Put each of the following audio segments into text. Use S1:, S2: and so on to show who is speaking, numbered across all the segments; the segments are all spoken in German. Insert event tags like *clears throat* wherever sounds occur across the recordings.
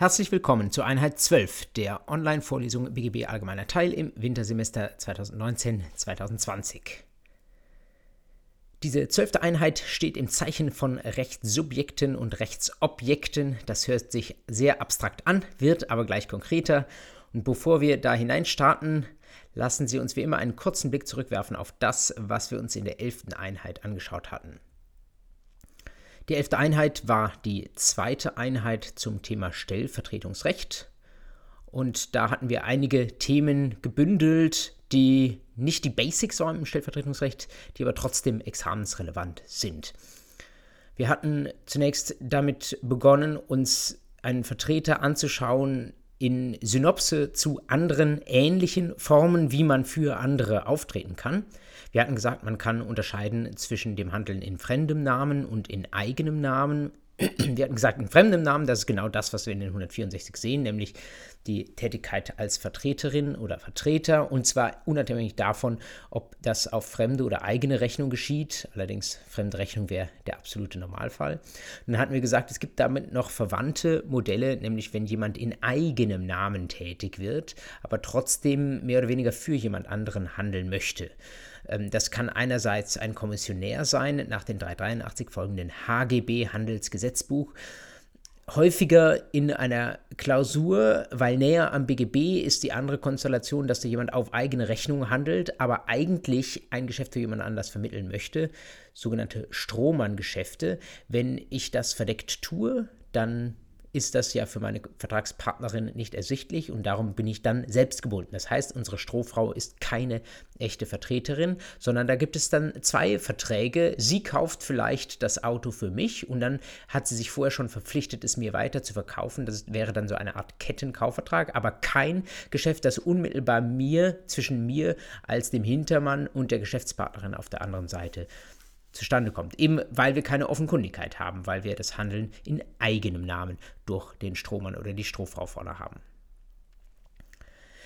S1: Herzlich willkommen zur Einheit 12 der Online-Vorlesung BGB Allgemeiner Teil im Wintersemester 2019-2020. Diese zwölfte Einheit steht im Zeichen von Rechtssubjekten und Rechtsobjekten. Das hört sich sehr abstrakt an, wird aber gleich konkreter. Und bevor wir da hineinstarten, lassen Sie uns wie immer einen kurzen Blick zurückwerfen auf das, was wir uns in der elften Einheit angeschaut hatten. Die elfte Einheit war die zweite Einheit zum Thema Stellvertretungsrecht. Und da hatten wir einige Themen gebündelt, die nicht die Basics waren im Stellvertretungsrecht, die aber trotzdem examensrelevant sind. Wir hatten zunächst damit begonnen, uns einen Vertreter anzuschauen in Synopse zu anderen ähnlichen Formen, wie man für andere auftreten kann. Wir hatten gesagt, man kann unterscheiden zwischen dem Handeln in fremdem Namen und in eigenem Namen. *clears throat* Wir hatten gesagt, in fremdem Namen, das ist genau das, was wir in den 164 sehen, nämlich die Tätigkeit als Vertreterin oder Vertreter, und zwar unabhängig davon, ob das auf fremde oder eigene Rechnung geschieht. Allerdings fremde Rechnung wäre der absolute Normalfall. Dann hatten wir gesagt, es gibt damit noch verwandte Modelle, nämlich wenn jemand in eigenem Namen tätig wird, aber trotzdem mehr oder weniger für jemand anderen handeln möchte. Ähm, das kann einerseits ein Kommissionär sein, nach den 383 folgenden HGB Handelsgesetzbuch, häufiger in einer Klausur, weil näher am BGB ist die andere Konstellation, dass da jemand auf eigene Rechnung handelt, aber eigentlich ein Geschäft für jemand anders vermitteln möchte, sogenannte Strohmann-Geschäfte. Wenn ich das verdeckt tue, dann ist das ja für meine Vertragspartnerin nicht ersichtlich und darum bin ich dann selbst gebunden. Das heißt, unsere Strohfrau ist keine echte Vertreterin, sondern da gibt es dann zwei Verträge. Sie kauft vielleicht das Auto für mich und dann hat sie sich vorher schon verpflichtet, es mir weiter zu verkaufen. Das wäre dann so eine Art Kettenkaufvertrag, aber kein Geschäft, das unmittelbar mir, zwischen mir als dem Hintermann und der Geschäftspartnerin auf der anderen Seite zustande kommt. Eben weil wir keine Offenkundigkeit haben, weil wir das Handeln in eigenem Namen durch den Strohmann oder die Strohfrau vorne haben.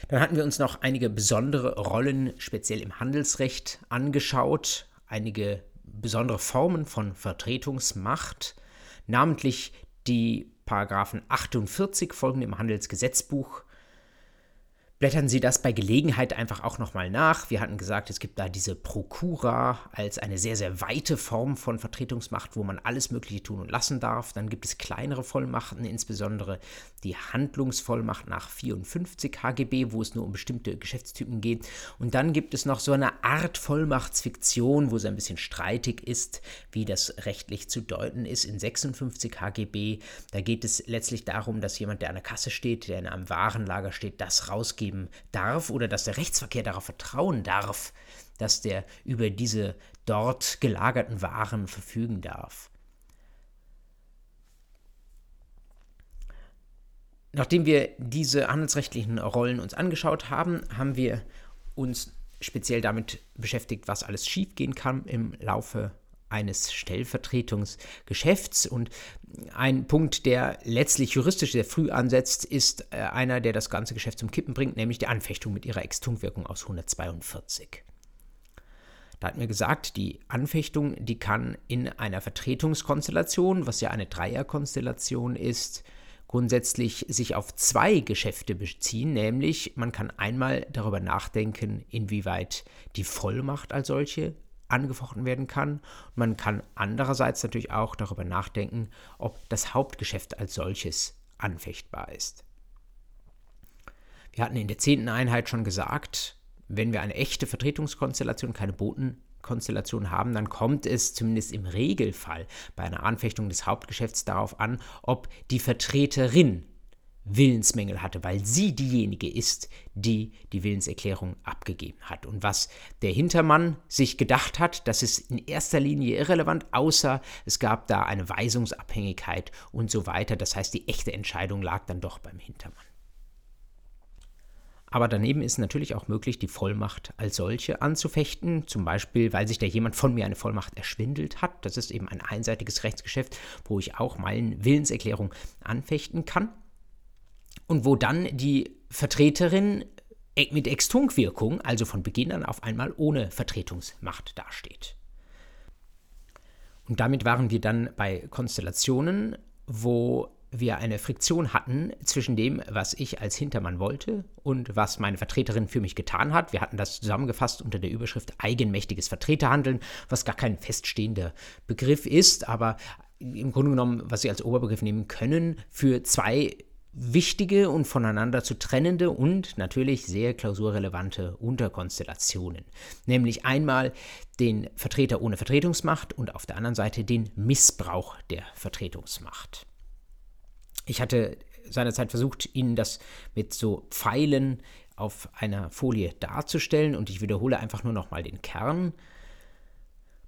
S1: Dann hatten wir uns noch einige besondere Rollen, speziell im Handelsrecht, angeschaut, einige besondere Formen von Vertretungsmacht, namentlich die Paragraphen 48 folgende im Handelsgesetzbuch Blättern Sie das bei Gelegenheit einfach auch nochmal nach. Wir hatten gesagt, es gibt da diese Prokura als eine sehr, sehr weite Form von Vertretungsmacht, wo man alles Mögliche tun und lassen darf. Dann gibt es kleinere Vollmachten, insbesondere die Handlungsvollmacht nach 54 HGB, wo es nur um bestimmte Geschäftstypen geht. Und dann gibt es noch so eine Art Vollmachtsfiktion, wo es ein bisschen streitig ist, wie das rechtlich zu deuten ist in 56 HGB. Da geht es letztlich darum, dass jemand, der an der Kasse steht, der in einem Warenlager steht, das rausgibt geben darf oder dass der Rechtsverkehr darauf vertrauen darf, dass der über diese dort gelagerten Waren verfügen darf. Nachdem wir diese handelsrechtlichen Rollen uns angeschaut haben, haben wir uns speziell damit beschäftigt, was alles schiefgehen kann im Laufe eines Stellvertretungsgeschäfts. Und ein Punkt, der letztlich juristisch sehr früh ansetzt, ist äh, einer, der das ganze Geschäft zum Kippen bringt, nämlich die Anfechtung mit ihrer Extunkwirkung aus 142. Da hat mir gesagt, die Anfechtung, die kann in einer Vertretungskonstellation, was ja eine Dreierkonstellation ist, grundsätzlich sich auf zwei Geschäfte beziehen, nämlich man kann einmal darüber nachdenken, inwieweit die Vollmacht als solche angefochten werden kann. Man kann andererseits natürlich auch darüber nachdenken, ob das Hauptgeschäft als solches anfechtbar ist. Wir hatten in der zehnten Einheit schon gesagt, wenn wir eine echte Vertretungskonstellation, keine Botenkonstellation haben, dann kommt es zumindest im Regelfall bei einer Anfechtung des Hauptgeschäfts darauf an, ob die Vertreterin Willensmängel hatte, weil sie diejenige ist, die die Willenserklärung abgegeben hat. Und was der Hintermann sich gedacht hat, das ist in erster Linie irrelevant, außer es gab da eine Weisungsabhängigkeit und so weiter. Das heißt, die echte Entscheidung lag dann doch beim Hintermann. Aber daneben ist natürlich auch möglich, die Vollmacht als solche anzufechten, zum Beispiel, weil sich da jemand von mir eine Vollmacht erschwindelt hat. Das ist eben ein einseitiges Rechtsgeschäft, wo ich auch meine Willenserklärung anfechten kann und wo dann die Vertreterin mit Extunkwirkung, also von Beginn an auf einmal ohne Vertretungsmacht dasteht. Und damit waren wir dann bei Konstellationen, wo wir eine Friktion hatten zwischen dem, was ich als Hintermann wollte und was meine Vertreterin für mich getan hat. Wir hatten das zusammengefasst unter der Überschrift eigenmächtiges Vertreterhandeln, was gar kein feststehender Begriff ist, aber im Grunde genommen, was Sie als Oberbegriff nehmen können, für zwei wichtige und voneinander zu trennende und natürlich sehr klausurrelevante Unterkonstellationen. Nämlich einmal den Vertreter ohne Vertretungsmacht und auf der anderen Seite den Missbrauch der Vertretungsmacht. Ich hatte seinerzeit versucht, Ihnen das mit so Pfeilen auf einer Folie darzustellen und ich wiederhole einfach nur nochmal den Kern.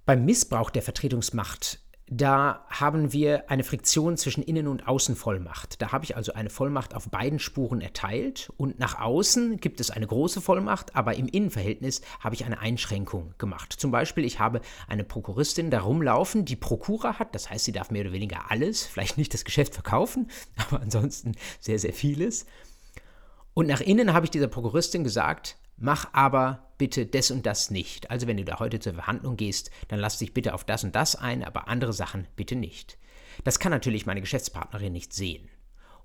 S1: Beim Missbrauch der Vertretungsmacht da haben wir eine Friktion zwischen Innen- und Außenvollmacht. Da habe ich also eine Vollmacht auf beiden Spuren erteilt und nach außen gibt es eine große Vollmacht, aber im Innenverhältnis habe ich eine Einschränkung gemacht. Zum Beispiel, ich habe eine Prokuristin da rumlaufen, die Prokura hat, das heißt, sie darf mehr oder weniger alles, vielleicht nicht das Geschäft verkaufen, *laughs* aber ansonsten sehr, sehr vieles. Und nach innen habe ich dieser Prokuristin gesagt, Mach aber bitte das und das nicht. Also wenn du da heute zur Verhandlung gehst, dann lass dich bitte auf das und das ein, aber andere Sachen bitte nicht. Das kann natürlich meine Geschäftspartnerin nicht sehen.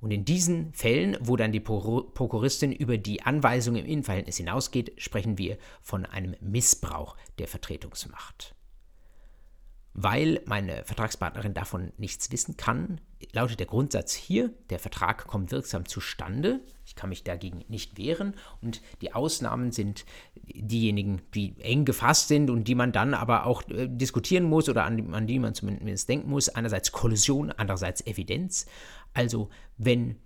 S1: Und in diesen Fällen, wo dann die Prokuristin über die Anweisung im Innenverhältnis hinausgeht, sprechen wir von einem Missbrauch der Vertretungsmacht. Weil meine Vertragspartnerin davon nichts wissen kann, lautet der Grundsatz hier, der Vertrag kommt wirksam zustande, ich kann mich dagegen nicht wehren und die Ausnahmen sind diejenigen, die eng gefasst sind und die man dann aber auch äh, diskutieren muss oder an, an die man zumindest denken muss. Einerseits Kollision, andererseits Evidenz. Also wenn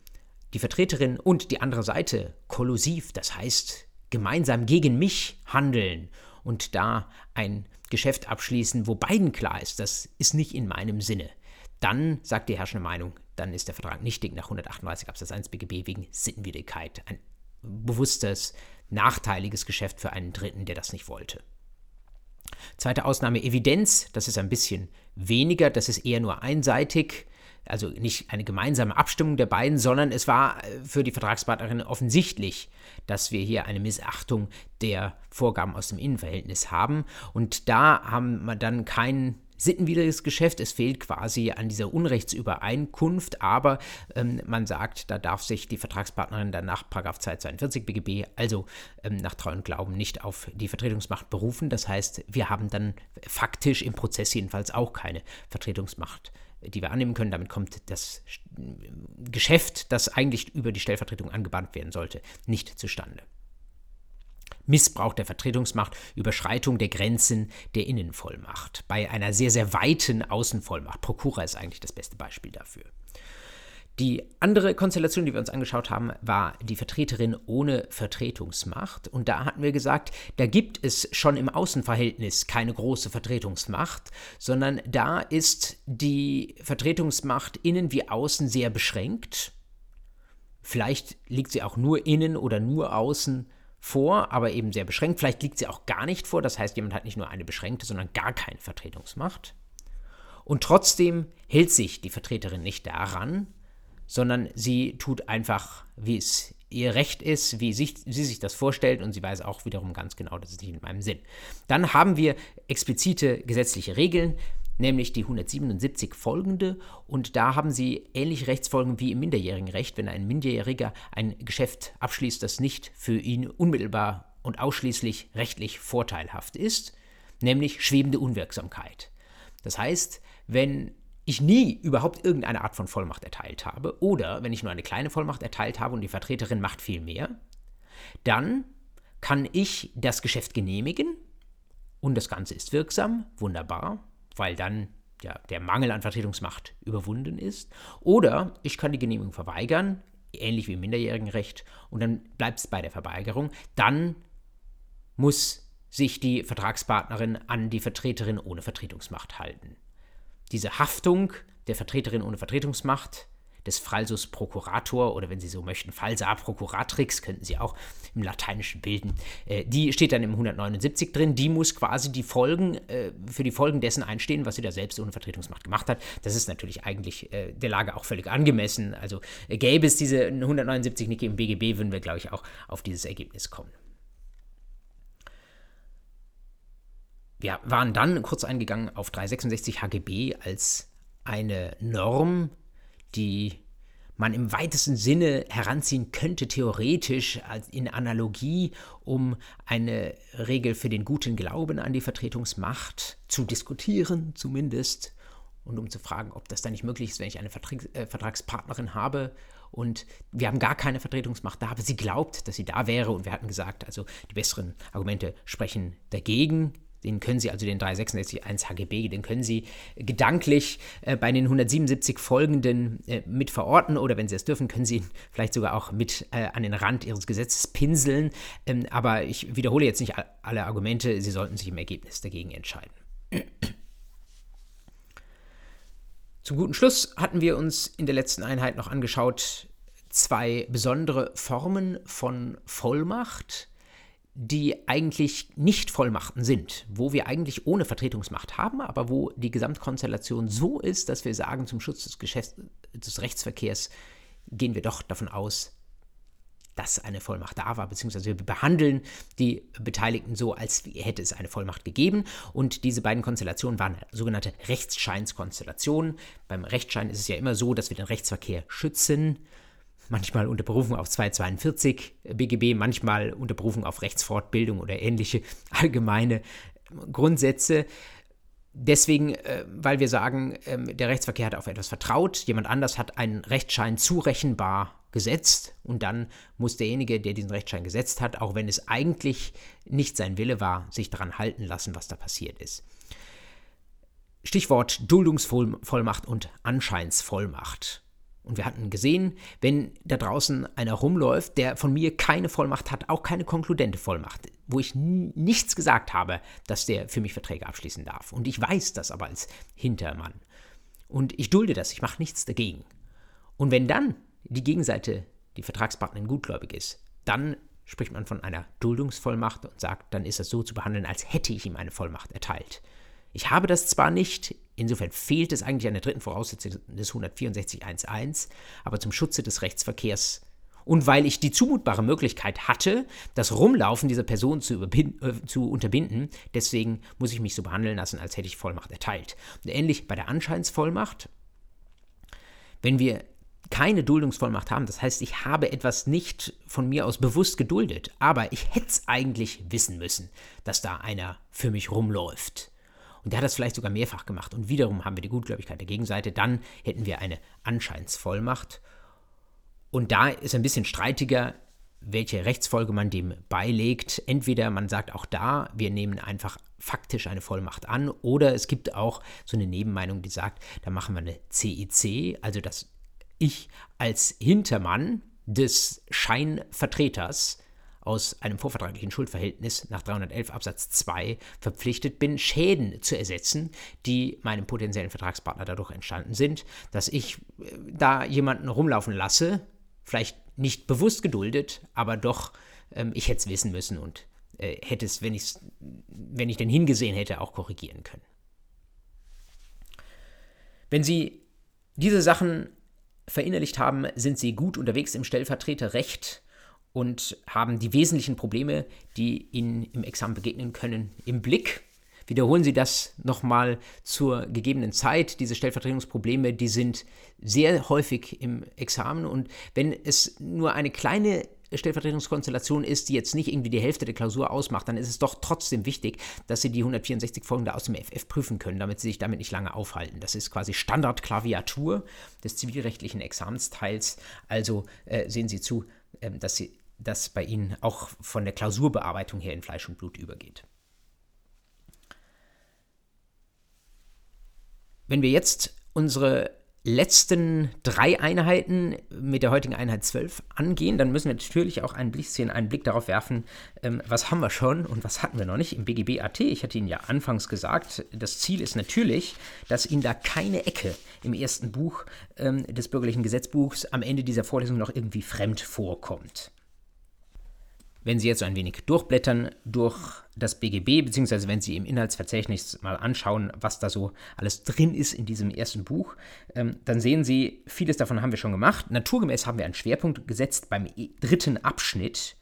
S1: die Vertreterin und die andere Seite kollusiv, das heißt gemeinsam gegen mich handeln und da ein Geschäft abschließen, wo beiden klar ist, das ist nicht in meinem Sinne, dann sagt die herrschende Meinung, dann ist der Vertrag nichtig nach 138 Absatz 1 BGB wegen Sittenwidrigkeit. Ein bewusstes, nachteiliges Geschäft für einen Dritten, der das nicht wollte. Zweite Ausnahme Evidenz, das ist ein bisschen weniger, das ist eher nur einseitig, also nicht eine gemeinsame Abstimmung der beiden, sondern es war äh, für die Vertragspartnerin offensichtlich, dass wir hier eine Missachtung der Vorgaben aus dem Innenverhältnis haben. Und da haben wir dann kein sittenwidriges Geschäft. Es fehlt quasi an dieser Unrechtsübereinkunft, aber ähm, man sagt, da darf sich die Vertragspartnerin dann nach 242 BGB, also ähm, nach Treu und Glauben, nicht auf die Vertretungsmacht berufen. Das heißt, wir haben dann faktisch im Prozess jedenfalls auch keine Vertretungsmacht die wir annehmen können. Damit kommt das Geschäft, das eigentlich über die Stellvertretung angebannt werden sollte, nicht zustande. Missbrauch der Vertretungsmacht, Überschreitung der Grenzen der Innenvollmacht. Bei einer sehr, sehr weiten Außenvollmacht. Prokura ist eigentlich das beste Beispiel dafür. Die andere Konstellation, die wir uns angeschaut haben, war die Vertreterin ohne Vertretungsmacht. Und da hatten wir gesagt, da gibt es schon im Außenverhältnis keine große Vertretungsmacht, sondern da ist die Vertretungsmacht innen wie außen sehr beschränkt. Vielleicht liegt sie auch nur innen oder nur außen vor, aber eben sehr beschränkt. Vielleicht liegt sie auch gar nicht vor. Das heißt, jemand hat nicht nur eine beschränkte, sondern gar keine Vertretungsmacht. Und trotzdem hält sich die Vertreterin nicht daran, sondern sie tut einfach, wie es ihr Recht ist, wie sich, sie sich das vorstellt und sie weiß auch wiederum ganz genau, das ist nicht in meinem Sinn. Dann haben wir explizite gesetzliche Regeln, nämlich die 177 folgende und da haben sie ähnliche Rechtsfolgen wie im minderjährigen Recht, wenn ein Minderjähriger ein Geschäft abschließt, das nicht für ihn unmittelbar und ausschließlich rechtlich vorteilhaft ist, nämlich schwebende Unwirksamkeit. Das heißt, wenn ich nie überhaupt irgendeine Art von Vollmacht erteilt habe oder wenn ich nur eine kleine Vollmacht erteilt habe und die Vertreterin macht viel mehr, dann kann ich das Geschäft genehmigen und das Ganze ist wirksam, wunderbar, weil dann ja, der Mangel an Vertretungsmacht überwunden ist. Oder ich kann die Genehmigung verweigern, ähnlich wie im minderjährigen Recht, und dann bleibt es bei der Verweigerung. Dann muss sich die Vertragspartnerin an die Vertreterin ohne Vertretungsmacht halten diese Haftung der Vertreterin ohne Vertretungsmacht, des Falsus Procurator oder wenn Sie so möchten, Falsa Procuratrix, könnten Sie auch im Lateinischen bilden. Äh, die steht dann im 179 drin. Die muss quasi die Folgen, äh, für die Folgen dessen einstehen, was sie da selbst ohne Vertretungsmacht gemacht hat. Das ist natürlich eigentlich äh, der Lage auch völlig angemessen. Also äh, gäbe es diese 179 nicht im BGB, würden wir, glaube ich, auch auf dieses Ergebnis kommen. Wir waren dann kurz eingegangen auf 366 HGB als eine Norm, die man im weitesten Sinne heranziehen könnte, theoretisch in Analogie, um eine Regel für den guten Glauben an die Vertretungsmacht zu diskutieren, zumindest, und um zu fragen, ob das dann nicht möglich ist, wenn ich eine Vertrags äh, Vertragspartnerin habe und wir haben gar keine Vertretungsmacht da, aber sie glaubt, dass sie da wäre und wir hatten gesagt, also die besseren Argumente sprechen dagegen. Den können Sie, also den 366.1 HGB, den können Sie gedanklich äh, bei den 177 folgenden äh, mit verorten oder wenn Sie es dürfen, können Sie ihn vielleicht sogar auch mit äh, an den Rand Ihres Gesetzes pinseln. Ähm, aber ich wiederhole jetzt nicht alle Argumente, Sie sollten sich im Ergebnis dagegen entscheiden. Zum guten Schluss hatten wir uns in der letzten Einheit noch angeschaut zwei besondere Formen von Vollmacht die eigentlich nicht Vollmachten sind, wo wir eigentlich ohne Vertretungsmacht haben, aber wo die Gesamtkonstellation so ist, dass wir sagen, zum Schutz des, Geschäfts des Rechtsverkehrs gehen wir doch davon aus, dass eine Vollmacht da war, beziehungsweise wir behandeln die Beteiligten so, als hätte es eine Vollmacht gegeben. Und diese beiden Konstellationen waren sogenannte Rechtsscheinskonstellationen. Beim Rechtsschein ist es ja immer so, dass wir den Rechtsverkehr schützen manchmal unter Berufung auf 242 BGB, manchmal unter Berufung auf Rechtsfortbildung oder ähnliche *laughs* allgemeine Grundsätze. Deswegen, äh, weil wir sagen, ähm, der Rechtsverkehr hat auf etwas vertraut, jemand anders hat einen Rechtsschein zurechenbar gesetzt und dann muss derjenige, der diesen Rechtsschein gesetzt hat, auch wenn es eigentlich nicht sein Wille war, sich daran halten lassen, was da passiert ist. Stichwort Duldungsvollmacht und Anscheinsvollmacht. Und wir hatten gesehen, wenn da draußen einer rumläuft, der von mir keine Vollmacht hat, auch keine konkludente Vollmacht, wo ich nichts gesagt habe, dass der für mich Verträge abschließen darf. Und ich weiß das aber als Hintermann. Und ich dulde das, ich mache nichts dagegen. Und wenn dann die Gegenseite, die Vertragspartnerin, gutgläubig ist, dann spricht man von einer Duldungsvollmacht und sagt, dann ist das so zu behandeln, als hätte ich ihm eine Vollmacht erteilt. Ich habe das zwar nicht, insofern fehlt es eigentlich an der dritten Voraussetzung des 164.1.1, aber zum Schutze des Rechtsverkehrs. Und weil ich die zumutbare Möglichkeit hatte, das Rumlaufen dieser Person zu, äh, zu, unterbinden, deswegen muss ich mich so behandeln lassen, als hätte ich Vollmacht erteilt. Und ähnlich bei der Anscheinsvollmacht, wenn wir keine Duldungsvollmacht haben, das heißt, ich habe etwas nicht von mir aus bewusst geduldet, aber ich hätte es eigentlich wissen müssen, dass da einer für mich rumläuft und der hat das vielleicht sogar mehrfach gemacht. Und wiederum haben wir die Gutgläubigkeit der Gegenseite. Dann hätten wir eine Anscheinsvollmacht. Und da ist ein bisschen streitiger, welche Rechtsfolge man dem beilegt. Entweder man sagt auch da, wir nehmen einfach faktisch eine Vollmacht an, oder es gibt auch so eine Nebenmeinung, die sagt, da machen wir eine CIC, also dass ich als Hintermann des Scheinvertreters aus einem vorvertraglichen Schuldverhältnis nach 311 Absatz 2 verpflichtet bin, Schäden zu ersetzen, die meinem potenziellen Vertragspartner dadurch entstanden sind, dass ich äh, da jemanden rumlaufen lasse, vielleicht nicht bewusst geduldet, aber doch, ähm, ich hätte es wissen müssen und äh, hätte es, wenn, wenn ich denn hingesehen hätte, auch korrigieren können. Wenn Sie diese Sachen verinnerlicht haben, sind Sie gut unterwegs im Stellvertreterrecht und haben die wesentlichen Probleme, die Ihnen im Examen begegnen können, im Blick. Wiederholen Sie das nochmal zur gegebenen Zeit. Diese Stellvertretungsprobleme, die sind sehr häufig im Examen und wenn es nur eine kleine Stellvertretungskonstellation ist, die jetzt nicht irgendwie die Hälfte der Klausur ausmacht, dann ist es doch trotzdem wichtig, dass Sie die 164 Folgen da aus dem FF prüfen können, damit Sie sich damit nicht lange aufhalten. Das ist quasi Standardklaviatur des zivilrechtlichen Examensteils. Also äh, sehen Sie zu, äh, dass Sie das bei Ihnen auch von der Klausurbearbeitung her in Fleisch und Blut übergeht. Wenn wir jetzt unsere letzten drei Einheiten mit der heutigen Einheit 12 angehen, dann müssen wir natürlich auch ein bisschen einen Blick darauf werfen, ähm, was haben wir schon und was hatten wir noch nicht im BGB AT. Ich hatte Ihnen ja anfangs gesagt, das Ziel ist natürlich, dass Ihnen da keine Ecke im ersten Buch ähm, des bürgerlichen Gesetzbuchs am Ende dieser Vorlesung noch irgendwie fremd vorkommt. Wenn Sie jetzt ein wenig durchblättern durch das BGB, beziehungsweise wenn Sie im Inhaltsverzeichnis mal anschauen, was da so alles drin ist in diesem ersten Buch, ähm, dann sehen Sie, vieles davon haben wir schon gemacht. Naturgemäß haben wir einen Schwerpunkt gesetzt beim dritten Abschnitt,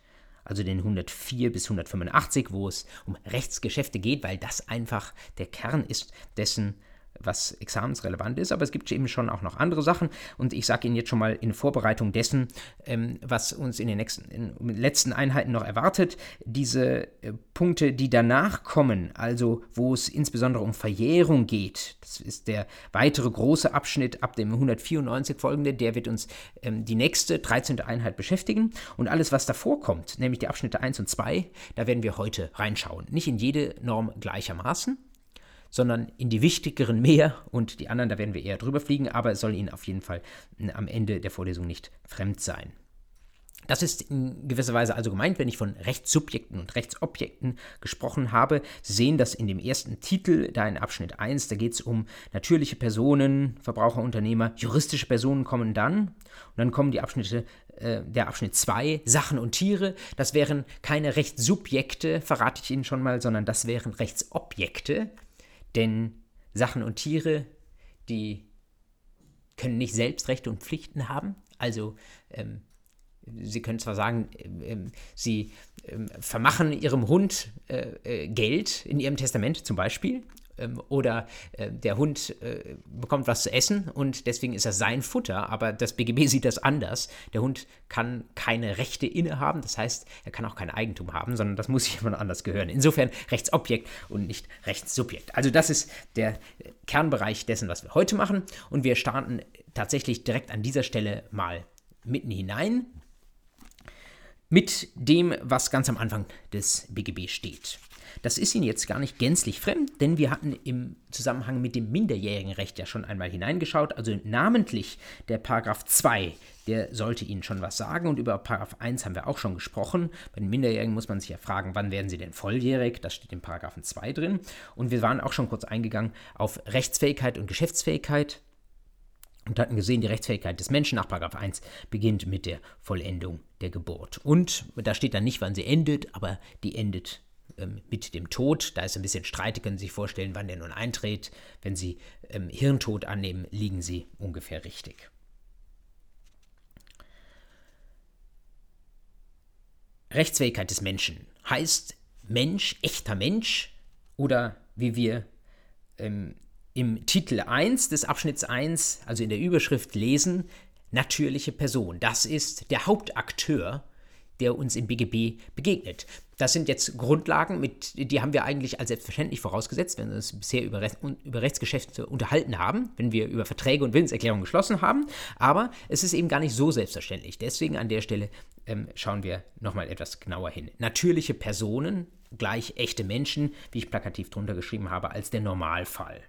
S1: also den 104 bis 185, wo es um Rechtsgeschäfte geht, weil das einfach der Kern ist dessen, was examensrelevant ist, aber es gibt eben schon auch noch andere Sachen und ich sage Ihnen jetzt schon mal in Vorbereitung dessen, ähm, was uns in den nächsten, in letzten Einheiten noch erwartet, diese äh, Punkte, die danach kommen, also wo es insbesondere um Verjährung geht, das ist der weitere große Abschnitt ab dem 194 folgende, der wird uns ähm, die nächste 13. Einheit beschäftigen und alles, was davor kommt, nämlich die Abschnitte 1 und 2, da werden wir heute reinschauen. Nicht in jede Norm gleichermaßen, sondern in die wichtigeren mehr und die anderen, da werden wir eher drüber fliegen, aber es soll Ihnen auf jeden Fall am Ende der Vorlesung nicht fremd sein. Das ist in gewisser Weise also gemeint, wenn ich von Rechtssubjekten und Rechtsobjekten gesprochen habe. Sie sehen das in dem ersten Titel, da in Abschnitt 1, da geht es um natürliche Personen, Verbraucher, Unternehmer, juristische Personen kommen dann. Und dann kommen die Abschnitte, äh, der Abschnitt 2, Sachen und Tiere. Das wären keine Rechtssubjekte, verrate ich Ihnen schon mal, sondern das wären Rechtsobjekte. Denn Sachen und Tiere, die können nicht selbst Rechte und Pflichten haben. Also ähm, Sie können zwar sagen, äh, äh, Sie äh, vermachen Ihrem Hund äh, äh, Geld in Ihrem Testament zum Beispiel, ähm, oder äh, der Hund äh, bekommt was zu essen und deswegen ist das sein Futter, aber das BGB *laughs* sieht das anders. Der Hund kann keine Rechte innehaben, das heißt, er kann auch kein Eigentum haben, sondern das muss *laughs* jemand anders gehören. Insofern Rechtsobjekt und nicht Rechtssubjekt. Also das ist der Kernbereich dessen, was wir heute machen und wir starten tatsächlich direkt an dieser Stelle mal mitten hinein mit dem, was ganz am Anfang des BGB steht. Das ist Ihnen jetzt gar nicht gänzlich fremd, denn wir hatten im Zusammenhang mit dem Minderjährigenrecht ja schon einmal hineingeschaut. Also namentlich der Paragraph 2, der sollte Ihnen schon was sagen. Und über Paragraph 1 haben wir auch schon gesprochen. Bei den Minderjährigen muss man sich ja fragen, wann werden sie denn volljährig? Das steht im Paragraphen 2 drin. Und wir waren auch schon kurz eingegangen auf Rechtsfähigkeit und Geschäftsfähigkeit und hatten gesehen, die Rechtsfähigkeit des Menschen nach 1 beginnt mit der Vollendung der Geburt. Und da steht dann nicht, wann sie endet, aber die endet mit dem Tod. Da ist ein bisschen Streit, können Sie sich vorstellen, wann der nun eintritt. Wenn Sie ähm, Hirntod annehmen, liegen Sie ungefähr richtig. Rechtsfähigkeit des Menschen heißt Mensch, echter Mensch oder wie wir ähm, im Titel 1 des Abschnitts 1, also in der Überschrift lesen, natürliche Person. Das ist der Hauptakteur der uns im BGB begegnet. Das sind jetzt Grundlagen, mit, die haben wir eigentlich als selbstverständlich vorausgesetzt, wenn wir uns bisher über, über Rechtsgeschäfte unterhalten haben, wenn wir über Verträge und Willenserklärungen geschlossen haben. Aber es ist eben gar nicht so selbstverständlich. Deswegen an der Stelle ähm, schauen wir nochmal etwas genauer hin. Natürliche Personen gleich echte Menschen, wie ich plakativ drunter geschrieben habe, als der Normalfall.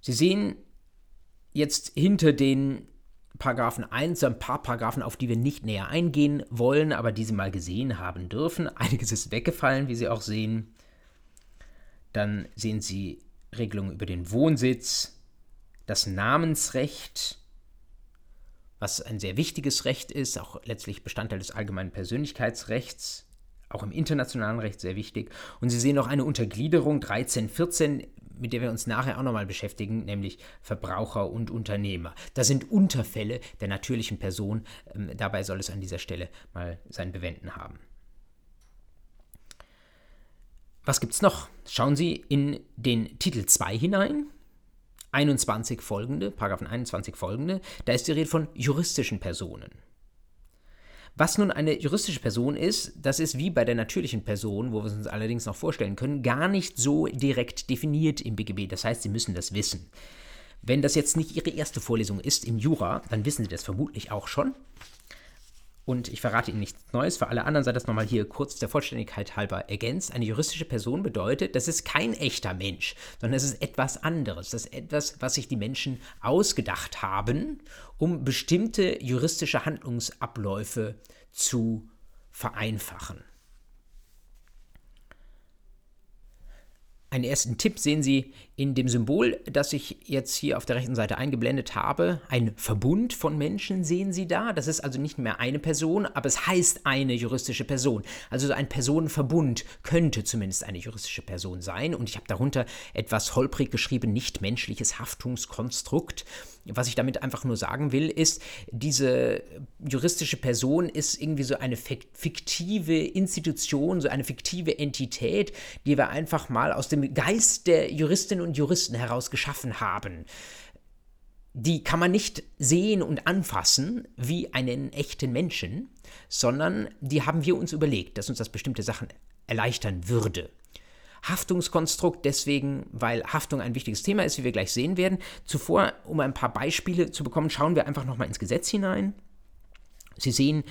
S1: Sie sehen jetzt hinter den Paragraphen 1 ein paar Paragraphen, auf die wir nicht näher eingehen wollen, aber die Sie mal gesehen haben dürfen. *laughs* Einiges ist weggefallen, wie Sie auch sehen. Dann sehen Sie Regelungen über den Wohnsitz, das Namensrecht, was ein sehr wichtiges Recht ist, auch letztlich Bestandteil des allgemeinen Persönlichkeitsrechts, auch im internationalen Recht sehr wichtig. Und Sie sehen noch eine Untergliederung 13, 14 mit der wir uns nachher auch nochmal beschäftigen, nämlich Verbraucher und Unternehmer. Das sind Unterfälle der natürlichen Person. Ähm, dabei soll es an dieser Stelle mal sein Bewenden haben. Was gibt es noch? Schauen Sie in den Titel 2 hinein. 21 folgende, Paragraphen 21 folgende, da ist die Rede von juristischen Personen. Was nun eine juristische Person ist, das ist wie bei der natürlichen Person, wo wir es uns allerdings noch vorstellen können, gar nicht so direkt definiert im BGB. Das heißt, Sie müssen das wissen. Wenn das jetzt nicht Ihre erste Vorlesung ist im Jura, dann wissen Sie das vermutlich auch schon. Und ich verrate Ihnen nichts Neues. Für alle anderen sei das nochmal hier kurz der Vollständigkeit halber ergänzt. Eine juristische Person bedeutet, das ist kein echter Mensch, sondern es ist etwas anderes. Das ist etwas, was sich die Menschen ausgedacht haben, um bestimmte juristische Handlungsabläufe zu vereinfachen. Einen ersten Tipp sehen Sie in dem Symbol, das ich jetzt hier auf der rechten Seite eingeblendet habe, ein Verbund von Menschen sehen Sie da. Das ist also nicht mehr eine Person, aber es heißt eine juristische Person. Also so ein Personenverbund könnte zumindest eine juristische Person sein. Und ich habe darunter etwas holprig geschrieben, nicht menschliches Haftungskonstrukt. Was ich damit einfach nur sagen will, ist, diese juristische Person ist irgendwie so eine fiktive Institution, so eine fiktive Entität, die wir einfach mal aus dem Geist der Juristinnen und Juristen heraus geschaffen haben. Die kann man nicht sehen und anfassen wie einen echten Menschen, sondern die haben wir uns überlegt, dass uns das bestimmte Sachen erleichtern würde. Haftungskonstrukt deswegen, weil Haftung ein wichtiges Thema ist, wie wir gleich sehen werden. Zuvor, um ein paar Beispiele zu bekommen, schauen wir einfach nochmal ins Gesetz hinein. Sie sehen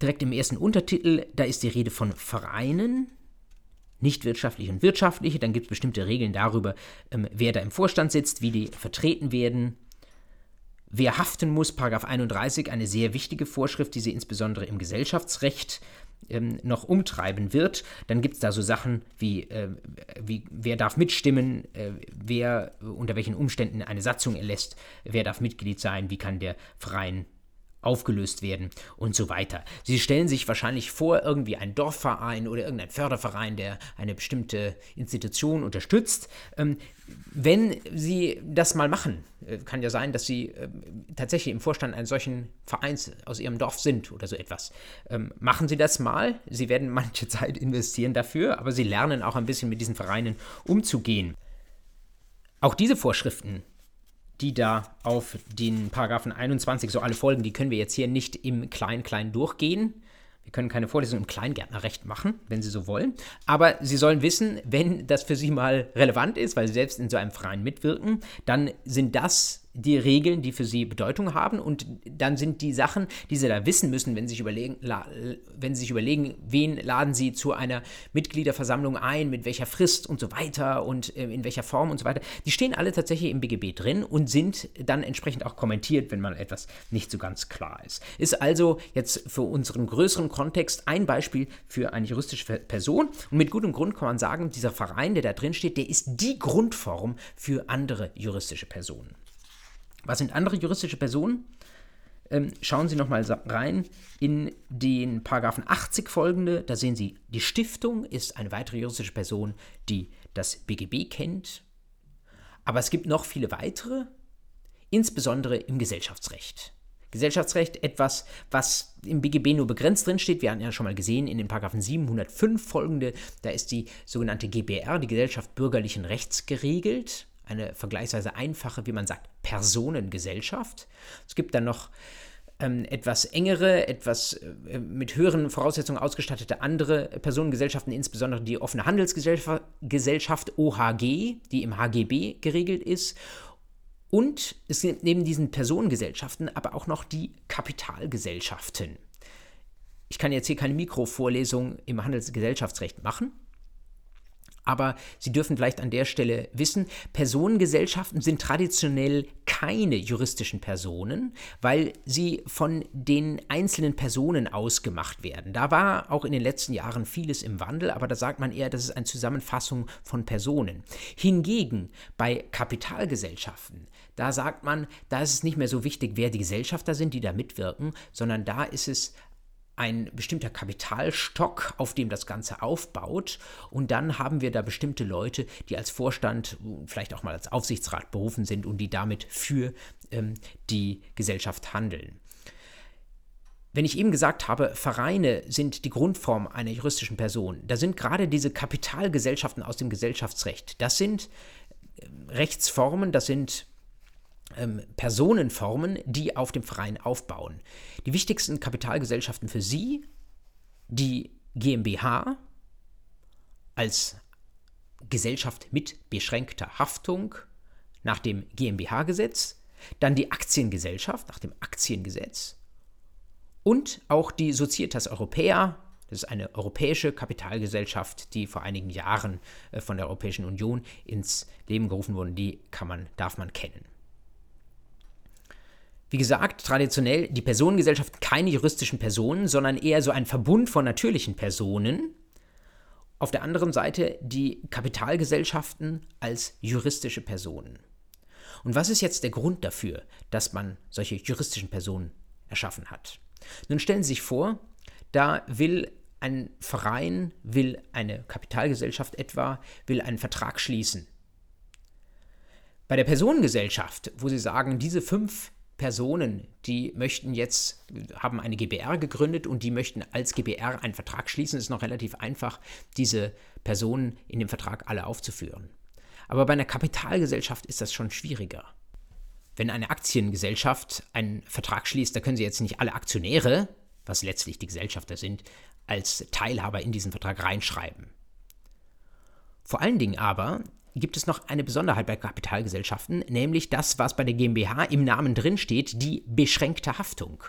S1: direkt im ersten Untertitel, da ist die Rede von Vereinen, nicht wirtschaftliche und wirtschaftliche. Dann gibt es bestimmte Regeln darüber, ähm, wer da im Vorstand sitzt, wie die vertreten werden. Wer haften muss, Paragraph 31, eine sehr wichtige Vorschrift, die Sie insbesondere im Gesellschaftsrecht ähm, noch umtreiben wird, dann gibt es da so Sachen wie, äh, wie wer darf mitstimmen, äh, wer unter welchen Umständen eine Satzung erlässt, wer darf Mitglied sein, wie kann der Verein aufgelöst werden und so weiter. Sie stellen sich wahrscheinlich vor, irgendwie ein Dorfverein oder irgendein Förderverein, der eine bestimmte Institution unterstützt. Ähm, wenn Sie das mal machen, äh, kann ja sein, dass Sie äh, tatsächlich im Vorstand eines solchen Vereins aus Ihrem Dorf sind oder so etwas. Ähm, machen Sie das mal. Sie werden manche *laughs* Zeit investieren dafür, aber Sie lernen auch ein bisschen mit diesen Vereinen umzugehen. Auch diese Vorschriften die da auf den Paragraphen 21 so alle folgen, die können wir jetzt hier nicht im Klein-Klein durchgehen. Wir können keine Vorlesung im Kleingärtnerrecht machen, wenn Sie so wollen. Aber Sie sollen wissen, wenn das für Sie mal relevant ist, weil Sie selbst in so einem Verein mitwirken, dann sind das die Regeln, die für sie Bedeutung haben und dann sind die Sachen, die sie da wissen müssen, wenn sie sich überlegen, wenn sie sich überlegen, wen laden sie zu einer Mitgliederversammlung ein, mit welcher Frist und so weiter und äh, in welcher Form und so weiter, die stehen alle tatsächlich im BGB drin und sind dann entsprechend auch kommentiert, wenn mal etwas nicht so ganz klar ist. Ist also jetzt für unseren größeren Kontext ein Beispiel für eine juristische Person und mit gutem Grund kann man sagen, dieser Verein, der da drin steht, der ist die Grundform für andere juristische Personen. Was sind andere juristische Personen? Ähm, schauen Sie nochmal rein in den Paragraphen 80 folgende. Da sehen Sie, die Stiftung ist eine weitere juristische Person, die das BGB kennt. Aber es gibt noch viele weitere, insbesondere im Gesellschaftsrecht. Gesellschaftsrecht, etwas, was im BGB nur begrenzt drinsteht. Wir hatten ja schon mal gesehen, in den Paragraphen 705 folgende, da ist die sogenannte GBR, die Gesellschaft bürgerlichen Rechts, geregelt eine vergleichsweise einfache, wie man sagt, Personengesellschaft. Es gibt dann noch ähm, etwas engere, etwas äh, mit höheren Voraussetzungen ausgestattete andere Personengesellschaften, insbesondere die offene Handelsgesellschaft OHG, die im HGB geregelt ist. Und es gibt neben diesen Personengesellschaften aber auch noch die Kapitalgesellschaften. Ich kann jetzt hier keine Mikrovorlesung im Handelsgesellschaftsrecht machen, aber Sie dürfen vielleicht an der Stelle wissen, Personengesellschaften sind traditionell keine juristischen Personen, weil sie von den einzelnen Personen ausgemacht werden. Da war auch in den letzten Jahren vieles im Wandel, aber da sagt man eher, das ist eine Zusammenfassung von Personen. Hingegen bei Kapitalgesellschaften, da sagt man, da ist es nicht mehr so wichtig, wer die Gesellschafter sind, die da mitwirken, sondern da ist es ein bestimmter Kapitalstock, auf dem das Ganze aufbaut. Und dann haben wir da bestimmte Leute, die als Vorstand, vielleicht auch mal als Aufsichtsrat berufen sind und die damit für ähm, die Gesellschaft handeln. Wenn ich eben gesagt habe, Vereine sind die Grundform einer juristischen Person, da sind gerade diese Kapitalgesellschaften aus dem Gesellschaftsrecht. Das sind ähm, Rechtsformen, das sind ähm, Personenformen, die auf dem Verein aufbauen. Die wichtigsten Kapitalgesellschaften für Sie, die GmbH als Gesellschaft mit beschränkter Haftung nach dem GmbH-Gesetz, dann die Aktiengesellschaft nach dem Aktiengesetz und auch die Societas Europea, das ist eine europäische Kapitalgesellschaft, die vor einigen Jahren äh, von der Europäischen Union ins Leben gerufen wurde, die kann man, darf man kennen. Wie gesagt, traditionell die Personengesellschaft keine juristischen Personen, sondern eher so ein Verbund von natürlichen Personen. auf der anderen Seite die Kapitalgesellschaften als juristische Personen. Und was ist jetzt der Grund dafür, dass man solche juristischen Personen erschaffen hat? Nun stellen Sie sich vor, da will ein Verein, will eine Kapitalgesellschaft etwa, will einen Vertrag schließen. Bei der Personengesellschaft, wo Sie sagen, diese fünf Personen, die möchten jetzt, haben eine GBR gegründet und die möchten als GBR einen Vertrag schließen, ist noch relativ einfach, diese Personen in dem Vertrag alle aufzuführen. Aber bei einer Kapitalgesellschaft ist das schon schwieriger. Wenn eine Aktiengesellschaft einen Vertrag schließt, da können Sie jetzt nicht alle Aktionäre, was letztlich die Gesellschafter sind, als Teilhaber in diesen Vertrag reinschreiben. Vor allen Dingen aber gibt es noch eine Besonderheit bei Kapitalgesellschaften, nämlich das, was bei der GmbH im Namen drin steht, die beschränkte Haftung.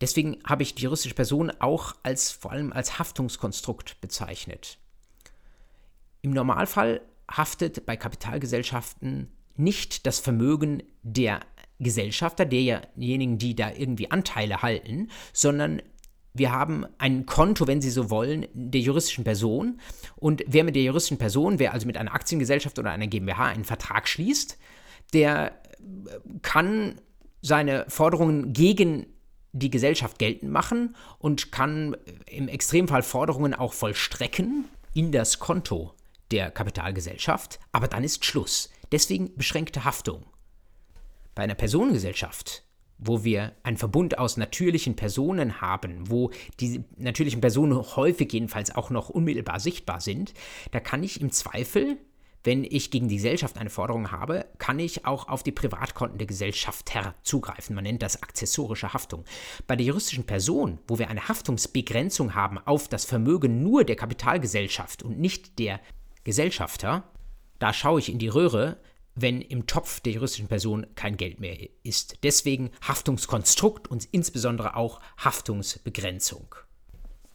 S1: Deswegen habe ich die juristische Person auch als vor allem als Haftungskonstrukt bezeichnet. Im Normalfall haftet bei Kapitalgesellschaften nicht das Vermögen der Gesellschafter, derjenigen, die da irgendwie Anteile halten, sondern wir haben ein Konto, wenn Sie so wollen, der juristischen Person. Und wer mit der juristischen Person, wer also mit einer Aktiengesellschaft oder einer GmbH einen Vertrag schließt, der äh, kann seine Forderungen gegen die Gesellschaft geltend machen und kann im Extremfall Forderungen auch vollstrecken in das Konto der Kapitalgesellschaft, aber dann ist Schluss. Deswegen beschränkte Haftung. Bei einer Personengesellschaft wo wir einen Verbund aus natürlichen Personen haben, wo die natürlichen Personen häufig jedenfalls auch noch unmittelbar sichtbar sind, da kann ich im Zweifel, wenn ich gegen die Gesellschaft eine Forderung habe, kann ich auch auf die Privatkonten der Gesellschafter zugreifen. Man nennt das akzessorische Haftung. Bei der juristischen Person, wo wir eine Haftungsbegrenzung haben auf das Vermögen nur der Kapitalgesellschaft und nicht der Gesellschafter, da schaue ich in die Röhre, wenn im Topf der juristischen Person kein Geld mehr ist. Deswegen Haftungskonstrukt und insbesondere auch Haftungsbegrenzung.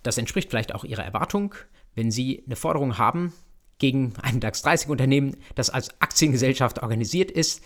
S1: Das entspricht vielleicht auch Ihrer Erwartung, wenn Sie eine Forderung haben gegen ein DAX 30 Unternehmen, das als Aktiengesellschaft organisiert ist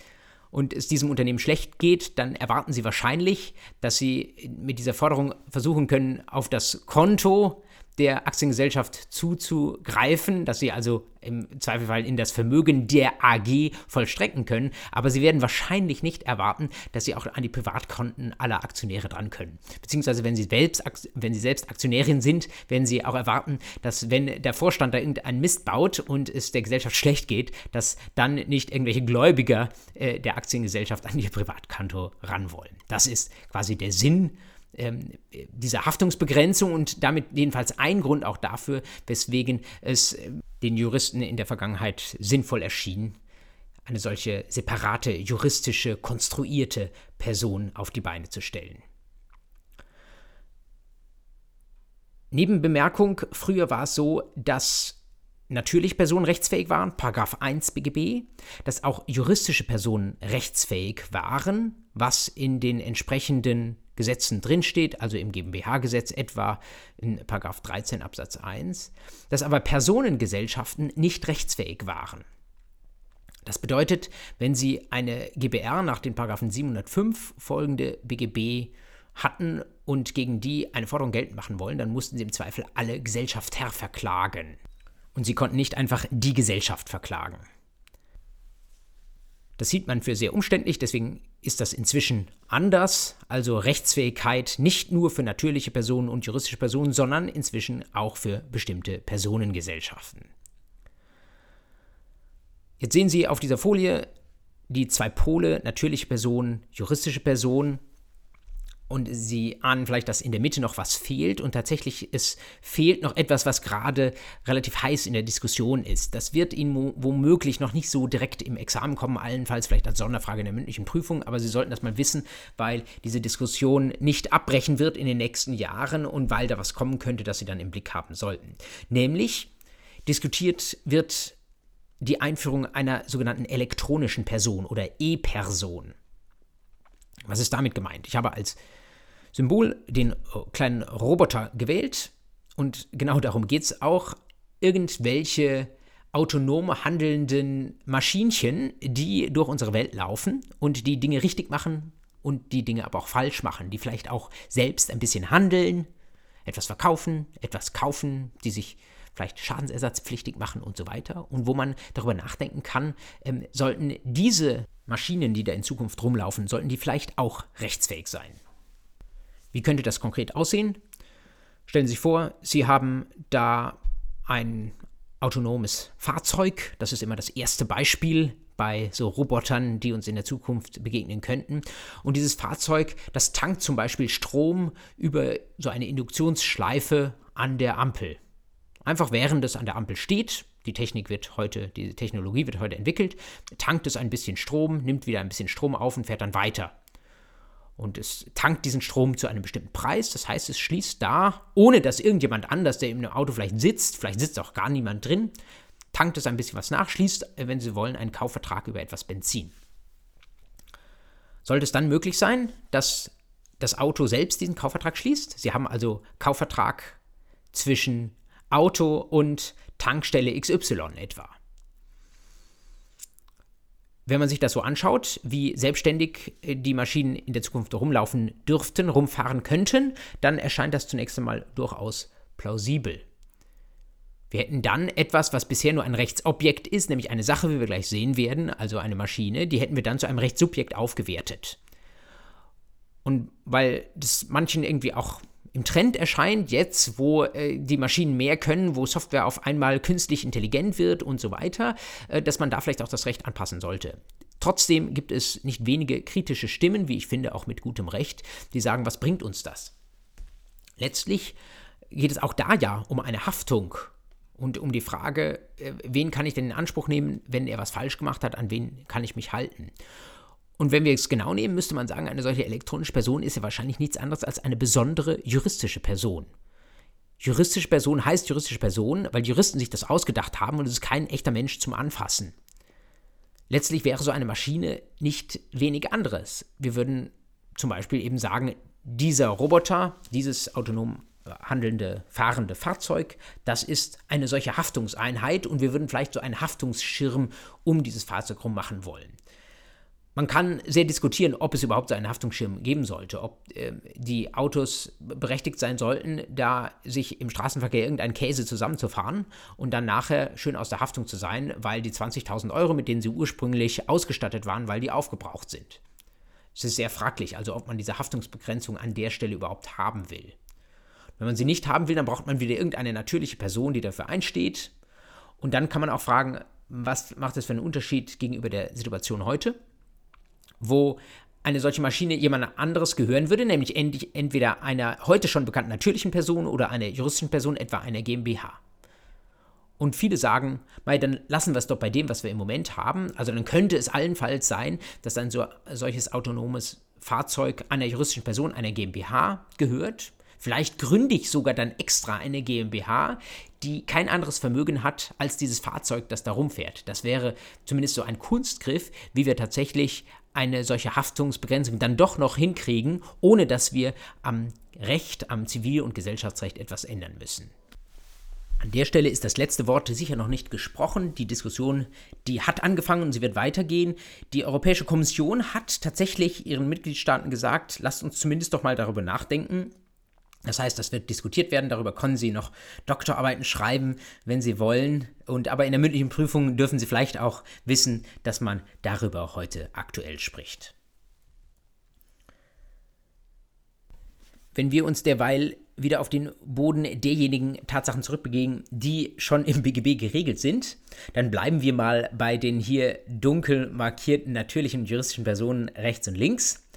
S1: und es diesem Unternehmen schlecht geht, dann erwarten Sie wahrscheinlich, dass Sie mit dieser Forderung versuchen können, auf das Konto der Aktiengesellschaft zuzugreifen, dass sie also im Zweifelfall in das Vermögen der AG vollstrecken können, aber sie werden wahrscheinlich nicht erwarten, dass sie auch an die Privatkonten aller Aktionäre dran können. Beziehungsweise wenn sie selbst, wenn sie selbst Aktionärin sind, werden sie auch erwarten, dass wenn der Vorstand da irgendeinen Mist baut und es der Gesellschaft schlecht geht, dass dann nicht irgendwelche Gläubiger äh, der Aktiengesellschaft an ihr Privatkonto ran wollen. Das ist quasi der Sinn ähm, diese Haftungsbegrenzung und damit jedenfalls ein Grund auch dafür, weswegen es äh, den Juristen in der Vergangenheit sinnvoll erschien, eine solche separate, juristische, konstruierte Person auf die Beine zu stellen. Nebenbemerkung, früher war es so, dass natürlich Personen rechtsfähig waren, Paragraph 1 BGB, dass auch juristische Personen rechtsfähig waren, was in den entsprechenden Gesetzen drinsteht, also im GmbH-Gesetz etwa in 13 Absatz 1, dass aber Personengesellschaften nicht rechtsfähig waren. Das bedeutet, wenn Sie eine GBR nach den Paragraphen 705 folgende BGB hatten und gegen die eine Forderung geltend machen wollen, dann mussten Sie im Zweifel alle Gesellschafter verklagen. Und Sie konnten nicht einfach die Gesellschaft verklagen. Das sieht man für sehr umständlich, deswegen ist das inzwischen anders. Also Rechtsfähigkeit nicht nur für natürliche Personen und juristische Personen, sondern inzwischen auch für bestimmte Personengesellschaften. Jetzt sehen Sie auf dieser Folie die zwei Pole, natürliche Person, juristische Person und Sie ahnen vielleicht, dass in der Mitte noch was fehlt und tatsächlich es fehlt noch etwas, was gerade relativ heiß in der Diskussion ist. Das wird Ihnen womöglich noch nicht so direkt im Examen kommen, allenfalls vielleicht als Sonderfrage in der mündlichen Prüfung, aber Sie sollten das mal wissen, weil diese Diskussion nicht abbrechen wird in den nächsten Jahren und weil da was kommen könnte, das Sie dann im Blick haben sollten. Nämlich diskutiert wird die Einführung einer sogenannten elektronischen Person oder E-Person. Was ist damit gemeint? Ich habe als Symbol den äh, kleinen Roboter gewählt und genau darum geht es auch. Irgendwelche autonom handelnden Maschinchen, die durch unsere Welt laufen und die Dinge richtig machen und die Dinge aber auch falsch machen, die vielleicht auch selbst ein bisschen handeln, etwas verkaufen, etwas kaufen, die sich vielleicht schadensersatzpflichtig machen und so weiter. Und wo man darüber nachdenken kann, ähm, sollten diese Maschinen, die da in Zukunft rumlaufen, sollten die vielleicht auch rechtsfähig sein. Wie könnte das konkret aussehen? Stellen Sie sich vor, Sie haben da ein autonomes Fahrzeug. Das ist immer das erste Beispiel bei so Robotern, die uns in der Zukunft begegnen könnten. Und dieses Fahrzeug, das tankt zum Beispiel Strom über so eine Induktionsschleife an der Ampel. Einfach während es an der Ampel steht, die Technik wird heute, die Technologie wird heute entwickelt, tankt es ein bisschen Strom, nimmt wieder ein bisschen Strom auf und fährt dann weiter. Und es tankt diesen Strom zu einem bestimmten Preis. Das heißt, es schließt da, ohne dass irgendjemand anders, der im Auto vielleicht sitzt, vielleicht sitzt auch gar niemand drin, tankt es ein bisschen was nach, schließt, wenn Sie wollen, einen Kaufvertrag über etwas Benzin. Sollte es dann möglich sein, dass das Auto selbst diesen Kaufvertrag schließt? Sie haben also Kaufvertrag zwischen Auto und Tankstelle XY etwa. Wenn man sich das so anschaut, wie selbstständig äh, die Maschinen in der Zukunft rumlaufen dürften, rumfahren könnten, dann erscheint das zunächst einmal durchaus plausibel. Wir hätten dann etwas, was bisher nur ein Rechtsobjekt ist, nämlich eine Sache, wie wir gleich sehen werden, also eine Maschine, die hätten wir dann zu einem Rechtssubjekt aufgewertet. Und weil das manchen irgendwie auch im Trend erscheint, jetzt, wo äh, die Maschinen mehr können, wo Software auf einmal künstlich intelligent wird und so weiter, äh, dass man da vielleicht auch das Recht anpassen sollte. Trotzdem gibt es nicht wenige kritische Stimmen, wie ich finde, auch mit gutem Recht, die sagen, was bringt uns das? Letztlich geht es auch da ja um eine Haftung und um die Frage, äh, wen kann ich denn in Anspruch nehmen, wenn er was falsch gemacht hat, an wen kann ich mich halten? Und wenn wir es genau nehmen, müsste man sagen, eine solche elektronische Person ist ja wahrscheinlich nichts anderes als eine besondere juristische Person. Juristische Person heißt juristische Person, weil Juristen sich das ausgedacht haben und es ist kein echter Mensch zum Anfassen. Letztlich wäre so eine Maschine nicht wenig anderes. Wir würden zum Beispiel eben sagen, dieser Roboter, dieses autonom handelnde, fahrende Fahrzeug, das ist eine solche Haftungseinheit und wir würden vielleicht so einen Haftungsschirm um dieses Fahrzeug rum machen wollen. Man kann sehr diskutieren, ob es überhaupt so einen Haftungsschirm geben sollte, ob äh, die Autos berechtigt sein sollten, da sich im Straßenverkehr irgendein Käse zusammenzufahren und dann nachher schön aus der Haftung zu sein, weil die 20.000 Euro, mit denen sie ursprünglich ausgestattet waren, weil die aufgebraucht sind. Es ist sehr fraglich, also ob man diese Haftungsbegrenzung an der Stelle überhaupt haben will. Wenn man sie nicht haben will, dann braucht man wieder irgendeine natürliche Person, die dafür einsteht. Und dann kann man auch fragen, was macht das für einen Unterschied gegenüber der Situation heute? Wo eine solche Maschine jemand anderes gehören würde, nämlich entweder einer heute schon bekannten natürlichen Person oder einer juristischen Person, etwa einer GmbH. Und viele sagen, mei, dann lassen wir es doch bei dem, was wir im Moment haben. Also dann könnte es allenfalls sein, dass ein so, solches autonomes Fahrzeug einer juristischen Person, einer GmbH gehört. Vielleicht gründe ich sogar dann extra eine GmbH, die kein anderes Vermögen hat als dieses Fahrzeug, das da rumfährt. Das wäre zumindest so ein Kunstgriff, wie wir tatsächlich eine solche Haftungsbegrenzung dann doch noch hinkriegen, ohne dass wir am Recht, am Zivil- und Gesellschaftsrecht etwas ändern müssen. An der Stelle ist das letzte Wort sicher noch nicht gesprochen. Die Diskussion, die hat angefangen und sie wird weitergehen. Die Europäische Kommission hat tatsächlich ihren Mitgliedstaaten gesagt, lasst uns zumindest doch mal darüber nachdenken, das heißt, das wird diskutiert werden, darüber können Sie noch Doktorarbeiten schreiben, wenn Sie wollen. Und aber in der mündlichen Prüfung dürfen Sie vielleicht auch wissen, dass man darüber heute aktuell spricht. Wenn wir uns derweil wieder auf den Boden derjenigen Tatsachen zurückbegeben, die schon im BGB geregelt sind, dann bleiben wir mal bei den hier dunkel markierten natürlichen juristischen Personen rechts und links.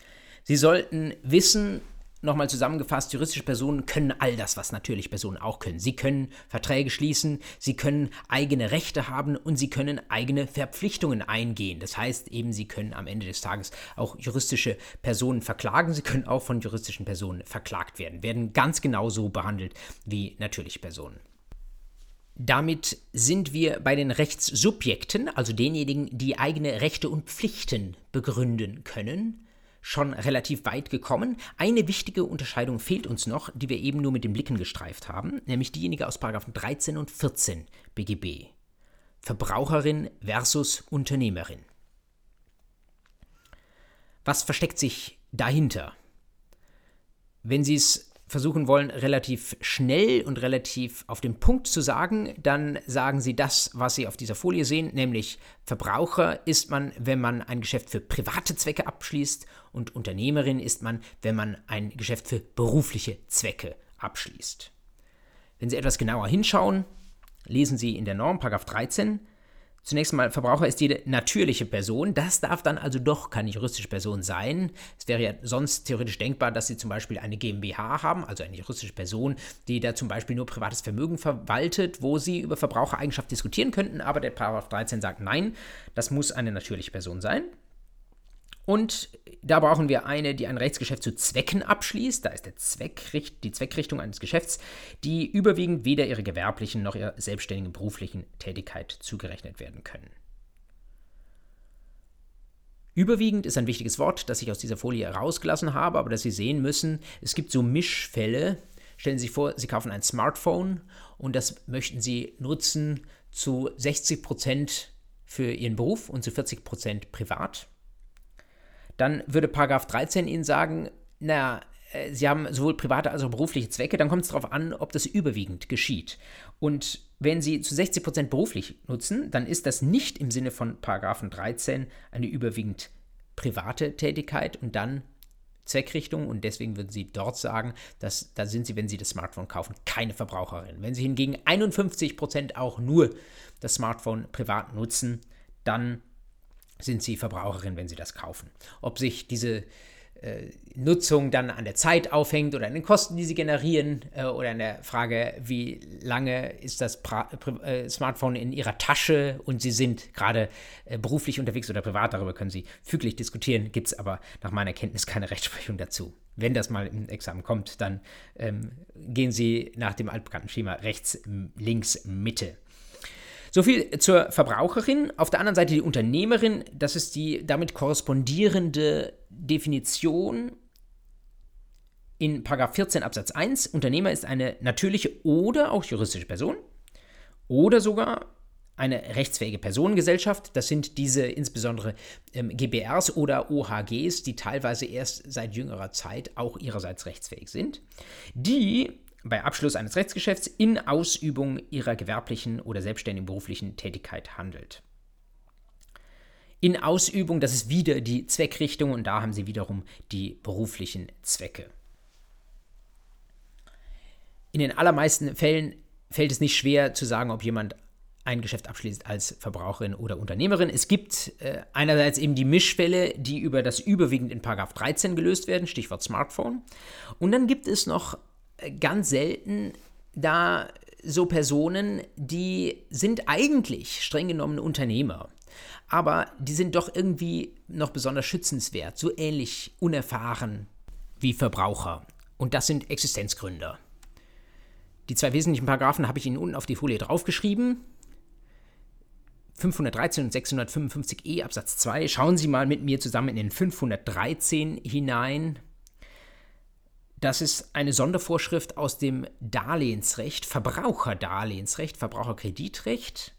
S1: Sie sollten wissen, Nochmal zusammengefasst, juristische Personen können all das, was natürliche Personen auch können. Sie können Verträge schließen, sie können eigene Rechte haben und sie können eigene Verpflichtungen eingehen. Das heißt eben, sie können am Ende des Tages auch juristische Personen verklagen, sie können auch von juristischen Personen verklagt werden, werden ganz genauso behandelt wie natürliche Personen. Damit sind wir bei den Rechtssubjekten, also denjenigen, die eigene Rechte und Pflichten begründen können schon relativ weit gekommen. Eine wichtige Unterscheidung fehlt uns noch, die wir eben nur mit den Blicken gestreift haben, nämlich diejenige aus 13 und 14 BGB. Verbraucherin versus Unternehmerin. Was versteckt sich dahinter? Wenn Sie es versuchen wollen, relativ schnell und relativ auf den Punkt zu sagen, dann sagen Sie das, was Sie auf dieser Folie sehen, nämlich Verbraucher ist man, wenn man ein Geschäft für private Zwecke abschließt und Unternehmerin ist man, wenn man ein Geschäft für berufliche Zwecke abschließt. Wenn Sie etwas genauer hinschauen, lesen Sie in der Norm, Paragraph 13, Zunächst mal, Verbraucher ist jede natürliche Person. Das darf dann also doch keine juristische Person sein. Es wäre ja sonst theoretisch denkbar, dass Sie zum Beispiel eine GmbH haben, also eine juristische Person, die da zum Beispiel nur privates Vermögen verwaltet, wo Sie über Verbrauchereigenschaft diskutieren könnten. Aber der Paragraph 13 sagt, nein, das muss eine natürliche Person sein. Und da brauchen wir eine, die ein Rechtsgeschäft zu Zwecken abschließt. Da ist der Zweckricht, die Zweckrichtung eines Geschäfts, die überwiegend weder ihrer gewerblichen noch ihrer selbstständigen beruflichen Tätigkeit zugerechnet werden können. Überwiegend ist ein wichtiges Wort, das ich aus dieser Folie herausgelassen habe, aber das Sie sehen müssen, es gibt so Mischfälle. Stellen Sie sich vor, Sie kaufen ein Smartphone und das möchten Sie nutzen zu 60 Prozent für Ihren Beruf und zu 40 Prozent privat dann würde Paragraph 13 Ihnen sagen, naja, äh, Sie haben sowohl private als auch berufliche Zwecke, dann kommt es darauf an, ob das überwiegend geschieht. Und wenn Sie zu 60 Prozent beruflich nutzen, dann ist das nicht im Sinne von Paragraphen 13 eine überwiegend private Tätigkeit und dann Zweckrichtung und deswegen würden Sie dort sagen, dass da sind Sie, wenn Sie das Smartphone kaufen, keine Verbraucherin. Wenn Sie hingegen 51 Prozent auch nur das Smartphone privat nutzen, dann sind Sie Verbraucherin, wenn Sie das kaufen. Ob sich diese äh, Nutzung dann an der Zeit aufhängt oder an den Kosten, die sie generieren äh, oder an der Frage, wie lange ist das pra äh, Smartphone in ihrer Tasche und sie sind gerade äh, beruflich unterwegs oder privat, darüber können Sie füglich diskutieren, gibt es aber nach meiner Kenntnis keine *laughs* Rechtsprechung dazu. Wenn das mal im Examen kommt, dann ähm, gehen Sie nach dem altbekannten Schema rechts, links, Mitte. So viel zur Verbraucherin. Auf der anderen Seite die Unternehmerin, das ist die damit korrespondierende Definition in 14 Absatz 1. Unternehmer ist eine natürliche oder auch juristische Person oder sogar eine rechtsfähige Personengesellschaft. Das sind diese insbesondere ähm, GBRs oder OHGs, die teilweise erst seit jüngerer Zeit auch ihrerseits rechtsfähig sind, die bei Abschluss eines Rechtsgeschäfts in Ausübung ihrer gewerblichen oder selbstständigen beruflichen Tätigkeit handelt. In Ausübung, das ist wieder die Zweckrichtung und da haben sie wiederum die beruflichen Zwecke. In den allermeisten Fällen fällt es nicht schwer zu sagen, ob jemand ein Geschäft abschließt als Verbraucherin oder Unternehmerin. Es gibt äh, einerseits eben die Mischfälle, die über das überwiegend in 13 gelöst werden, Stichwort Smartphone. Und dann gibt es noch ganz selten da so Personen, die sind eigentlich streng genommen Unternehmer, aber die sind doch irgendwie noch besonders schützenswert, so ähnlich unerfahren wie Verbraucher. Und das sind Existenzgründer. Die zwei wesentlichen Paragraphen habe ich Ihnen unten auf die Folie draufgeschrieben. 513 und 655e Absatz 2. Schauen Sie mal mit mir zusammen in den 513 hinein. Das ist eine Sondervorschrift aus dem Darlehensrecht, Verbraucherdarlehensrecht, Verbraucherkreditrecht.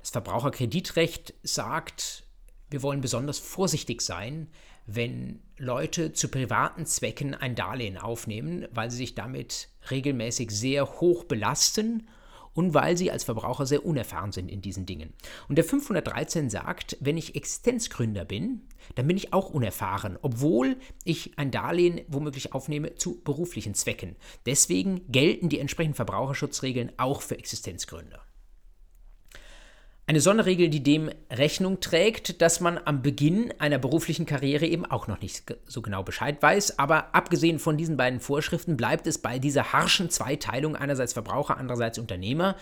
S1: Das Verbraucherkreditrecht sagt, wir wollen besonders vorsichtig sein, wenn Leute zu privaten Zwecken ein Darlehen aufnehmen, weil sie sich damit regelmäßig sehr hoch belasten und weil sie als Verbraucher sehr unerfahren sind in diesen Dingen. Und der 513 sagt, wenn ich Existenzgründer bin, dann bin ich auch unerfahren, obwohl ich ein Darlehen womöglich aufnehme zu beruflichen Zwecken. Deswegen gelten die entsprechenden Verbraucherschutzregeln auch für Existenzgründer. Eine Sonderregel, die dem Rechnung trägt, dass man am Beginn einer beruflichen Karriere eben auch noch nicht so genau Bescheid weiß. Aber abgesehen von diesen beiden Vorschriften bleibt es bei dieser harschen Zweiteilung einerseits Verbraucher, andererseits Unternehmer.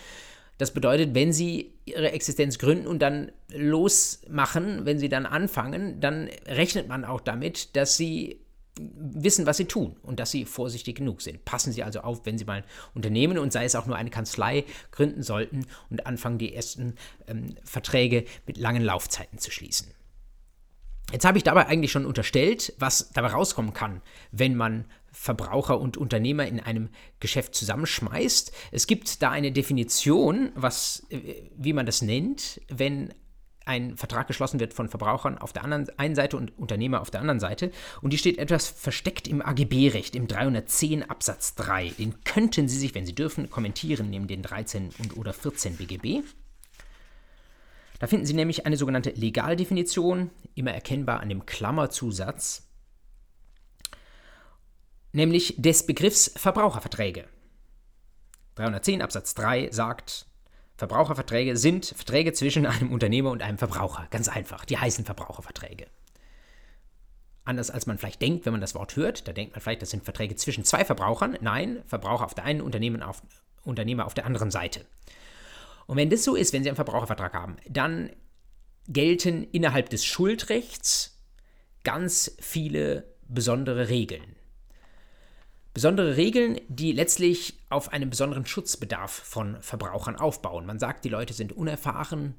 S1: Das bedeutet, wenn Sie Ihre Existenz gründen und dann losmachen, wenn Sie dann anfangen, dann rechnet man auch damit, dass Sie wissen, was sie tun und dass sie vorsichtig genug sind. Passen Sie also auf, wenn Sie mal ein Unternehmen und sei es auch nur eine Kanzlei gründen sollten und anfangen, die ersten ähm, Verträge mit langen Laufzeiten zu schließen. Jetzt habe ich dabei eigentlich schon unterstellt, was dabei rauskommen kann, wenn man Verbraucher und Unternehmer in einem Geschäft zusammenschmeißt. Es gibt da eine Definition, was, äh, wie man das nennt, wenn ein Vertrag geschlossen wird von Verbrauchern auf der anderen einen Seite und Unternehmer auf der anderen Seite. Und die steht etwas versteckt im AGB-Recht, im 310 Absatz 3. Den könnten Sie sich, wenn Sie dürfen, kommentieren neben den 13 und oder 14 BGB. Da finden Sie nämlich eine sogenannte Legaldefinition, immer erkennbar an dem Klammerzusatz, nämlich des Begriffs Verbraucherverträge. 310 Absatz 3 sagt, Verbraucherverträge sind Verträge zwischen einem Unternehmer und einem Verbraucher. Ganz einfach. Die heißen Verbraucherverträge. Anders als man vielleicht denkt, wenn man das Wort hört, da denkt man vielleicht, das sind Verträge zwischen zwei Verbrauchern. Nein, Verbraucher auf der einen, Unternehmen auf, Unternehmer auf der anderen Seite. Und wenn das so ist, wenn Sie einen Verbrauchervertrag haben, dann gelten innerhalb des Schuldrechts ganz viele besondere Regeln. Besondere Regeln, die letztlich auf einen besonderen Schutzbedarf von Verbrauchern aufbauen. Man sagt, die Leute sind unerfahren,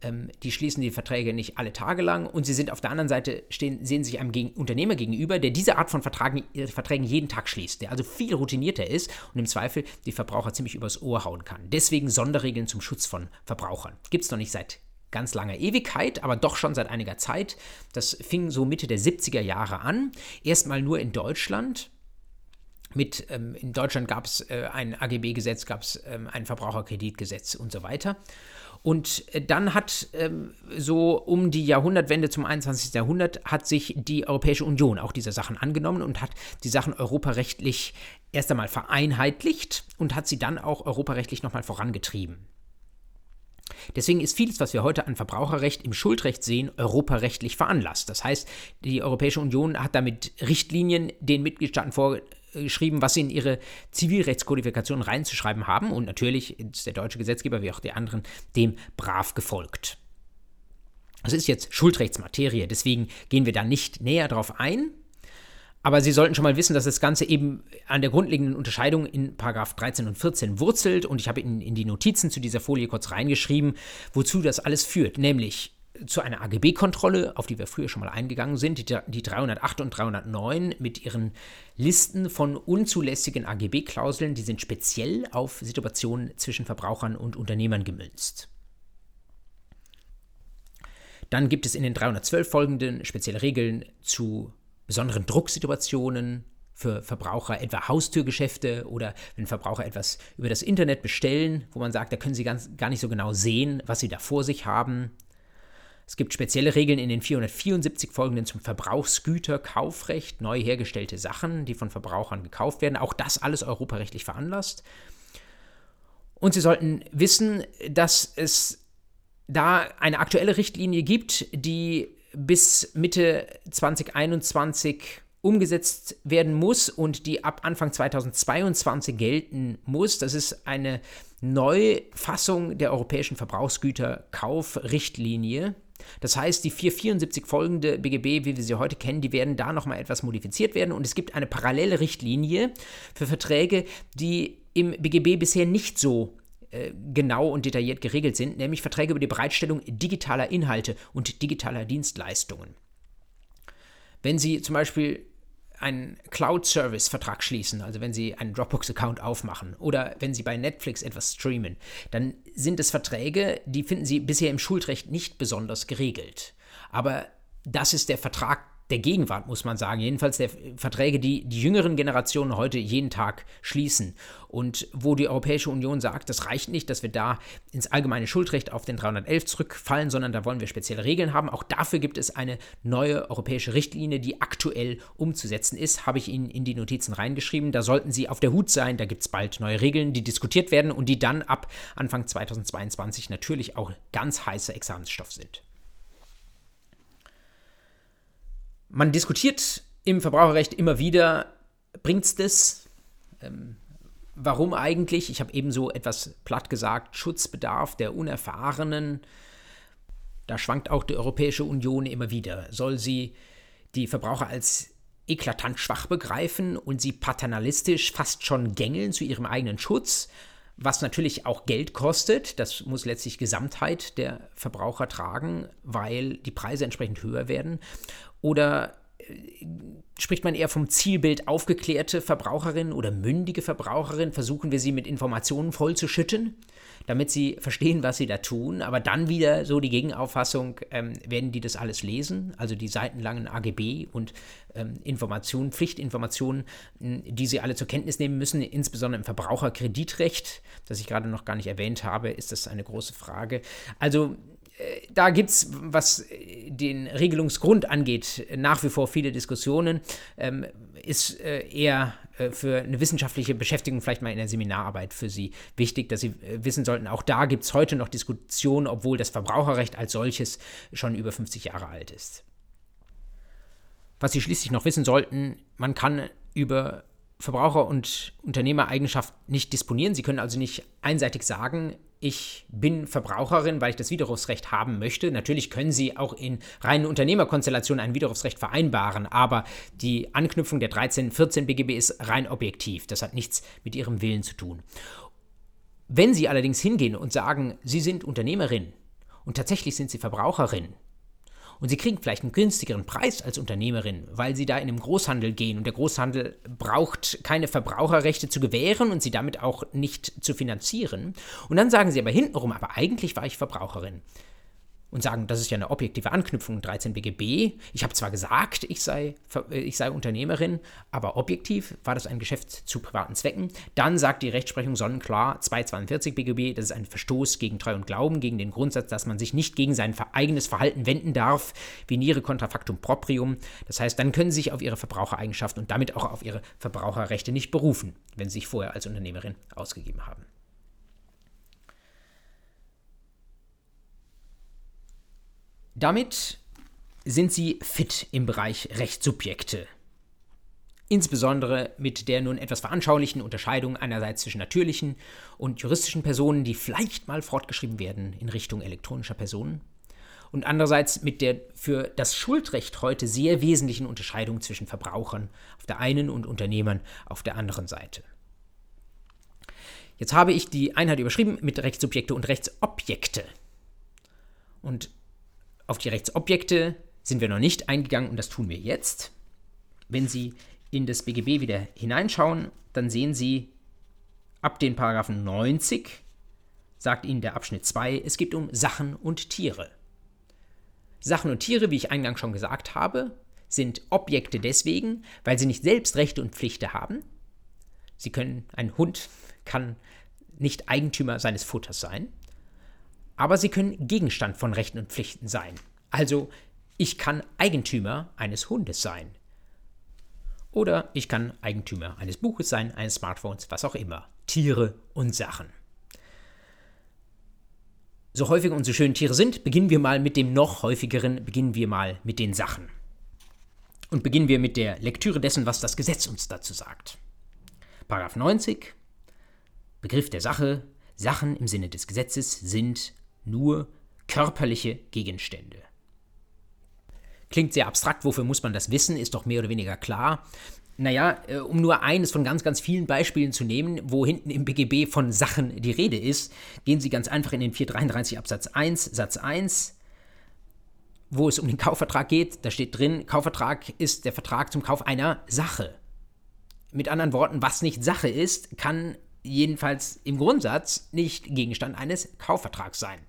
S1: ähm, die schließen die Verträge nicht alle Tage lang und sie sind auf der anderen Seite, stehen, sehen sich einem Gegen Unternehmer gegenüber, der diese Art von Vertragen, äh, Verträgen jeden Tag schließt, der also viel routinierter ist und im Zweifel die Verbraucher ziemlich übers Ohr hauen kann. Deswegen Sonderregeln zum Schutz von Verbrauchern. Gibt es noch nicht seit ganz langer Ewigkeit, aber doch schon seit einiger Zeit. Das fing so Mitte der 70er Jahre an. Erstmal nur in Deutschland mit, ähm, in Deutschland gab es äh, ein AGB-Gesetz, gab es ähm, ein Verbraucherkreditgesetz und so weiter. Und äh, dann hat ähm, so um die Jahrhundertwende zum 21. Jahrhundert hat sich die Europäische Union auch dieser Sachen angenommen und hat die Sachen europarechtlich erst einmal vereinheitlicht und hat sie dann auch europarechtlich nochmal vorangetrieben. Deswegen ist vieles, was wir heute an Verbraucherrecht im Schuldrecht sehen, europarechtlich veranlasst. Das heißt, die Europäische Union hat damit Richtlinien den Mitgliedstaaten vor, geschrieben, was sie in ihre Zivilrechtskodifikation reinzuschreiben haben. Und natürlich ist der deutsche Gesetzgeber wie auch die anderen dem brav gefolgt. Das ist jetzt Schuldrechtsmaterie, deswegen gehen wir da nicht näher drauf ein. Aber Sie sollten schon mal wissen, dass das Ganze eben an der grundlegenden Unterscheidung in Paragraph 13 und 14 wurzelt. Und ich habe Ihnen in die Notizen zu dieser Folie kurz reingeschrieben, wozu das alles führt. Nämlich zu einer AGB-Kontrolle, auf die wir früher schon mal eingegangen sind, die, die 308 und 309 mit ihren Listen von unzulässigen AGB-Klauseln, die sind speziell auf Situationen zwischen Verbrauchern und Unternehmern gemünzt. Dann gibt es in den 312 folgenden spezielle Regeln zu besonderen Drucksituationen für Verbraucher, etwa Haustürgeschäfte oder wenn Verbraucher etwas über das Internet bestellen, wo man sagt, da können sie ganz, gar nicht so genau sehen, was sie da vor sich haben. Es gibt spezielle Regeln in den 474 folgenden zum Verbrauchsgüterkaufrecht, neu hergestellte Sachen, die von Verbrauchern gekauft werden. Auch das alles europarechtlich veranlasst. Und Sie sollten wissen, dass es da eine aktuelle Richtlinie gibt, die bis Mitte 2021 umgesetzt werden muss und die ab Anfang 2022 gelten muss. Das ist eine Neufassung der europäischen Verbrauchsgüterkaufrichtlinie. Das heißt, die 474 folgende BGB, wie wir sie heute kennen, die werden da nochmal etwas modifiziert werden und es gibt eine parallele Richtlinie für Verträge, die im BGB bisher nicht so äh, genau und detailliert geregelt sind, nämlich Verträge über die Bereitstellung digitaler Inhalte und digitaler Dienstleistungen. Wenn Sie zum Beispiel einen Cloud-Service-Vertrag schließen, also wenn Sie einen Dropbox-Account aufmachen oder wenn Sie bei Netflix etwas streamen, dann sind es Verträge, die finden Sie bisher im Schuldrecht nicht besonders geregelt. Aber das ist der Vertrag, der Gegenwart, muss man sagen. Jedenfalls der Verträge, die die jüngeren Generationen heute jeden Tag schließen. Und wo die Europäische Union sagt, das reicht nicht, dass wir da ins allgemeine Schuldrecht auf den 311 zurückfallen, sondern da wollen wir spezielle Regeln haben. Auch dafür gibt es eine neue europäische Richtlinie, die aktuell umzusetzen ist. Habe ich Ihnen in die Notizen reingeschrieben. Da sollten Sie auf der Hut sein. Da gibt es bald neue Regeln, die diskutiert werden und die dann ab Anfang 2022 natürlich auch ganz heißer Examensstoff sind. Man diskutiert im Verbraucherrecht immer wieder, bringt es das? Ähm, warum eigentlich? Ich habe ebenso etwas platt gesagt, Schutzbedarf der Unerfahrenen. Da schwankt auch die Europäische Union immer wieder. Soll sie die Verbraucher als eklatant schwach begreifen und sie paternalistisch fast schon gängeln zu ihrem eigenen Schutz, was natürlich auch Geld kostet. Das muss letztlich Gesamtheit der Verbraucher tragen, weil die Preise entsprechend höher werden. Oder äh, Spricht man eher vom Zielbild aufgeklärte Verbraucherin oder mündige Verbraucherin? Versuchen wir sie mit Informationen vollzuschütten, damit sie verstehen, was sie da tun? Aber dann wieder so die Gegenauffassung, ähm, werden die das alles lesen? Also die seitenlangen AGB und ähm, Informationen, Pflichtinformationen, die sie alle zur Kenntnis nehmen müssen, insbesondere im Verbraucherkreditrecht, das ich gerade noch gar nicht erwähnt habe, ist das eine große Frage. Also da gibt es, was den Regelungsgrund angeht, nach wie vor viele Diskussionen. Ähm, ist äh, eher äh, für eine wissenschaftliche Beschäftigung, vielleicht mal in der Seminararbeit für Sie wichtig, dass Sie äh, wissen sollten, auch da gibt es heute noch Diskussionen, obwohl das Verbraucherrecht als solches schon über 50 Jahre alt ist. Was Sie schließlich noch wissen sollten, man kann über Verbraucher- und Unternehmereigenschaft nicht disponieren. Sie können also nicht einseitig sagen, ich bin Verbraucherin, weil ich das Widerrufsrecht haben möchte. Natürlich können Sie auch in reinen Unternehmerkonstellationen ein Widerrufsrecht vereinbaren, aber die Anknüpfung der 13, 14 BGB ist rein objektiv. Das hat nichts mit Ihrem Willen zu tun. Wenn Sie allerdings hingehen und sagen, Sie sind Unternehmerin und tatsächlich sind Sie Verbraucherin, und sie kriegen vielleicht einen günstigeren Preis als Unternehmerin, weil sie da in einem Großhandel gehen und der Großhandel braucht keine Verbraucherrechte zu gewähren und sie damit auch nicht zu finanzieren. Und dann sagen sie aber hintenrum, aber eigentlich war ich Verbraucherin und sagen, das ist ja eine objektive Anknüpfung 13 BGB. Ich habe zwar gesagt, ich sei, ich sei Unternehmerin, aber objektiv war das ein Geschäft zu privaten Zwecken. Dann sagt die Rechtsprechung sonnenklar 242 BGB, das ist ein Verstoß gegen Treu und Glauben, gegen den Grundsatz, dass man sich nicht gegen sein eigenes Verhalten wenden darf, veniere contra factum proprium. Das heißt, dann können sie sich auf ihre Verbrauchereigenschaften und damit auch auf ihre Verbraucherrechte nicht berufen, wenn sie sich vorher als Unternehmerin ausgegeben haben. Damit sind sie fit im Bereich Rechtssubjekte. Insbesondere mit der nun etwas veranschaulichen Unterscheidung einerseits zwischen natürlichen und juristischen Personen, die vielleicht mal fortgeschrieben werden in Richtung elektronischer Personen, und andererseits mit der für das Schuldrecht heute sehr wesentlichen Unterscheidung zwischen Verbrauchern auf der einen und Unternehmern auf der anderen Seite. Jetzt habe ich die Einheit überschrieben mit Rechtssubjekte und Rechtsobjekte. Und auf die Rechtsobjekte sind wir noch nicht eingegangen und das tun wir jetzt. Wenn Sie in das BGB wieder hineinschauen, dann sehen Sie ab den Paragraphen 90 sagt Ihnen der Abschnitt 2, es geht um Sachen und Tiere. Sachen und Tiere, wie ich eingangs schon gesagt habe, sind Objekte deswegen, weil sie nicht selbst Rechte und Pflichten haben. Sie können, ein Hund kann nicht Eigentümer seines Futters sein aber sie können Gegenstand von Rechten und Pflichten sein. Also, ich kann Eigentümer eines Hundes sein. Oder ich kann Eigentümer eines Buches sein, eines Smartphones, was auch immer. Tiere und Sachen. So häufig und so schön Tiere sind, beginnen wir mal mit dem noch häufigeren, beginnen wir mal mit den Sachen. Und beginnen wir mit der Lektüre dessen, was das Gesetz uns dazu sagt. Paragraph 90 Begriff der Sache. Sachen im Sinne des Gesetzes sind nur körperliche Gegenstände. Klingt sehr abstrakt, wofür muss man das wissen, ist doch mehr oder weniger klar. Naja, äh, um nur eines von ganz, ganz vielen Beispielen zu nehmen, wo hinten im BGB von Sachen die Rede ist, gehen Sie ganz einfach in den 433 Absatz 1, Satz 1, wo es um den Kaufvertrag geht. Da steht drin, Kaufvertrag ist der Vertrag zum Kauf einer Sache. Mit anderen Worten, was nicht Sache ist, kann jedenfalls im Grundsatz nicht Gegenstand eines Kaufvertrags sein.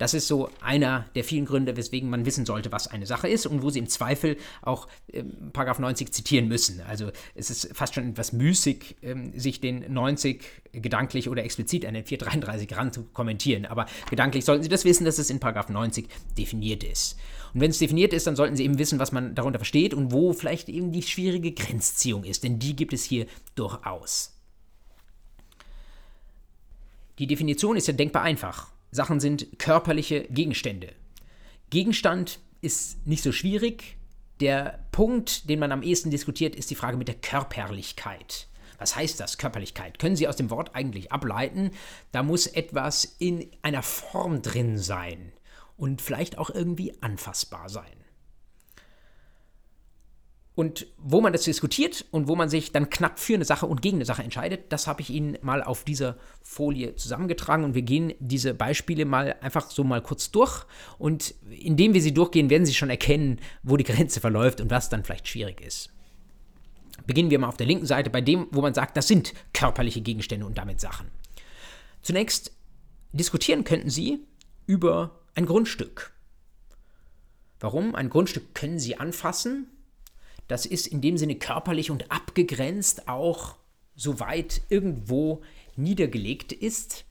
S1: Das ist so einer der vielen Gründe, weswegen man wissen sollte, was eine Sache ist und wo sie im Zweifel auch äh, Paragraph 90 zitieren müssen. Also es ist fast schon etwas müßig, ähm, sich den 90 gedanklich oder explizit an den 433 ran zu kommentieren. Aber gedanklich sollten Sie das wissen, dass es in Paragraph 90 definiert ist. Und wenn es definiert ist, dann sollten Sie eben wissen, was man darunter versteht und wo vielleicht eben die schwierige Grenzziehung ist, denn die gibt es hier durchaus. Die Definition ist ja denkbar einfach. Sachen sind körperliche Gegenstände. Gegenstand ist nicht so schwierig. Der Punkt, den man am ehesten diskutiert, ist die Frage mit der Körperlichkeit. Was heißt das, Körperlichkeit? Können Sie aus dem Wort eigentlich ableiten? Da muss etwas in einer Form drin sein und vielleicht auch irgendwie anfassbar sein. Und wo man das diskutiert und wo man sich dann knapp für eine Sache und gegen eine Sache entscheidet, das habe ich Ihnen mal auf dieser Folie zusammengetragen und wir gehen diese Beispiele mal einfach so mal kurz durch und indem wir sie durchgehen, werden Sie schon erkennen, wo die Grenze verläuft und was dann vielleicht schwierig ist. Beginnen wir mal auf der linken Seite bei dem, wo man sagt, das sind körperliche Gegenstände und damit Sachen. Zunächst diskutieren könnten Sie über ein Grundstück. Warum? Ein Grundstück können Sie anfassen. Das ist in dem Sinne körperlich und abgegrenzt auch soweit irgendwo niedergelegt ist,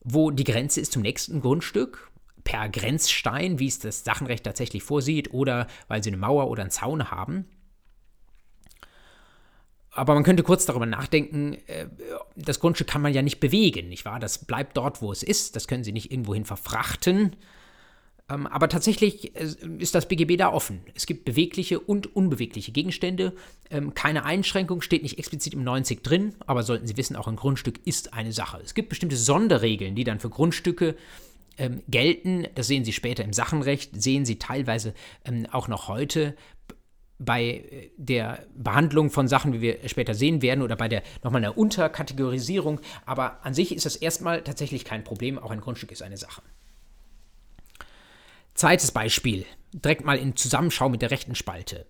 S1: wo die Grenze ist zum nächsten Grundstück, per Grenzstein, wie es das Sachenrecht tatsächlich vorsieht, oder weil sie eine Mauer oder einen Zaun haben. Aber man könnte kurz darüber nachdenken, äh, das Grundstück kann man ja nicht bewegen, nicht wahr? Das bleibt dort, wo es ist, das können Sie nicht irgendwohin verfrachten. Ähm, aber tatsächlich äh, ist das BGB da offen. Es gibt bewegliche und unbewegliche Gegenstände. Ähm, keine Einschränkung steht nicht explizit im 90 drin, aber sollten Sie wissen, auch ein Grundstück ist eine Sache. Es gibt bestimmte Sonderregeln, die dann für Grundstücke ähm, gelten. Das sehen Sie später im Sachenrecht, sehen Sie teilweise auch noch heute bei der Behandlung von Sachen, wie wir später sehen werden, oder bei der nochmal einer Unterkategorisierung. Aber an sich ist das erstmal tatsächlich kein Problem. Auch ein Grundstück ist eine Sache. Zweites Beispiel, direkt mal in Zusammenschau mit der rechten Spalte.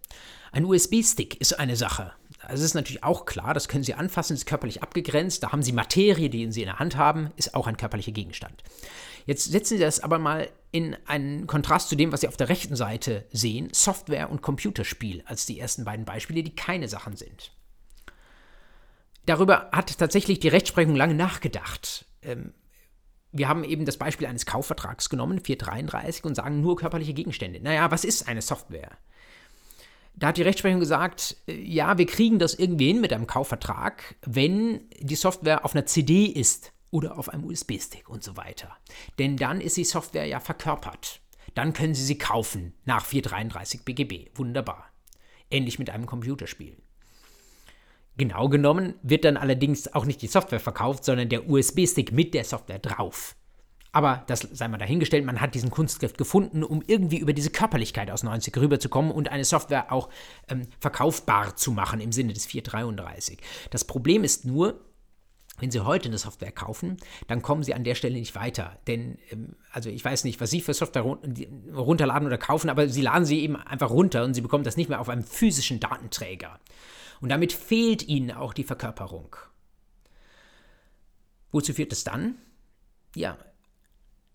S1: Ein USB-Stick ist eine Sache. Das ist natürlich auch klar, das können Sie anfassen, ist körperlich abgegrenzt, da haben Sie Materie, die Sie in der Hand haben, ist auch ein körperlicher Gegenstand. Jetzt setzen Sie das aber mal in einen Kontrast zu dem, was Sie auf der rechten Seite sehen, Software und Computerspiel als die ersten beiden Beispiele, die keine Sachen sind. Darüber hat tatsächlich die Rechtsprechung lange nachgedacht. Ähm, wir haben eben das Beispiel eines Kaufvertrags genommen, 433, und sagen nur körperliche Gegenstände. Naja, was ist eine Software? Da hat die Rechtsprechung gesagt, äh, ja, wir kriegen das irgendwie hin mit einem Kaufvertrag, wenn die Software auf einer CD ist oder auf einem USB-Stick und so weiter. Denn dann ist die Software ja verkörpert. Dann können Sie sie kaufen nach 433 BGB. Wunderbar. Ähnlich mit einem Computerspiel. Genau genommen wird dann allerdings auch nicht die Software verkauft, sondern der USB-Stick mit der Software drauf. Aber das sei mal dahingestellt, man hat diesen Kunstgriff gefunden, um irgendwie über diese Körperlichkeit aus 90 rüberzukommen und eine Software auch ähm, verkaufbar zu machen im Sinne des 433. Das Problem ist nur, wenn Sie heute eine Software kaufen, dann kommen Sie an der Stelle nicht weiter. Denn, ähm, also ich weiß nicht, was Sie für Software runterladen oder kaufen, aber Sie laden sie eben einfach runter und Sie bekommen das nicht mehr auf einem physischen Datenträger. Und damit fehlt Ihnen auch die Verkörperung. Wozu führt es dann? Ja,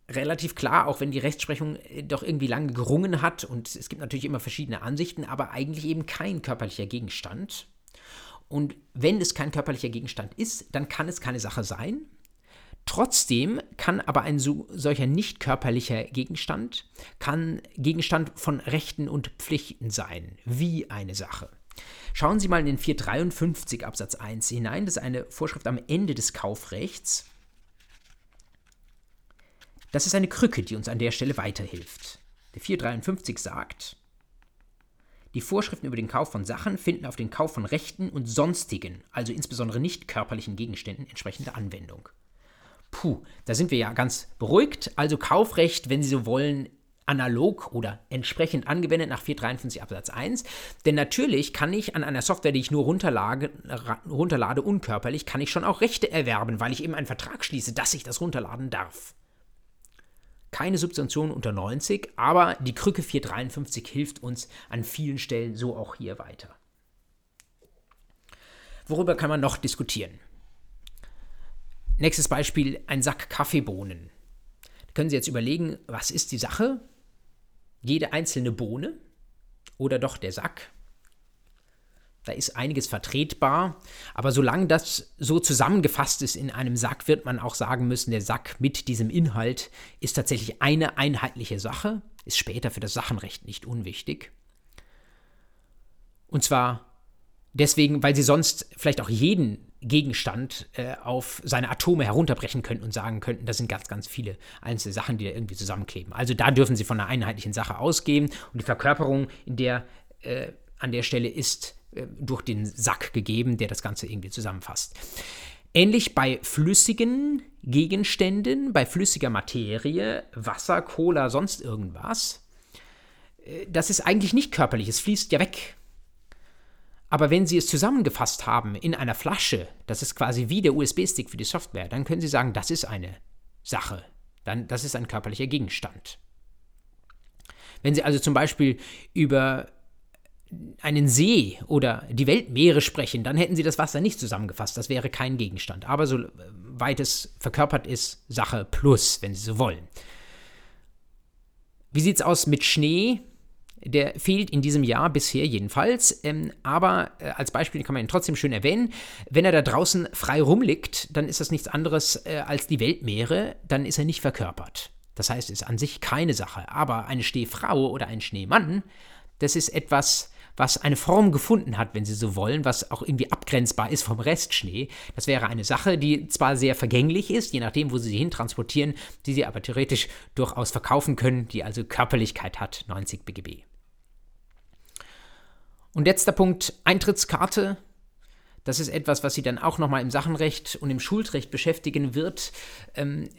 S1: relativ klar, auch wenn die Rechtsprechung äh, doch irgendwie lange gerungen hat und es gibt natürlich immer verschiedene Ansichten, aber eigentlich eben kein körperlicher Gegenstand und wenn es kein körperlicher Gegenstand ist, dann kann es keine Sache sein. Trotzdem kann aber ein so, solcher nicht körperlicher Gegenstand, kann Gegenstand von Rechten und Pflichten sein, wie eine Sache. Schauen Sie mal in den 453 Absatz 1 hinein, das ist eine Vorschrift am Ende des Kaufrechts. Das ist eine Krücke, die uns an der Stelle weiterhilft. Der 453 sagt, die Vorschriften über den Kauf von Sachen finden auf den Kauf von Rechten und sonstigen, also insbesondere nicht körperlichen Gegenständen, entsprechende Anwendung. Puh, da sind wir ja ganz beruhigt. Also Kaufrecht, wenn Sie so wollen, analog oder entsprechend angewendet nach 453 Absatz 1. Denn natürlich kann ich an einer Software, die ich nur runterlade, runterlade unkörperlich, kann ich schon auch Rechte erwerben, weil ich eben einen Vertrag schließe, dass ich das runterladen darf keine Subvention unter 90, aber die Krücke 453 hilft uns an vielen Stellen so auch hier weiter. Worüber kann man noch diskutieren? Nächstes Beispiel, ein Sack Kaffeebohnen. Da können Sie jetzt überlegen, was ist die Sache? Jede einzelne Bohne oder doch der Sack? Da ist einiges vertretbar, aber solange das so zusammengefasst ist in einem Sack, wird man auch sagen müssen, der Sack mit diesem Inhalt ist tatsächlich eine einheitliche Sache, ist später für das Sachenrecht nicht unwichtig. Und zwar deswegen, weil sie sonst vielleicht auch jeden Gegenstand äh, auf seine Atome herunterbrechen könnten und sagen könnten, das sind ganz, ganz viele einzelne Sachen, die da irgendwie zusammenkleben. Also da dürfen sie von einer einheitlichen Sache ausgehen und die Verkörperung in der, äh, an der Stelle ist äh, durch den Sack gegeben, der das Ganze irgendwie zusammenfasst. Ähnlich bei flüssigen Gegenständen, bei flüssiger Materie, Wasser, Cola, sonst irgendwas. Äh, das ist eigentlich nicht körperlich, es fließt ja weg. Aber wenn Sie es zusammengefasst haben in einer Flasche, das ist quasi wie der USB-Stick für die Software, dann können Sie sagen, das ist eine Sache. Dann, das ist ein körperlicher Gegenstand. Wenn Sie also zum Beispiel über einen See oder die Weltmeere sprechen, dann hätten Sie das Wasser nicht zusammengefasst. Das wäre kein Gegenstand. Aber soweit es verkörpert ist, Sache plus, wenn Sie so wollen. Wie sieht es aus mit Schnee? Der fehlt in diesem Jahr bisher jedenfalls. Ähm, aber äh, als Beispiel kann man ihn trotzdem schön erwähnen. Wenn er da draußen frei rumliegt, dann ist das nichts anderes äh, als die Weltmeere. Dann ist er nicht verkörpert. Das heißt, es ist an sich keine Sache. Aber eine Schneefrau oder ein Schneemann, das ist etwas, was eine Form gefunden hat, wenn Sie so wollen, was auch irgendwie abgrenzbar ist vom Restschnee. Das wäre eine Sache, die zwar sehr vergänglich ist, je nachdem, wo Sie sie hintransportieren, die Sie aber theoretisch durchaus verkaufen können, die also Körperlichkeit hat, 90 BGB. Und letzter Punkt, Eintrittskarte. Das ist etwas, was Sie dann auch nochmal im Sachenrecht und im Schuldrecht beschäftigen wird. Ähm,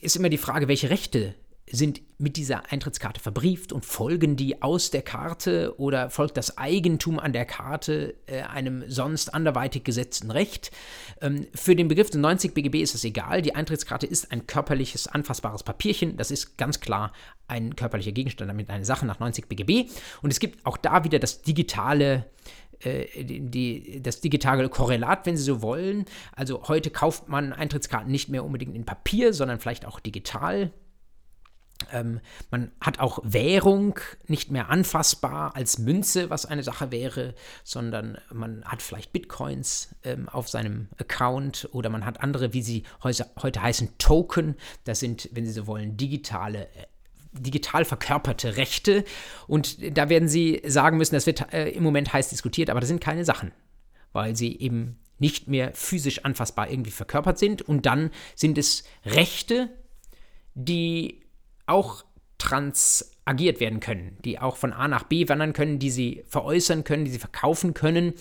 S1: ist immer die Frage, welche Rechte sind mit dieser Eintrittskarte verbrieft und folgen die aus der Karte oder folgt das Eigentum an der Karte äh, einem sonst anderweitig gesetzten Recht? Ähm, für den Begriff des 90 BGB ist es egal. Die Eintrittskarte ist ein körperliches, anfassbares Papierchen. Das ist ganz klar ein körperlicher Gegenstand, damit eine Sache nach 90 BGB. Und es gibt auch da wieder das digitale äh, die, das digitale Korrelat, wenn Sie so wollen. Also heute kauft man Eintrittskarten nicht mehr unbedingt in Papier, sondern vielleicht auch digital. Ähm, man hat auch Währung nicht mehr anfassbar als Münze, was eine Sache wäre, sondern man hat vielleicht Bitcoins ähm, auf seinem Account oder man hat andere, wie sie heute heißen, Token. Das sind, wenn Sie so wollen, digitale äh, digital verkörperte Rechte. Und da werden Sie sagen müssen, das wird äh, im Moment heiß diskutiert, aber das sind keine Sachen, weil sie eben nicht mehr physisch anfassbar irgendwie verkörpert sind. Und dann sind es Rechte, die auch transagiert werden können, die auch von A nach B wandern können, die sie veräußern können, die sie verkaufen können,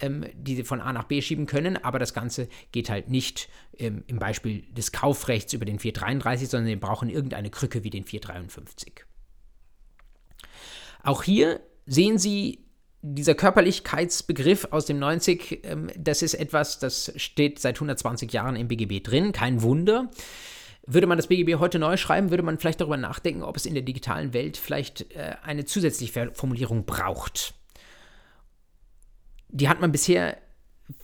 S1: ähm, die sie von A nach B schieben können, aber das Ganze geht halt nicht ähm, im Beispiel des Kaufrechts über den 433, sondern sie brauchen irgendeine Krücke wie den 453. Auch hier sehen Sie dieser Körperlichkeitsbegriff aus dem 90, ähm, das ist etwas, das steht seit 120 Jahren im BGB drin, kein Wunder. Würde man das BGB heute neu schreiben, würde man vielleicht darüber nachdenken, ob es in der digitalen Welt vielleicht äh, eine zusätzliche Formulierung braucht. Die hat man bisher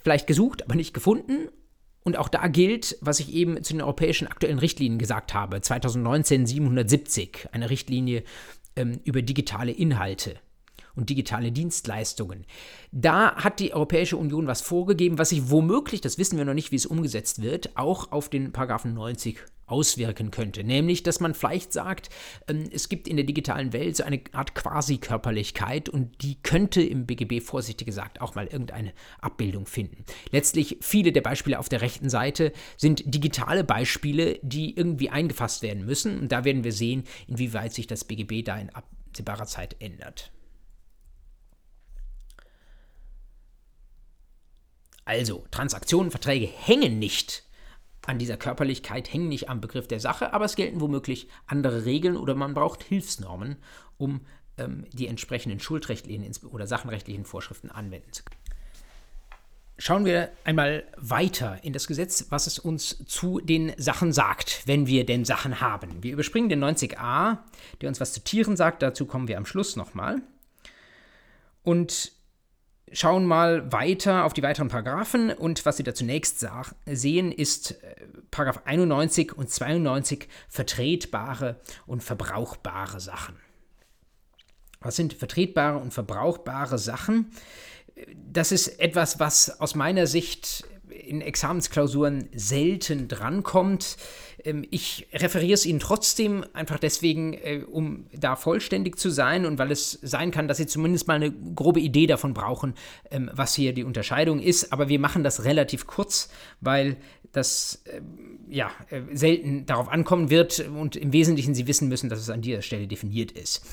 S1: vielleicht gesucht, aber nicht gefunden. Und auch da gilt, was ich eben zu den europäischen aktuellen Richtlinien gesagt habe, 2019 770, eine Richtlinie ähm, über digitale Inhalte und digitale Dienstleistungen. Da hat die Europäische Union was vorgegeben, was sich womöglich, das wissen wir noch nicht, wie es umgesetzt wird, auch auf den Paragraphen 90 auswirken könnte. Nämlich, dass man vielleicht sagt, ähm, es gibt in der digitalen Welt so eine Art Quasi-Körperlichkeit und die könnte im BGB vorsichtig gesagt auch mal irgendeine Abbildung finden. Letztlich viele der Beispiele auf der rechten Seite sind digitale Beispiele, die irgendwie eingefasst werden müssen und da werden wir sehen, inwieweit sich das BGB da in absehbarer Zeit ändert. Also, Transaktionen, Verträge hängen nicht an dieser Körperlichkeit, hängen nicht am Begriff der Sache, aber es gelten womöglich andere Regeln oder man braucht Hilfsnormen, um ähm, die entsprechenden Schuldrechtlichen oder sachenrechtlichen Vorschriften anwenden zu können. Schauen wir einmal weiter in das Gesetz, was es uns zu den Sachen sagt, wenn wir denn Sachen haben. Wir überspringen den 90a, der uns was zu Tieren sagt, dazu kommen wir am Schluss nochmal. Und schauen mal weiter auf die weiteren Paragraphen und was Sie da zunächst sehen, ist äh, Paragraph 91 und 92 vertretbare und verbrauchbare Sachen. Was sind vertretbare und verbrauchbare Sachen? Das ist etwas, was aus meiner Sicht in Examensklausuren selten drankommt. Ähm, ich referiere es Ihnen trotzdem einfach deswegen, äh, um da vollständig zu sein und weil es sein kann, dass Sie zumindest mal eine grobe Idee davon brauchen, ähm, was hier die Unterscheidung ist. Aber wir machen das relativ kurz, weil das ähm, ja äh, selten darauf ankommen wird und im Wesentlichen Sie wissen müssen, dass es an dieser Stelle definiert ist.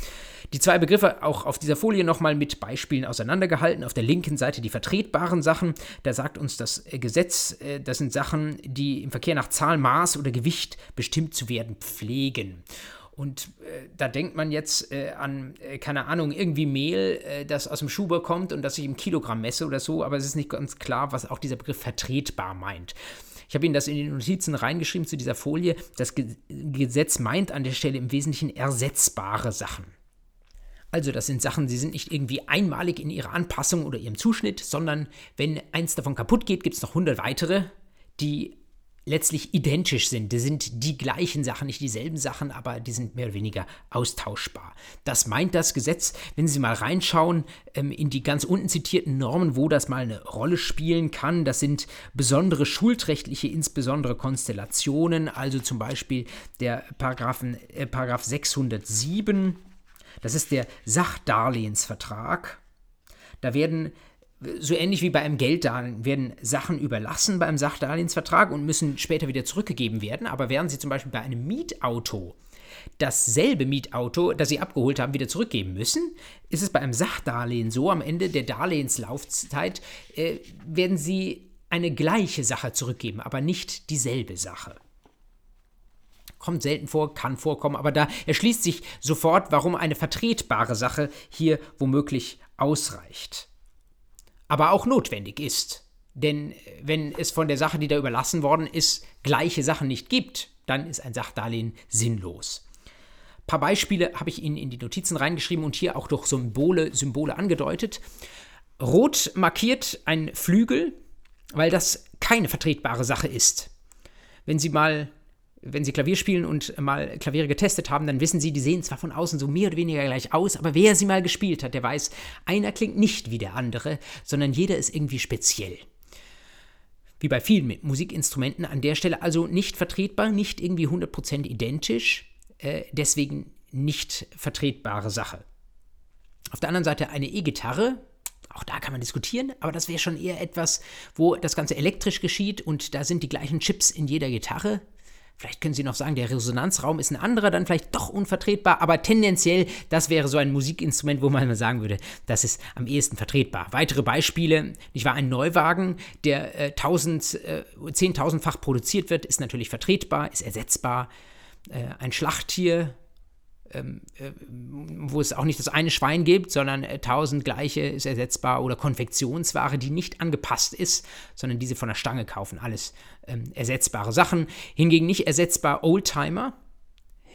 S1: Die zwei Begriffe auch auf dieser Folie nochmal mit Beispielen auseinandergehalten. Auf der linken Seite die vertretbaren Sachen. Da sagt uns das Gesetz, äh, das sind Sachen, die im Verkehr nach Zahl, Maß oder Gewicht bestimmt zu werden pflegen. Und äh, da denkt man jetzt äh, an, äh, keine Ahnung, irgendwie Mehl, äh, das aus dem Schuber kommt und das ich im Kilogramm messe oder so, aber es ist nicht ganz klar, was auch dieser Begriff vertretbar meint. Ich habe Ihnen das in die Notizen reingeschrieben zu dieser Folie. Das Gesetz meint an der Stelle im Wesentlichen ersetzbare Sachen. Also das sind Sachen, sie sind nicht irgendwie einmalig in ihrer Anpassung oder ihrem Zuschnitt, sondern wenn eins davon kaputt geht, gibt es noch 100 weitere, die letztlich identisch sind. Das sind die gleichen Sachen, nicht dieselben Sachen, aber die sind mehr oder weniger austauschbar. Das meint das Gesetz, wenn Sie mal reinschauen ähm, in die ganz unten zitierten Normen, wo das mal eine Rolle spielen kann. Das sind besondere schuldrechtliche, insbesondere Konstellationen, also zum Beispiel der Paragraphen, äh, Paragraph 607. Das ist der Sachdarlehensvertrag. Da werden so ähnlich wie bei einem Gelddarlehen werden Sachen überlassen beim Sachdarlehensvertrag und müssen später wieder zurückgegeben werden. Aber während Sie zum Beispiel bei einem Mietauto dasselbe Mietauto, das Sie abgeholt haben, wieder zurückgeben müssen, ist es bei einem Sachdarlehen so, am Ende der Darlehenslaufzeit äh, werden Sie eine gleiche Sache zurückgeben, aber nicht dieselbe Sache. Kommt selten vor, kann vorkommen, aber da erschließt sich sofort, warum eine vertretbare Sache hier womöglich ausreicht aber auch notwendig ist. Denn äh, wenn es von der Sache, die da überlassen worden ist, gleiche Sachen nicht gibt, dann ist ein Sachdarlehen sinnlos. Ein paar Beispiele habe ich Ihnen in die Notizen reingeschrieben und hier auch durch Symbole, Symbole angedeutet. Rot markiert ein Flügel, weil das keine vertretbare Sache ist. Wenn Sie mal wenn Sie Klavier spielen und mal Klaviere getestet haben, dann wissen Sie, die sehen zwar von außen so mehr oder weniger gleich aus, aber wer sie mal gespielt hat, der weiß, einer klingt nicht wie der andere, sondern jeder ist irgendwie speziell. Wie bei vielen Musikinstrumenten an der Stelle also nicht vertretbar, nicht irgendwie 100% identisch, äh, deswegen nicht vertretbare Sache. Auf der anderen Seite eine E-Gitarre, auch da kann man diskutieren, aber das wäre schon eher etwas, wo das Ganze elektrisch geschieht und da sind die gleichen Chips in jeder Gitarre. Vielleicht können Sie noch sagen, der Resonanzraum ist ein anderer, dann vielleicht doch unvertretbar, aber tendenziell, das wäre so ein Musikinstrument, wo man sagen würde, das ist am ehesten vertretbar. Weitere Beispiele, ich war ein Neuwagen, der äh, 1000, äh, 10.000-fach produziert wird, ist natürlich vertretbar, ist ersetzbar. Äh, ein Schlachttier, wo es auch nicht das eine Schwein gibt, sondern äh, tausend gleiche ist ersetzbar oder Konfektionsware, die nicht angepasst ist, sondern diese von der Stange kaufen. Alles ähm, ersetzbare Sachen. Hingegen nicht ersetzbar Oldtimer,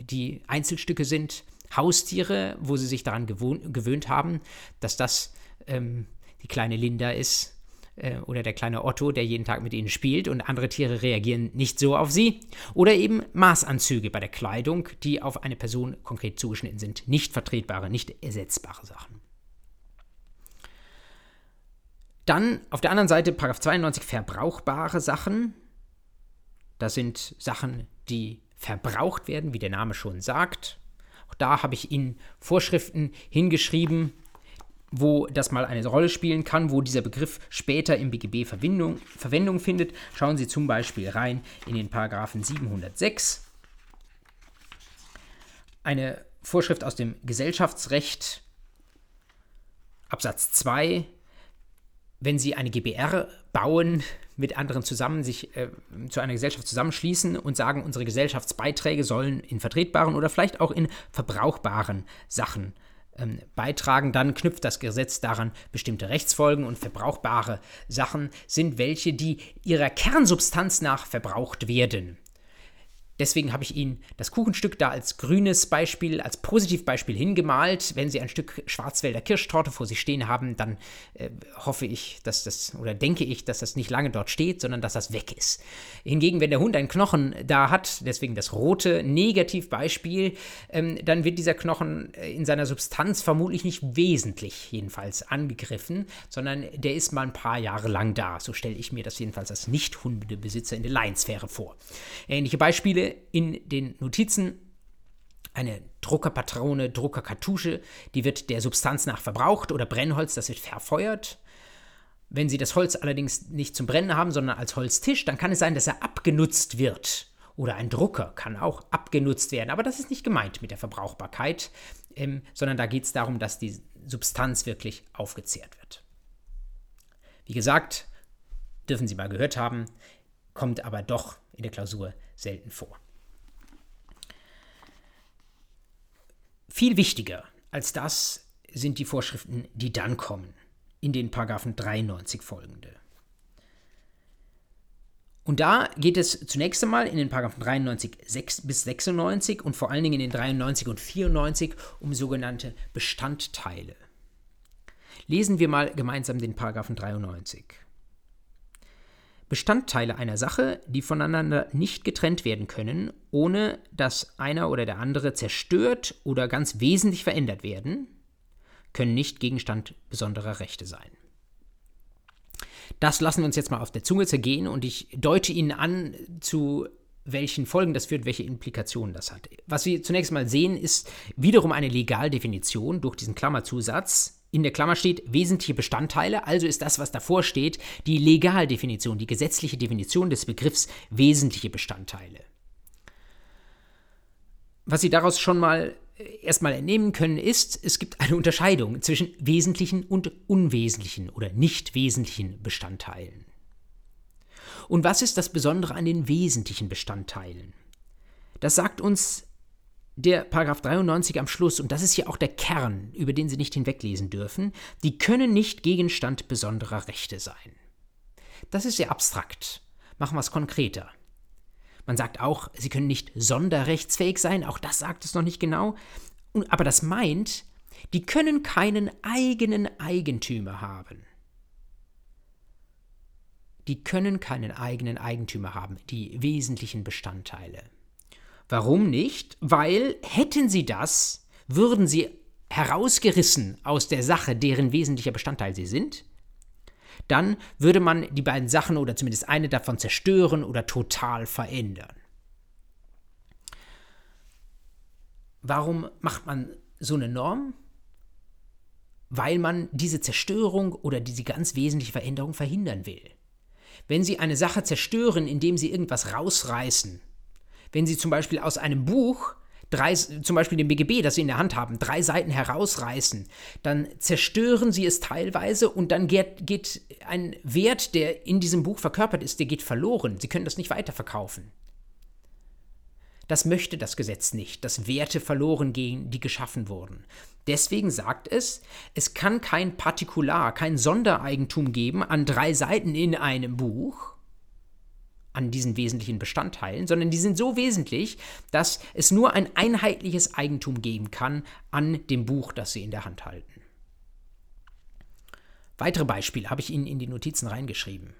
S1: die Einzelstücke sind, Haustiere, wo sie sich daran gewöhnt haben, dass das ähm, die kleine Linda ist, äh, oder der kleine Otto, der jeden Tag mit ihnen spielt und andere Tiere reagieren nicht so auf sie. Oder eben Maßanzüge bei der Kleidung, die auf eine Person konkret zugeschnitten sind. Nicht vertretbare, nicht ersetzbare Sachen. Dann auf der anderen Seite Paragraph 92 verbrauchbare Sachen. Das sind Sachen, die verbraucht werden, wie der Name schon sagt. Auch da habe ich Ihnen Vorschriften hingeschrieben, wo das mal eine Rolle spielen kann, wo dieser Begriff später im BGB Verwendung, Verwendung findet. Schauen Sie zum Beispiel rein in den Paragraphen 706. Eine Vorschrift aus dem Gesellschaftsrecht, Absatz 2. Wenn Sie eine GBR bauen, mit anderen zusammen sich äh, zu einer Gesellschaft zusammenschließen und sagen, unsere Gesellschaftsbeiträge sollen in vertretbaren oder vielleicht auch in verbrauchbaren Sachen ähm, beitragen, dann knüpft das Gesetz daran bestimmte Rechtsfolgen und verbrauchbare Sachen sind welche, die ihrer Kernsubstanz nach verbraucht werden. Deswegen habe ich Ihnen das Kuchenstück da als grünes Beispiel, als Positivbeispiel hingemalt. Wenn Sie ein Stück Schwarzwälder Kirschtorte vor sich stehen haben, dann äh, hoffe ich, dass das oder denke ich, dass das nicht lange dort steht, sondern dass das weg ist. Hingegen, wenn der Hund einen Knochen da hat, deswegen das rote Negativbeispiel, ähm, dann wird dieser Knochen äh, in seiner Substanz vermutlich nicht wesentlich jedenfalls angegriffen, sondern der ist mal ein paar Jahre lang da. So stelle ich mir das jedenfalls als Nicht-Hundebesitzer in der Laiensphäre vor. Ähnliche Beispiele in den Notizen eine Druckerpatrone, Druckerkartusche, die wird der Substanz nach verbraucht oder Brennholz, das wird verfeuert. Wenn Sie das Holz allerdings nicht zum Brennen haben, sondern als Holztisch, dann kann es sein, dass er abgenutzt wird. Oder ein Drucker kann auch abgenutzt werden. Aber das ist nicht gemeint mit der Verbrauchbarkeit, ähm, sondern da geht es darum, dass die Substanz wirklich aufgezehrt wird. Wie gesagt, dürfen Sie mal gehört haben, kommt aber doch in der Klausur selten vor. Viel wichtiger als das sind die Vorschriften, die dann kommen, in den Paragraphen 93 folgende. Und da geht es zunächst einmal in den Paragraphen 93 6 bis 96 und vor allen Dingen in den 93 und 94 um sogenannte Bestandteile. Lesen wir mal gemeinsam den Paragraphen 93. Bestandteile einer Sache, die voneinander nicht getrennt werden können, ohne dass einer oder der andere zerstört oder ganz wesentlich verändert werden, können nicht Gegenstand besonderer Rechte sein. Das lassen wir uns jetzt mal auf der Zunge zergehen und ich deute Ihnen an, zu welchen Folgen das führt, welche Implikationen das hat. Was wir zunächst mal sehen, ist wiederum eine Legaldefinition durch diesen Klammerzusatz, in der Klammer steht wesentliche Bestandteile, also ist das, was davor steht, die Legaldefinition, die gesetzliche Definition des Begriffs wesentliche Bestandteile. Was Sie daraus schon mal äh, erstmal entnehmen können, ist, es gibt eine Unterscheidung zwischen wesentlichen und unwesentlichen oder nicht wesentlichen Bestandteilen. Und was ist das Besondere an den wesentlichen Bestandteilen? Das sagt uns der Paragraph 93 am Schluss, und das ist ja auch der Kern, über den Sie nicht hinweglesen dürfen, die können nicht Gegenstand besonderer Rechte sein. Das ist sehr abstrakt. Machen wir es konkreter. Man sagt auch, sie können nicht sonderrechtsfähig sein, auch das sagt es noch nicht genau. Aber das meint, die können keinen eigenen Eigentümer haben. Die können keinen eigenen Eigentümer haben, die wesentlichen Bestandteile. Warum nicht? Weil hätten sie das, würden sie herausgerissen aus der Sache, deren wesentlicher Bestandteil sie sind, dann würde man die beiden Sachen oder zumindest eine davon zerstören oder total verändern. Warum macht man so eine Norm? Weil man diese Zerstörung oder diese ganz wesentliche Veränderung verhindern will. Wenn Sie eine Sache zerstören, indem Sie irgendwas rausreißen, wenn Sie zum Beispiel aus einem Buch drei, zum Beispiel dem BGB, das Sie in der Hand haben, drei Seiten herausreißen, dann zerstören Sie es teilweise und dann geht, geht ein Wert, der in diesem Buch verkörpert ist, der geht verloren. Sie können das nicht weiterverkaufen. Das möchte das Gesetz nicht, dass Werte verloren gehen, die geschaffen wurden. Deswegen sagt es, es kann kein Partikular, kein Sondereigentum geben an drei Seiten in einem Buch, an diesen wesentlichen Bestandteilen, sondern die sind so wesentlich, dass es nur ein einheitliches Eigentum geben kann an dem Buch, das Sie in der Hand halten. Weitere Beispiele habe ich Ihnen in die Notizen reingeschrieben.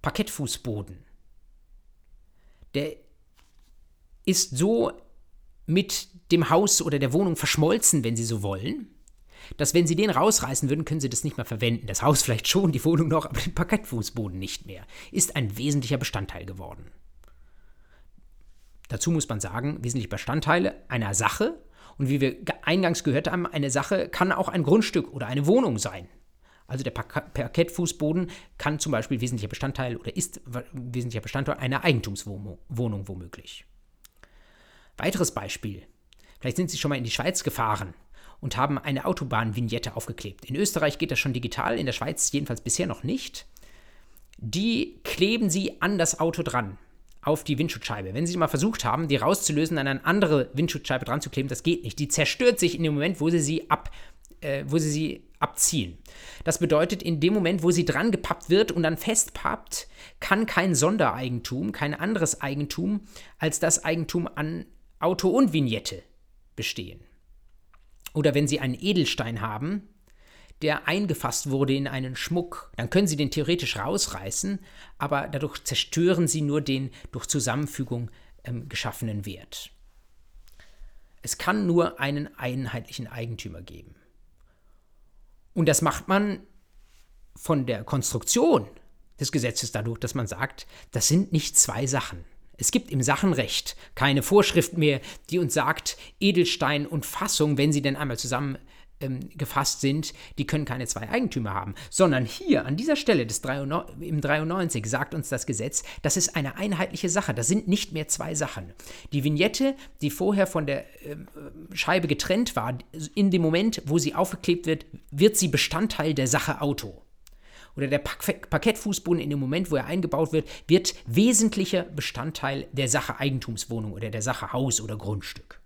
S1: Parkettfußboden. Der ist so mit dem Haus oder der Wohnung verschmolzen, wenn Sie so wollen, dass wenn sie den rausreißen würden, können sie das nicht mehr verwenden. Das Haus vielleicht schon, die Wohnung noch, aber den Parkettfußboden nicht mehr. Ist ein wesentlicher Bestandteil geworden. Dazu muss man sagen, wesentliche Bestandteile einer Sache. Und wie wir eingangs gehört haben, eine Sache kann auch ein Grundstück oder eine Wohnung sein. Also der Parkettfußboden kann zum Beispiel wesentlicher Bestandteil oder ist wesentlicher Bestandteil einer Eigentumswohnung womöglich. Weiteres Beispiel. Vielleicht sind Sie schon mal in die Schweiz gefahren und haben eine Autobahnvignette aufgeklebt. In Österreich geht das schon digital, in der Schweiz jedenfalls bisher noch nicht. Die kleben sie an das Auto dran, auf die Windschutzscheibe. Wenn sie mal versucht haben, die rauszulösen, an eine andere Windschutzscheibe dran zu kleben, das geht nicht. Die zerstört sich in dem Moment, wo sie sie ab, äh, wo sie sie abziehen. Das bedeutet, in dem Moment, wo sie dran gepappt wird und dann festpappt, kann kein Sondereigentum, kein anderes Eigentum als das Eigentum an Auto und Vignette bestehen. Oder wenn Sie einen Edelstein haben, der eingefasst wurde in einen Schmuck, dann können Sie den theoretisch rausreißen, aber dadurch zerstören Sie nur den durch Zusammenfügung ähm, geschaffenen Wert. Es kann nur einen einheitlichen Eigentümer geben. Und das macht man von der Konstruktion des Gesetzes dadurch, dass man sagt, das sind nicht zwei Sachen. Es gibt im Sachenrecht keine Vorschrift mehr, die uns sagt, Edelstein und Fassung, wenn sie denn einmal zusammen ähm, gefasst sind, die können keine zwei Eigentümer haben, sondern hier an dieser Stelle des 93, im 93 sagt uns das Gesetz, das ist eine einheitliche Sache, das sind nicht mehr zwei Sachen. Die Vignette, die vorher von der äh, Scheibe getrennt war, in dem Moment, wo sie aufgeklebt wird, wird sie Bestandteil der Sache Auto oder der Parkettfußboden in dem Moment, wo er eingebaut wird, wird wesentlicher Bestandteil der Sache Eigentumswohnung oder der Sache Haus oder Grundstück.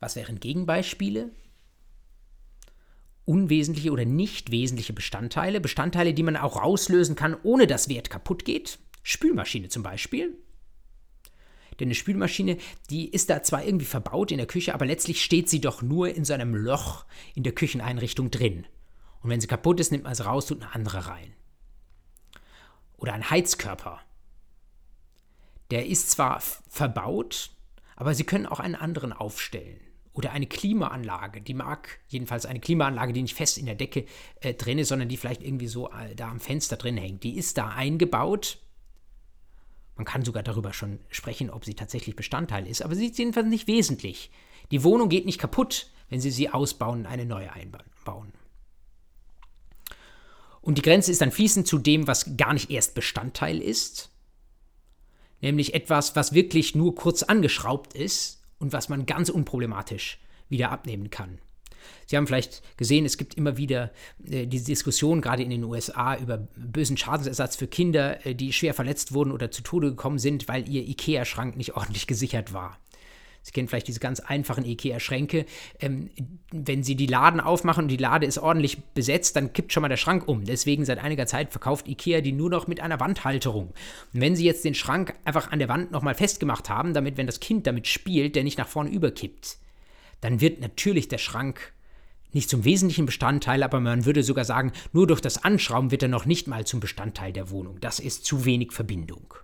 S1: Was wären Gegenbeispiele? Unwesentliche oder nicht wesentliche Bestandteile, Bestandteile, die man auch rauslösen kann, ohne dass Wert kaputt geht. Spülmaschine zum Beispiel. Denn eine Spülmaschine, die ist da zwar irgendwie verbaut in der Küche, aber letztlich steht sie doch nur in so einem Loch in der Kücheneinrichtung drin. Und wenn sie kaputt ist, nimmt man sie raus, tut eine andere rein. Oder ein Heizkörper. Der ist zwar verbaut, aber Sie können auch einen anderen aufstellen. Oder eine Klimaanlage, die mag, jedenfalls eine Klimaanlage, die nicht fest in der Decke äh, drin ist, sondern die vielleicht irgendwie so äh, da am Fenster drin hängt. Die ist da eingebaut man kann sogar darüber schon sprechen, ob sie tatsächlich Bestandteil ist, aber sie ist jedenfalls nicht wesentlich. Die Wohnung geht nicht kaputt, wenn Sie sie ausbauen und eine neue einbauen. Und die Grenze ist dann fließend zu dem, was gar nicht erst Bestandteil ist, nämlich etwas, was wirklich nur kurz angeschraubt ist und was man ganz unproblematisch wieder abnehmen kann. Sie haben vielleicht gesehen, es gibt immer wieder äh, diese Diskussion, gerade in den USA, über bösen Schadensersatz für Kinder, äh, die schwer verletzt wurden oder zu Tode gekommen sind, weil ihr IKEA-Schrank nicht *laughs* ordentlich gesichert war. Sie kennen vielleicht diese ganz einfachen IKEA-Schränke. Ähm, wenn Sie die Laden aufmachen und die Lade ist ordentlich besetzt, dann kippt schon mal der Schrank um. Deswegen seit einiger Zeit verkauft IKEA die nur noch mit einer Wandhalterung. Und wenn Sie jetzt den Schrank einfach an der Wand nochmal festgemacht haben, damit, wenn das Kind damit spielt, der nicht nach vorne überkippt, dann wird natürlich der Schrank nicht zum wesentlichen Bestandteil, aber man würde sogar sagen, nur durch das Anschrauben wird er noch nicht mal zum Bestandteil der Wohnung. Das ist zu wenig Verbindung.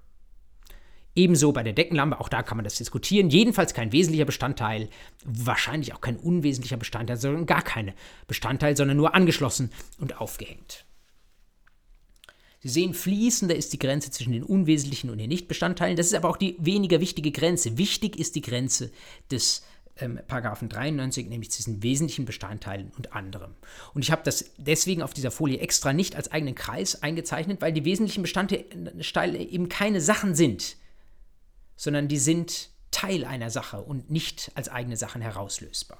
S1: Ebenso bei der Deckenlampe, auch da kann man das diskutieren. Jedenfalls kein wesentlicher Bestandteil, wahrscheinlich auch kein unwesentlicher Bestandteil, sondern gar kein Bestandteil, sondern nur angeschlossen und aufgehängt. Sie sehen, fließender ist die Grenze zwischen den unwesentlichen und den Nichtbestandteilen. Das ist aber auch die weniger wichtige Grenze. Wichtig ist die Grenze des ähm, Paragraphen 93, nämlich zwischen wesentlichen Bestandteilen und anderem. Und ich habe das deswegen auf dieser Folie extra nicht als eigenen Kreis eingezeichnet, weil die wesentlichen Bestandteile eben keine Sachen sind, sondern die sind Teil einer Sache und nicht als eigene Sachen herauslösbar.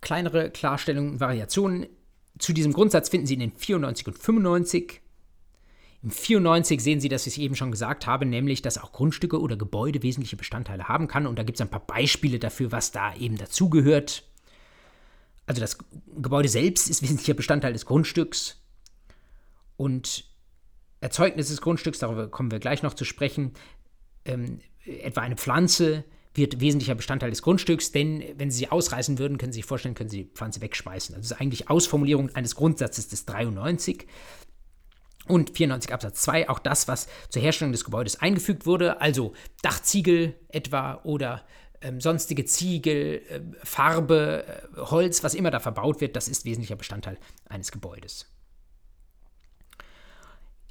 S1: Kleinere Klarstellungen und Variationen zu diesem Grundsatz finden Sie in den 94 und 95 im 94 sehen Sie, dass ich es eben schon gesagt habe, nämlich, dass auch Grundstücke oder Gebäude wesentliche Bestandteile haben kann. Und da gibt es ein paar Beispiele dafür, was da eben dazugehört. Also das Gebäude selbst ist wesentlicher Bestandteil des Grundstücks. Und Erzeugnis des Grundstücks, darüber kommen wir gleich noch zu sprechen, ähm, etwa eine Pflanze wird wesentlicher Bestandteil des Grundstücks, denn wenn Sie sie ausreißen würden, können Sie sich vorstellen, können Sie die Pflanze wegschmeißen. Also das ist eigentlich Ausformulierung eines Grundsatzes des 93. Und 94 Absatz 2, auch das, was zur Herstellung des Gebäudes eingefügt wurde, also Dachziegel etwa oder ähm, sonstige Ziegel, äh, Farbe, äh, Holz, was immer da verbaut wird, das ist wesentlicher Bestandteil eines Gebäudes.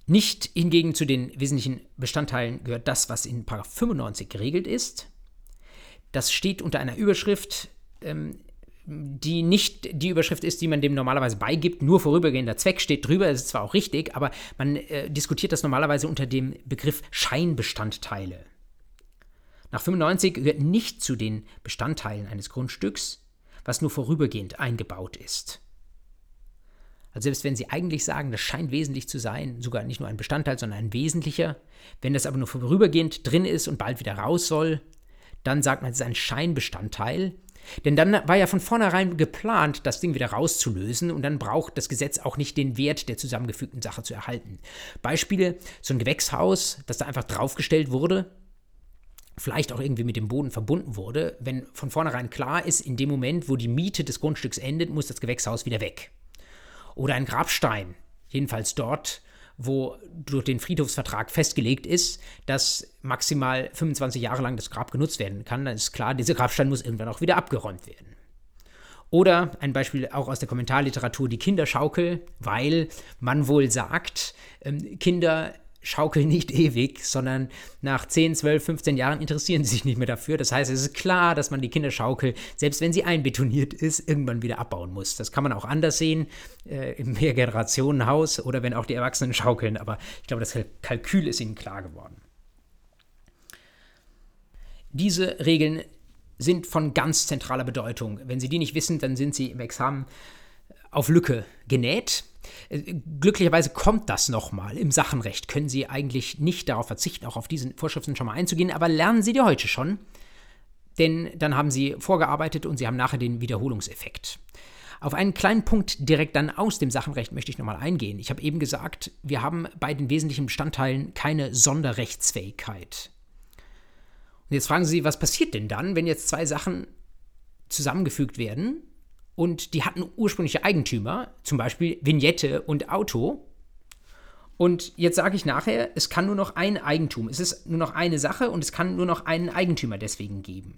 S1: Nicht hingegen zu den wesentlichen Bestandteilen gehört das, was in 95 geregelt ist. Das steht unter einer Überschrift ähm, die nicht die Überschrift ist, die man dem normalerweise beigibt, nur vorübergehender Zweck steht drüber, ist zwar auch richtig, aber man äh, diskutiert das normalerweise unter dem Begriff Scheinbestandteile. Nach 95 gehört nicht zu den Bestandteilen eines Grundstücks, was nur vorübergehend eingebaut ist. Also selbst wenn Sie eigentlich sagen, das scheint wesentlich zu sein, sogar nicht nur ein Bestandteil, sondern ein wesentlicher, wenn das aber nur vorübergehend drin ist und bald wieder raus soll, dann sagt man, es ist ein Scheinbestandteil, denn dann war ja von vornherein geplant, das Ding wieder rauszulösen und dann braucht das Gesetz auch nicht den Wert der zusammengefügten Sache zu erhalten. Beispiele, so ein Gewächshaus, das da einfach draufgestellt wurde, vielleicht auch irgendwie mit dem Boden verbunden wurde, wenn von vornherein klar ist, in dem Moment, wo die Miete des Grundstücks endet, muss das Gewächshaus wieder weg. Oder ein Grabstein, jedenfalls dort, wo durch den Friedhofsvertrag festgelegt ist, dass maximal 25 Jahre lang das Grab genutzt werden kann, dann ist klar, dieser Grabstein muss irgendwann auch wieder abgeräumt werden. Oder ein Beispiel auch aus der Kommentarliteratur, die Kinderschaukel, weil man wohl sagt, ähm, Kinder schaukeln nicht *laughs* ewig, sondern nach 10, 12, 15 Jahren interessieren sie sich nicht mehr dafür. Das heißt, es ist klar, dass man die Kinderschaukel, selbst wenn sie einbetoniert ist, irgendwann wieder abbauen muss. Das kann man auch anders sehen, äh, im Mehrgenerationenhaus oder wenn auch die Erwachsenen schaukeln, aber ich glaube, das Kalkül ist ihnen klar geworden. Diese Regeln sind von ganz zentraler Bedeutung. Wenn Sie die nicht wissen, dann sind Sie im Examen auf Lücke genäht. Äh, glücklicherweise kommt das nochmal. Im Sachenrecht können Sie eigentlich nicht darauf verzichten, auch auf diese Vorschriften schon mal einzugehen, aber lernen Sie die heute schon. denn dann haben Sie vorgearbeitet und Sie haben nachher den Wiederholungseffekt. Auf einen kleinen Punkt direkt dann aus dem Sachenrecht möchte ich nochmal eingehen. Ich habe eben gesagt, wir haben bei den wesentlichen Bestandteilen keine Sonderrechtsfähigkeit. Und jetzt fragen Sie, was passiert denn dann, wenn jetzt zwei Sachen zusammengefügt werden und die hatten ursprüngliche Eigentümer, zum Beispiel Vignette und Auto. Und jetzt sage ich nachher, es kann nur noch ein Eigentum. Es ist nur noch eine Sache und es kann nur noch einen Eigentümer deswegen geben.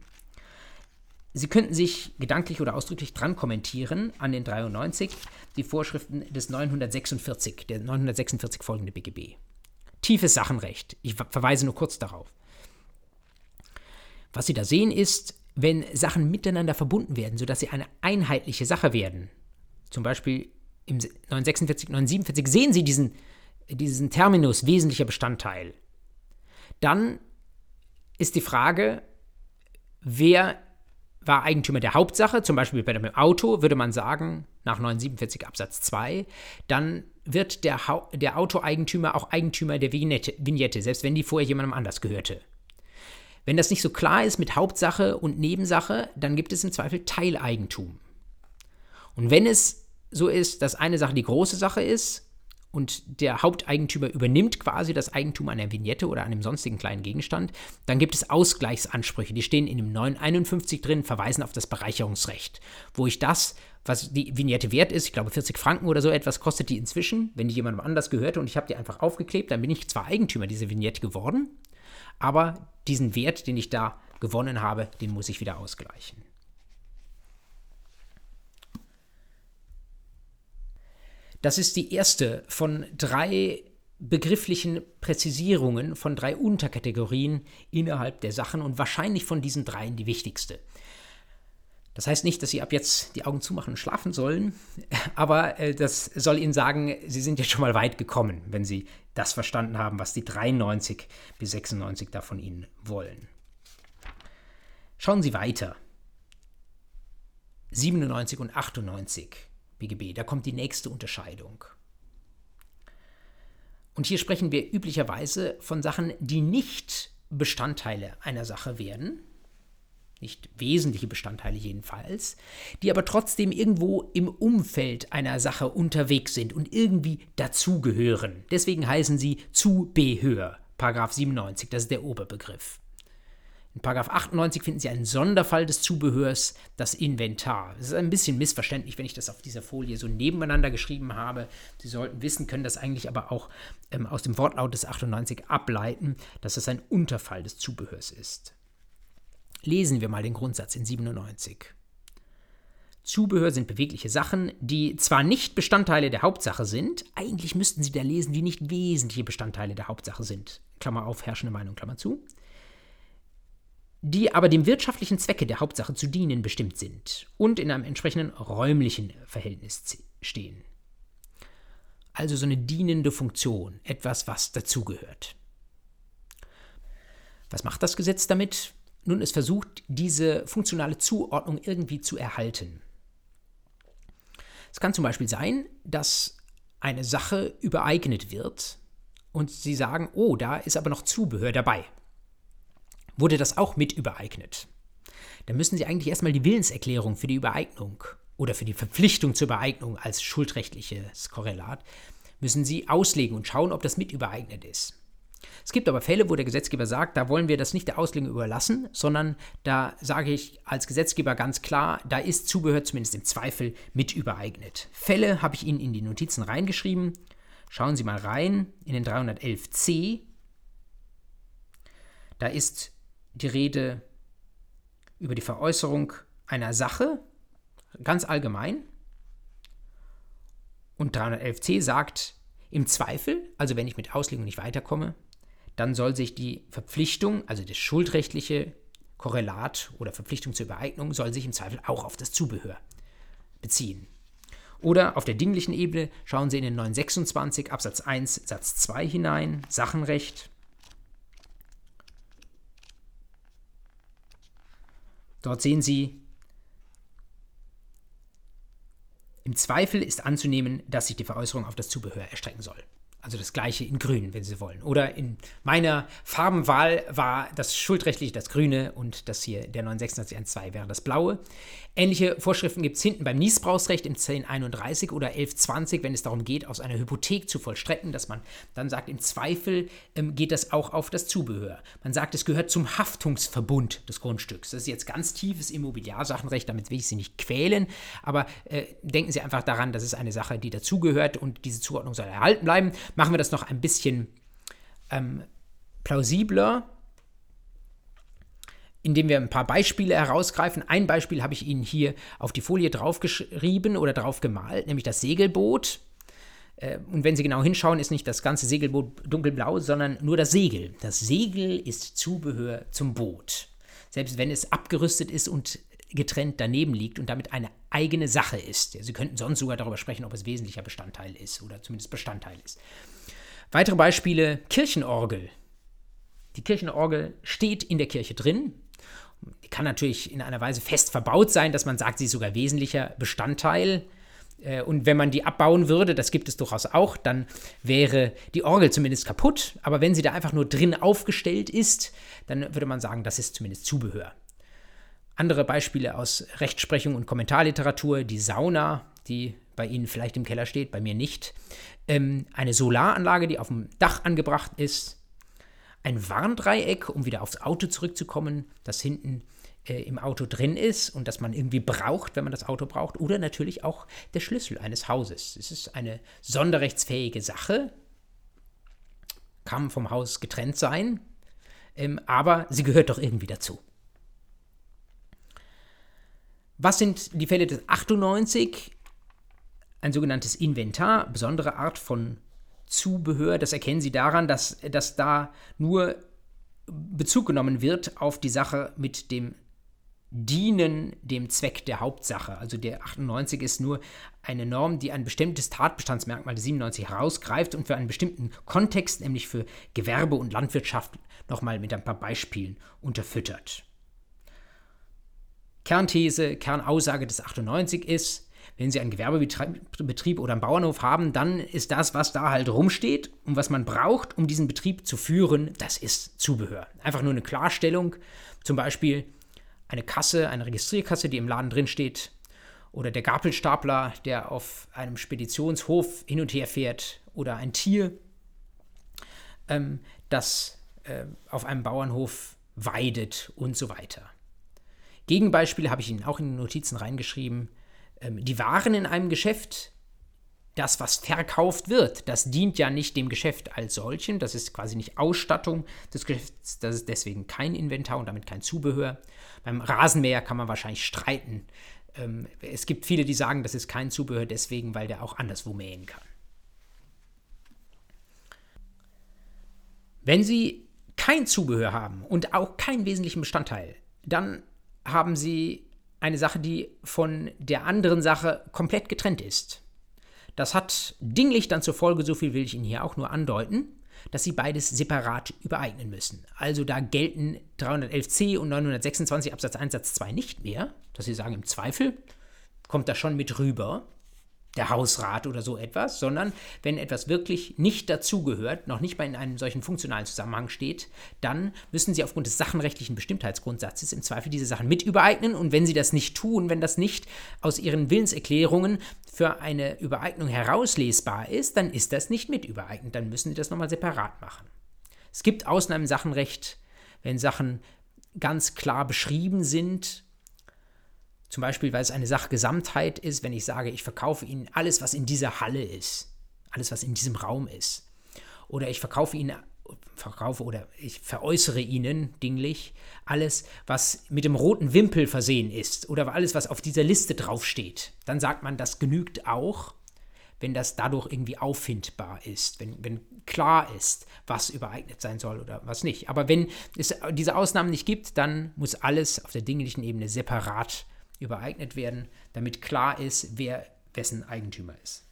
S1: Sie könnten sich gedanklich oder ausdrücklich dran kommentieren an den 93 die Vorschriften des 946, der 946 folgende BGB. Tiefes Sachenrecht. Ich verweise nur kurz darauf. Was Sie da sehen ist, wenn Sachen miteinander verbunden werden, sodass sie eine einheitliche Sache werden. Zum Beispiel im 946, 947 sehen Sie diesen, diesen Terminus wesentlicher Bestandteil. Dann ist die Frage, wer war Eigentümer der Hauptsache, zum Beispiel bei dem Auto, würde man sagen, nach 947 Absatz 2, dann wird der, der Autoeigentümer auch Eigentümer der Vignette, Vignette, selbst wenn die vorher jemandem anders gehörte. Wenn das nicht so klar ist mit Hauptsache und Nebensache, dann gibt es im Zweifel Teileigentum. Und wenn es so ist, dass eine Sache die große Sache ist und der Haupteigentümer übernimmt quasi das Eigentum an der Vignette oder an einem sonstigen kleinen Gegenstand, dann gibt es Ausgleichsansprüche. Die stehen in dem 951 drin, verweisen auf das Bereicherungsrecht, wo ich das, was die Vignette wert ist, ich glaube 40 Franken oder so etwas, kostet die inzwischen, wenn die jemandem anders gehörte und ich habe die einfach aufgeklebt, dann bin ich zwar Eigentümer dieser Vignette geworden, aber diesen Wert, den ich da gewonnen habe, den muss ich wieder ausgleichen. Das ist die erste von drei begrifflichen Präzisierungen von drei Unterkategorien innerhalb der Sachen und wahrscheinlich von diesen dreien die wichtigste. Das heißt nicht, dass Sie ab jetzt die Augen zumachen und schlafen sollen, *laughs* aber äh, das soll Ihnen sagen, Sie sind jetzt schon mal weit gekommen, wenn Sie das verstanden haben, was die 93 bis 96 da von Ihnen wollen. Schauen Sie weiter. 97 und 98. BGB. Da kommt die nächste Unterscheidung. Und hier sprechen wir üblicherweise von Sachen, die nicht Bestandteile einer Sache werden, nicht wesentliche Bestandteile jedenfalls, die aber trotzdem irgendwo im Umfeld einer Sache unterwegs sind und irgendwie dazugehören. Deswegen heißen sie Zubehör, Paragraph 97, das ist der Oberbegriff. In 98 finden Sie einen Sonderfall des Zubehörs, das Inventar. Es ist ein bisschen missverständlich, wenn ich das auf dieser Folie so nebeneinander geschrieben habe. Sie sollten wissen, können das eigentlich aber auch ähm, aus dem Wortlaut des 98 ableiten, dass es ein Unterfall des Zubehörs ist. Lesen wir mal den Grundsatz in 97. Zubehör sind bewegliche Sachen, die zwar nicht Bestandteile der Hauptsache sind, eigentlich müssten Sie da lesen, die nicht wesentliche Bestandteile der Hauptsache sind. Klammer auf, herrschende Meinung, Klammer zu die aber dem wirtschaftlichen Zwecke der Hauptsache zu dienen bestimmt sind und in einem entsprechenden räumlichen Verhältnis stehen. Also so eine dienende Funktion, etwas, was dazugehört. Was macht das Gesetz damit? Nun, es versucht, diese funktionale Zuordnung irgendwie zu erhalten. Es kann zum Beispiel sein, dass eine Sache übereignet wird und Sie sagen, oh, da ist aber noch Zubehör dabei wurde das auch mit übereignet. Dann müssen Sie eigentlich erstmal die Willenserklärung für die Übereignung oder für die Verpflichtung zur Übereignung als schuldrechtliches Korrelat, müssen Sie auslegen und schauen, ob das mit übereignet ist. Es gibt aber Fälle, wo der Gesetzgeber sagt, da wollen wir das nicht der Auslegung überlassen, sondern da sage ich als Gesetzgeber ganz klar, da ist Zubehör zumindest im Zweifel mit übereignet. Fälle habe ich Ihnen in die Notizen reingeschrieben. Schauen Sie mal rein in den 311c. Da ist die Rede über die Veräußerung einer Sache, ganz allgemein. Und 311c sagt, im Zweifel, also wenn ich mit Auslegung nicht weiterkomme, dann soll sich die Verpflichtung, also das schuldrechtliche Korrelat oder Verpflichtung zur Übereignung, soll sich im Zweifel auch auf das Zubehör beziehen. Oder auf der dinglichen Ebene schauen Sie in den 926 Absatz 1 Satz 2 hinein, Sachenrecht. Dort sehen Sie, im Zweifel ist anzunehmen, dass sich die Veräußerung auf das Zubehör erstrecken soll. Also das gleiche in grün, wenn Sie wollen. Oder in meiner Farbenwahl war das schuldrechtlich das grüne und das hier, der 92612, wäre das blaue. Ähnliche Vorschriften gibt es hinten beim Niesbrauchsrecht im 1031 oder 1120, wenn es darum geht, aus einer Hypothek zu vollstrecken, dass man dann sagt, im Zweifel ähm, geht das auch auf das Zubehör. Man sagt, es gehört zum Haftungsverbund des Grundstücks. Das ist jetzt ganz tiefes Immobiliarsachenrecht, damit will ich Sie nicht quälen, aber äh, denken Sie einfach daran, das ist eine Sache, die dazugehört und diese Zuordnung soll erhalten bleiben machen wir das noch ein bisschen ähm, plausibler, indem wir ein paar Beispiele herausgreifen. Ein Beispiel habe ich Ihnen hier auf die Folie draufgeschrieben oder drauf gemalt, nämlich das Segelboot. Äh, und wenn Sie genau hinschauen, ist nicht das ganze Segelboot dunkelblau, sondern nur das Segel. Das Segel ist Zubehör zum Boot. Selbst wenn es abgerüstet ist und getrennt daneben liegt und damit eine eigene Sache ist. Sie könnten sonst sogar darüber sprechen, ob es wesentlicher Bestandteil ist oder zumindest Bestandteil ist. Weitere Beispiele: Kirchenorgel. Die Kirchenorgel steht in der Kirche drin. Die kann natürlich in einer Weise fest verbaut sein, dass man sagt, sie ist sogar wesentlicher Bestandteil. Äh, und wenn man die abbauen würde, das gibt es durchaus auch, dann wäre die Orgel zumindest kaputt. Aber wenn sie da einfach nur drin aufgestellt ist, dann würde man sagen, das ist zumindest Zubehör. Andere Beispiele aus Rechtsprechung und Kommentarliteratur, die Sauna, die bei Ihnen vielleicht im Keller steht, bei mir nicht. Ähm, eine Solaranlage, die auf dem Dach angebracht ist. Ein Warndreieck, um wieder aufs Auto zurückzukommen, das hinten äh, im Auto drin ist und das man irgendwie braucht, wenn man das Auto braucht. Oder natürlich auch der Schlüssel eines Hauses. Es ist eine sonderrechtsfähige Sache, kann vom Haus getrennt sein, ähm, aber sie gehört doch irgendwie dazu. Was sind die Fälle des 98? Ein sogenanntes Inventar, besondere Art von Zubehör. Das erkennen Sie daran, dass, dass da nur Bezug genommen wird auf die Sache mit dem Dienen dem Zweck der Hauptsache. Also der 98 ist nur eine Norm, die ein bestimmtes Tatbestandsmerkmal der 97 herausgreift und für einen bestimmten Kontext, nämlich für Gewerbe und Landwirtschaft, nochmal mit ein paar Beispielen unterfüttert. Kernthese, Kernaussage des 98 ist, wenn Sie einen Gewerbebetrieb oder einen Bauernhof haben, dann ist das, was da halt rumsteht und was man braucht, um diesen Betrieb zu führen, das ist Zubehör. Einfach nur eine Klarstellung, zum Beispiel eine Kasse, eine Registrierkasse, die im Laden drin steht, oder der Gabelstapler, der auf einem Speditionshof hin und her fährt, oder ein Tier, ähm, das äh, auf einem Bauernhof weidet und so weiter. Gegenbeispiele habe ich Ihnen auch in die Notizen reingeschrieben. Ähm, die Waren in einem Geschäft, das, was verkauft wird, das dient ja nicht dem Geschäft als solchen. Das ist quasi nicht Ausstattung des Geschäfts. Das ist deswegen kein Inventar und damit kein Zubehör. Beim Rasenmäher kann man wahrscheinlich streiten. Ähm, es gibt viele, die sagen, das ist kein Zubehör deswegen, weil der auch anderswo mähen kann. Wenn Sie kein Zubehör haben und auch keinen wesentlichen Bestandteil, dann haben sie eine Sache, die von der anderen Sache komplett getrennt ist. Das hat dinglich dann zur Folge, so viel will ich Ihnen hier auch nur andeuten, dass Sie beides separat übereignen müssen. Also da gelten 311c und 926 Absatz 1 Satz 2 nicht mehr, dass Sie sagen, im Zweifel kommt das schon mit rüber der Hausrat oder so etwas, sondern wenn etwas wirklich nicht dazugehört, noch nicht mal in einem solchen funktionalen Zusammenhang steht, dann müssen Sie aufgrund des sachenrechtlichen Bestimmtheitsgrundsatzes im Zweifel diese Sachen mit übereignen und wenn Sie das nicht tun, wenn das nicht aus Ihren Willenserklärungen für eine Übereignung herauslesbar ist, dann ist das nicht mit übereignet, dann müssen Sie das nochmal separat machen. Es gibt Ausnahmen im Sachenrecht, wenn Sachen ganz klar beschrieben sind zum Beispiel, weil es eine Sachgesamtheit ist, wenn ich sage, ich verkaufe Ihnen alles, was in dieser Halle ist, alles, was in diesem Raum ist. Oder ich verkaufe Ihnen, verkaufe oder ich veräußere Ihnen dinglich alles, was mit dem roten Wimpel versehen ist oder alles, was auf dieser Liste draufsteht. Dann sagt man, das genügt auch, wenn das dadurch irgendwie auffindbar ist, wenn, wenn klar ist, was übereignet sein soll oder was nicht. Aber wenn es diese Ausnahmen nicht gibt, dann muss alles auf der dinglichen Ebene separat übereignet werden, damit klar ist, wer wessen Eigentümer ist.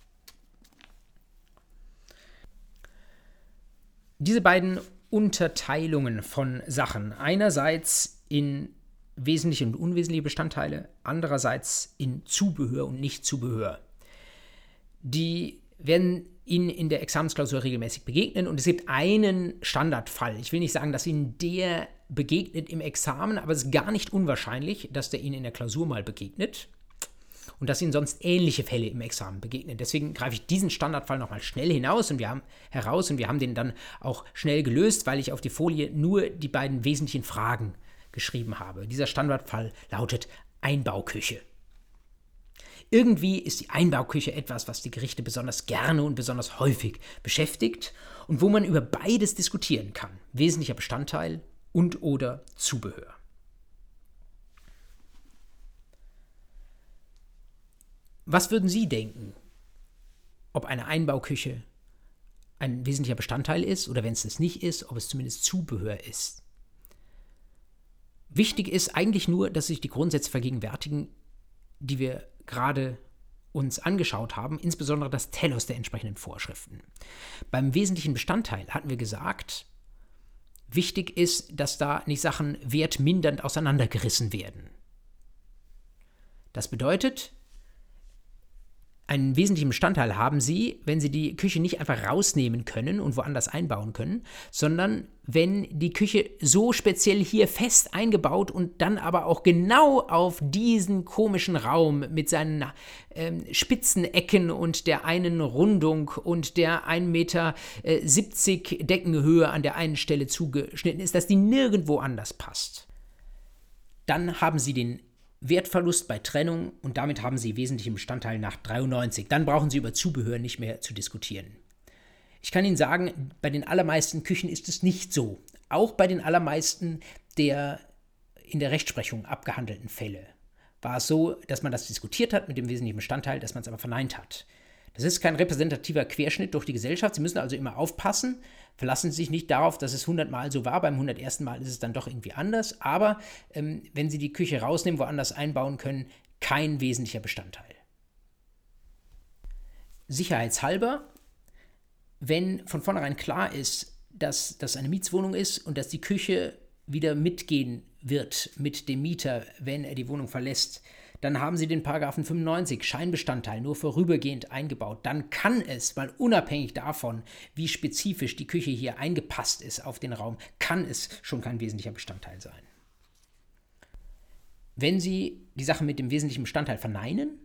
S1: Diese beiden Unterteilungen von Sachen, einerseits in wesentliche und unwesentliche Bestandteile, andererseits in Zubehör und Nicht-Zubehör, die werden Ihnen in der Examensklausur regelmäßig begegnen und es gibt einen Standardfall. Ich will nicht sagen, dass Ihnen der begegnet im Examen, aber es ist gar nicht unwahrscheinlich, dass der Ihnen in der Klausur mal begegnet und dass Ihnen sonst ähnliche Fälle im Examen begegnen. Deswegen greife ich diesen Standardfall nochmal schnell hinaus und wir haben heraus und wir haben den dann auch schnell gelöst, weil ich auf die Folie nur die beiden wesentlichen Fragen geschrieben habe. Dieser Standardfall lautet Einbauküche. Irgendwie ist die Einbauküche etwas, was die Gerichte besonders gerne und besonders häufig beschäftigt und wo man über beides diskutieren kann. Wesentlicher Bestandteil und oder Zubehör. Was würden Sie denken, ob eine Einbauküche ein wesentlicher Bestandteil ist oder wenn es das nicht ist, ob es zumindest Zubehör ist? Wichtig ist eigentlich nur, dass sich die Grundsätze vergegenwärtigen, die wir gerade uns angeschaut haben, insbesondere das Telos der entsprechenden Vorschriften. Beim wesentlichen Bestandteil hatten wir gesagt, wichtig ist, dass da nicht Sachen wertmindernd auseinandergerissen werden. Das bedeutet, einen wesentlichen Bestandteil haben sie, wenn sie die Küche nicht einfach rausnehmen können und woanders einbauen können, sondern wenn die Küche so speziell hier fest eingebaut und dann aber auch genau auf diesen komischen Raum mit seinen ähm, spitzen Ecken und der einen Rundung und der 1,70 Meter äh, Deckenhöhe an der einen Stelle zugeschnitten ist, dass die nirgendwo anders passt. Dann haben sie den Wertverlust bei Trennung und damit haben Sie wesentlichen Bestandteil nach 93. Dann brauchen Sie über Zubehör nicht mehr zu diskutieren. Ich kann Ihnen sagen, bei den allermeisten Küchen ist es nicht so. Auch bei den allermeisten der in der Rechtsprechung abgehandelten Fälle war es so, dass man das diskutiert hat mit dem wesentlichen Bestandteil, dass man es aber verneint hat. Das ist kein repräsentativer Querschnitt durch die Gesellschaft. Sie müssen also immer aufpassen, verlassen Sie sich nicht darauf, dass es 100 Mal so war. Beim 101. Mal ist es dann doch irgendwie anders. Aber ähm, wenn Sie die Küche rausnehmen, woanders einbauen können, kein wesentlicher Bestandteil. Sicherheitshalber, wenn von vornherein klar ist, dass das eine Mietswohnung ist und dass die Küche wieder mitgehen wird mit dem Mieter, wenn er die Wohnung verlässt, dann haben Sie den Paragraphen 95 Scheinbestandteil nur vorübergehend eingebaut. Dann kann es, weil unabhängig davon, wie spezifisch die Küche hier eingepasst ist auf den Raum, kann es schon kein wesentlicher Bestandteil sein. Wenn Sie die Sache mit dem wesentlichen Bestandteil verneinen,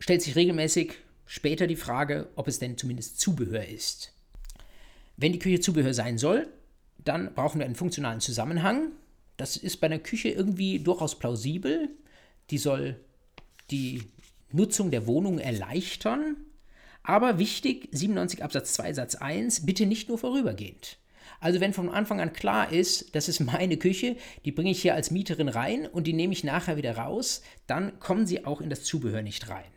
S1: stellt sich regelmäßig später die Frage, ob es denn zumindest Zubehör ist. Wenn die Küche Zubehör sein soll, dann brauchen wir einen funktionalen Zusammenhang. Das ist bei einer Küche irgendwie durchaus plausibel die soll die Nutzung der Wohnung erleichtern. Aber wichtig, 97 Absatz 2 Satz 1, bitte nicht nur vorübergehend. Also wenn von Anfang an klar ist, das ist meine Küche, die bringe ich hier als Mieterin rein und die nehme ich nachher wieder raus, dann kommen sie auch in das Zubehör nicht rein.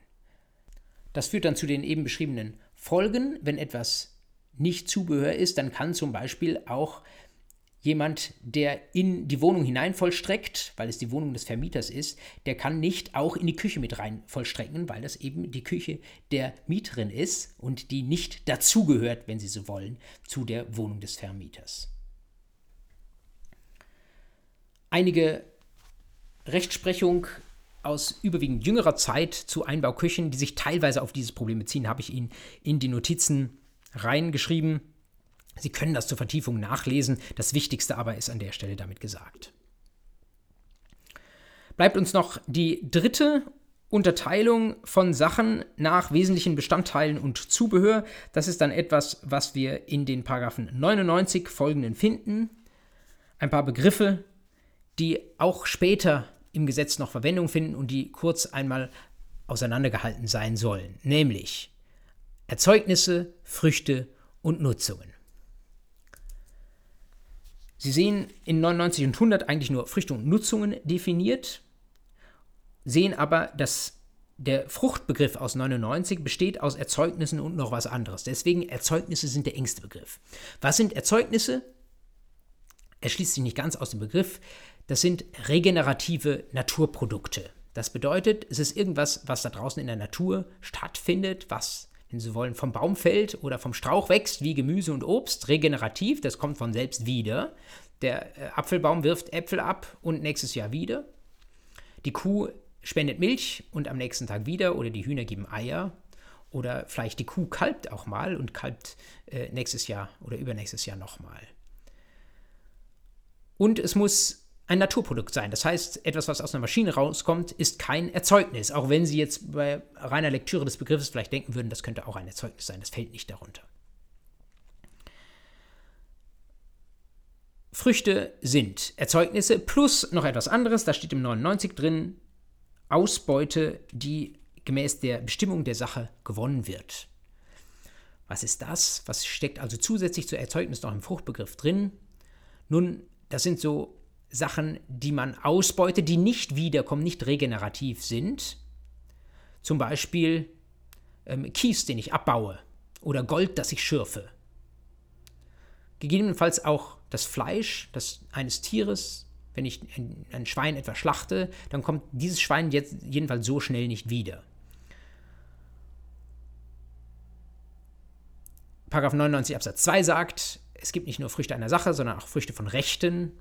S1: Das führt dann zu den eben beschriebenen Folgen. Wenn etwas nicht Zubehör ist, dann kann zum Beispiel auch jemand, der in die Wohnung hinein vollstreckt, weil es die Wohnung des Vermieters ist, der kann nicht auch in die Küche mit rein vollstrecken, weil das eben die Küche der Mieterin ist und die nicht dazugehört, wenn Sie so wollen, zu der Wohnung des Vermieters. Einige Rechtsprechung aus überwiegend jüngerer Zeit zu Einbauküchen, die sich teilweise auf dieses Problem beziehen, habe ich Ihnen in die Notizen reingeschrieben. Sie können das zur Vertiefung nachlesen, das Wichtigste aber ist an der Stelle damit gesagt. Bleibt uns noch die dritte Unterteilung von Sachen nach wesentlichen Bestandteilen und Zubehör. Das ist dann etwas, was wir in den Paragraphen 99 folgenden finden. Ein paar Begriffe, die auch später im Gesetz noch Verwendung finden und die kurz einmal auseinandergehalten sein sollen, nämlich Erzeugnisse, Früchte und Nutzungen. Sie sehen in 99 und 100 eigentlich nur Früchte und Nutzungen definiert, sehen aber, dass der Fruchtbegriff aus 99 besteht aus Erzeugnissen und noch was anderes. Deswegen Erzeugnisse sind der engste Begriff. Was sind Erzeugnisse? Er schließt sich nicht ganz aus dem Begriff. Das sind regenerative Naturprodukte. Das bedeutet, es ist irgendwas, was da draußen in der Natur stattfindet, was wenn Sie wollen, vom Baum fällt oder vom Strauch wächst, wie Gemüse und Obst, regenerativ, das kommt von selbst wieder. Der äh, Apfelbaum wirft Äpfel ab und nächstes Jahr wieder. Die Kuh spendet Milch und am nächsten Tag wieder oder die Hühner geben Eier. Oder vielleicht die Kuh kalbt auch mal und kalbt äh, nächstes Jahr oder übernächstes Jahr nochmal. Und es muss ein Naturprodukt sein. Das heißt, etwas, was aus einer Maschine rauskommt, ist kein Erzeugnis. Auch wenn Sie jetzt bei reiner Lektüre des Begriffes vielleicht denken würden, das könnte auch ein Erzeugnis sein. Das fällt nicht darunter. Früchte sind Erzeugnisse plus noch etwas anderes, da steht im 99 drin, Ausbeute, die gemäß der Bestimmung der Sache gewonnen wird. Was ist das? Was steckt also zusätzlich zu Erzeugnis noch im Fruchtbegriff drin? Nun, das sind so Sachen, die man ausbeutet, die nicht wiederkommen, nicht regenerativ sind. Zum Beispiel ähm, Kies, den ich abbaue oder Gold, das ich schürfe. Gegebenenfalls auch das Fleisch das eines Tieres. Wenn ich ein, ein Schwein etwa schlachte, dann kommt dieses Schwein jetzt jedenfalls so schnell nicht wieder. Paragraph 99 Absatz 2 sagt, es gibt nicht nur Früchte einer Sache, sondern auch Früchte von Rechten.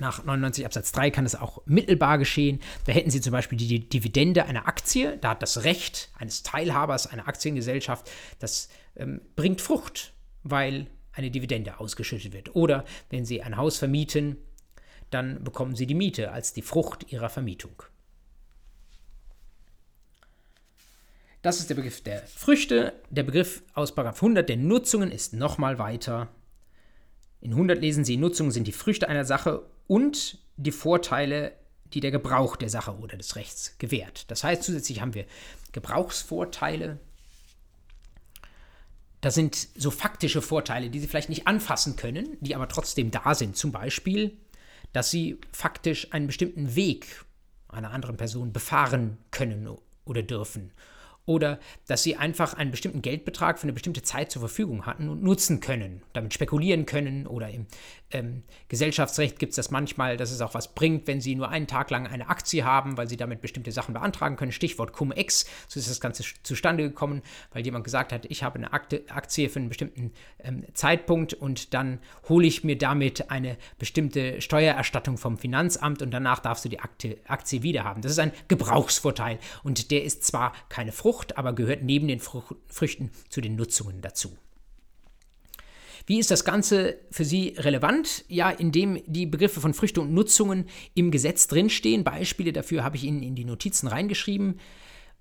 S1: Nach 99 Absatz 3 kann es auch mittelbar geschehen. Da hätten Sie zum Beispiel die Dividende einer Aktie. Da hat das Recht eines Teilhabers einer Aktiengesellschaft, das ähm, bringt Frucht, weil eine Dividende ausgeschüttet wird. Oder wenn Sie ein Haus vermieten, dann bekommen Sie die Miete als die Frucht Ihrer Vermietung. Das ist der Begriff der Früchte. Der Begriff aus 100 der Nutzungen ist nochmal weiter. In 100 lesen Sie, Nutzungen sind die Früchte einer Sache und die Vorteile, die der Gebrauch der Sache oder des Rechts gewährt. Das heißt, zusätzlich haben wir Gebrauchsvorteile. Das sind so faktische Vorteile, die Sie vielleicht nicht anfassen können, die aber trotzdem da sind. Zum Beispiel, dass Sie faktisch einen bestimmten Weg einer anderen Person befahren können oder dürfen oder dass sie einfach einen bestimmten Geldbetrag für eine bestimmte Zeit zur Verfügung hatten und nutzen können, damit spekulieren können oder im ähm, Gesellschaftsrecht gibt es das manchmal, dass es auch was bringt, wenn sie nur einen Tag lang eine Aktie haben, weil sie damit bestimmte Sachen beantragen können. Stichwort Cum-Ex, so ist das Ganze zustande gekommen, weil jemand gesagt hat, ich habe eine Aktie für einen bestimmten ähm, Zeitpunkt und dann hole ich mir damit eine bestimmte Steuererstattung vom Finanzamt und danach darfst du die Aktie, Aktie wiederhaben. Das ist ein Gebrauchsvorteil und der ist zwar keine Frucht, aber gehört neben den Früchten zu den Nutzungen dazu. Wie ist das Ganze für Sie relevant? Ja, indem die Begriffe von Früchte und Nutzungen im Gesetz drinstehen. Beispiele dafür habe ich Ihnen in die Notizen reingeschrieben.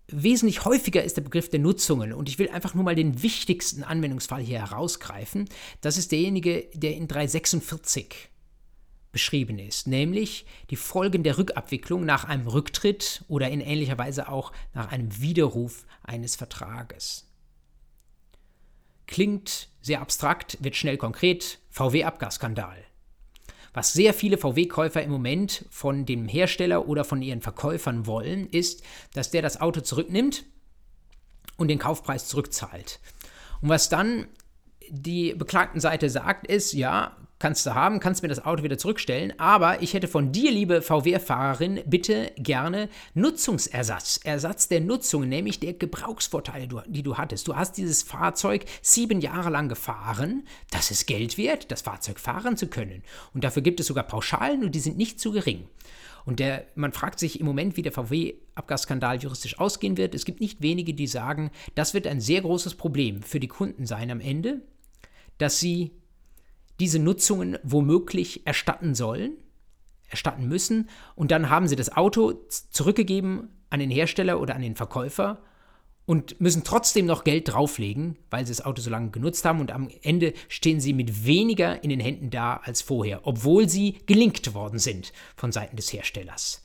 S1: Wesentlich häufiger ist der Begriff der Nutzungen und ich will einfach nur mal den wichtigsten Anwendungsfall hier herausgreifen. Das ist derjenige, der in 346 beschrieben ist, nämlich die Folgen der Rückabwicklung nach einem Rücktritt oder in ähnlicher Weise auch nach einem Widerruf eines Vertrages. Klingt sehr abstrakt, wird schnell konkret. VW-Abgasskandal. Was sehr viele VW-Käufer im Moment von dem Hersteller oder von ihren Verkäufern wollen, ist, dass der das Auto zurücknimmt und den Kaufpreis zurückzahlt. Und was dann die beklagten Seite sagt, ist, ja, kannst du haben, kannst mir das Auto wieder zurückstellen, aber ich hätte von dir, liebe VW-Fahrerin, bitte gerne Nutzungsersatz. Ersatz der Nutzung, nämlich der Gebrauchsvorteile, die du hattest. Du hast dieses Fahrzeug sieben Jahre lang gefahren. Das ist Geld wert, das Fahrzeug fahren zu können. Und dafür gibt es sogar Pauschalen und die sind nicht zu gering. Und der, man fragt sich im Moment, wie der VW-Abgasskandal juristisch ausgehen wird. Es gibt nicht wenige, die sagen, das wird ein sehr großes Problem für die Kunden sein am Ende, dass sie diese Nutzungen womöglich erstatten sollen, erstatten müssen. Und dann haben sie das Auto zurückgegeben an den Hersteller oder an den Verkäufer und müssen trotzdem noch Geld drauflegen, weil sie das Auto so lange genutzt haben. Und am Ende stehen sie mit weniger in den Händen da als vorher, obwohl sie gelinkt worden sind von Seiten des Herstellers.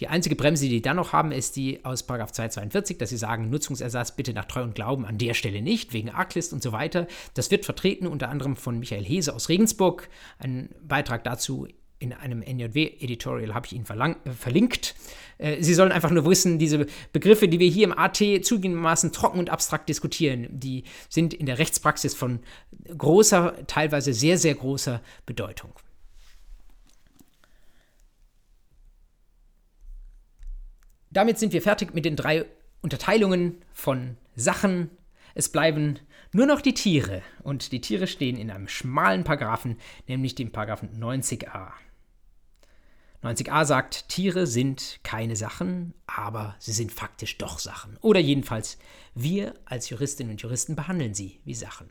S1: Die einzige Bremse, die die dann noch haben, ist die aus 242, dass sie sagen, Nutzungsersatz bitte nach Treu und Glauben an der Stelle nicht, wegen Arglist und so weiter. Das wird vertreten unter anderem von Michael Hese aus Regensburg. Ein Beitrag dazu in einem NJW-Editorial habe ich Ihnen äh, verlinkt. Äh, Sie sollen einfach nur wissen, diese Begriffe, die wir hier im AT zugegebenermaßen trocken und abstrakt diskutieren, die sind in der Rechtspraxis von großer, teilweise sehr, sehr großer Bedeutung. Damit sind wir fertig mit den drei Unterteilungen von Sachen. Es bleiben nur noch die Tiere und die Tiere stehen in einem schmalen Paragraphen, nämlich dem Paragraphen 90a. 90a sagt, Tiere sind keine Sachen, aber sie sind faktisch doch Sachen. Oder jedenfalls, wir als Juristinnen und Juristen behandeln sie wie Sachen.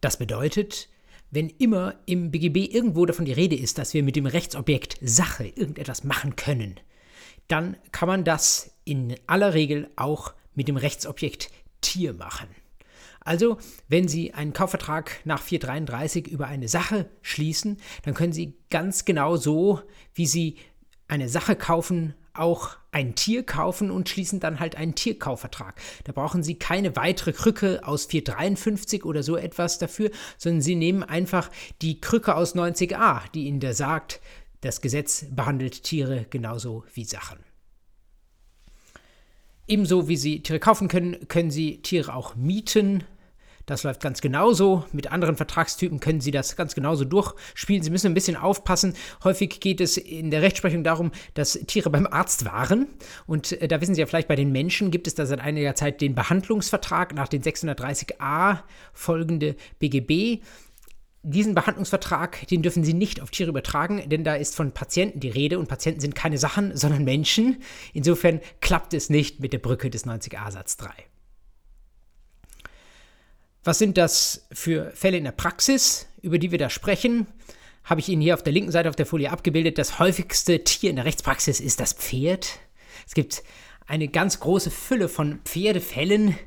S1: Das bedeutet, wenn immer im BGB irgendwo davon die Rede ist, dass wir mit dem Rechtsobjekt Sache irgendetwas machen können, dann kann man das in aller Regel auch mit dem Rechtsobjekt Tier machen. Also, wenn Sie einen Kaufvertrag nach 433 über eine Sache schließen, dann können Sie ganz genau so, wie Sie eine Sache kaufen, auch ein Tier kaufen und schließen dann halt einen Tierkaufvertrag. Da brauchen Sie keine weitere Krücke aus 453 oder so etwas dafür, sondern Sie nehmen einfach die Krücke aus 90a, die Ihnen da sagt, das Gesetz behandelt Tiere genauso wie Sachen. Ebenso wie Sie Tiere kaufen können, können Sie Tiere auch mieten. Das läuft ganz genauso. Mit anderen Vertragstypen können Sie das ganz genauso durchspielen. Sie müssen ein bisschen aufpassen. Häufig geht es in der Rechtsprechung darum, dass Tiere beim Arzt waren. Und äh, da wissen Sie ja vielleicht, bei den Menschen gibt es da seit einiger Zeit den Behandlungsvertrag nach den 630a folgende BGB diesen Behandlungsvertrag, den dürfen Sie nicht auf Tiere übertragen, denn da ist von Patienten die Rede und Patienten sind keine Sachen, sondern Menschen. Insofern klappt es nicht mit der Brücke des 90a Satz 3. Was sind das für Fälle in der Praxis, über die wir da sprechen? Habe ich Ihnen hier auf der linken Seite auf der Folie abgebildet. Das häufigste Tier in der Rechtspraxis ist das Pferd. Es gibt eine ganz große Fülle von Pferdefällen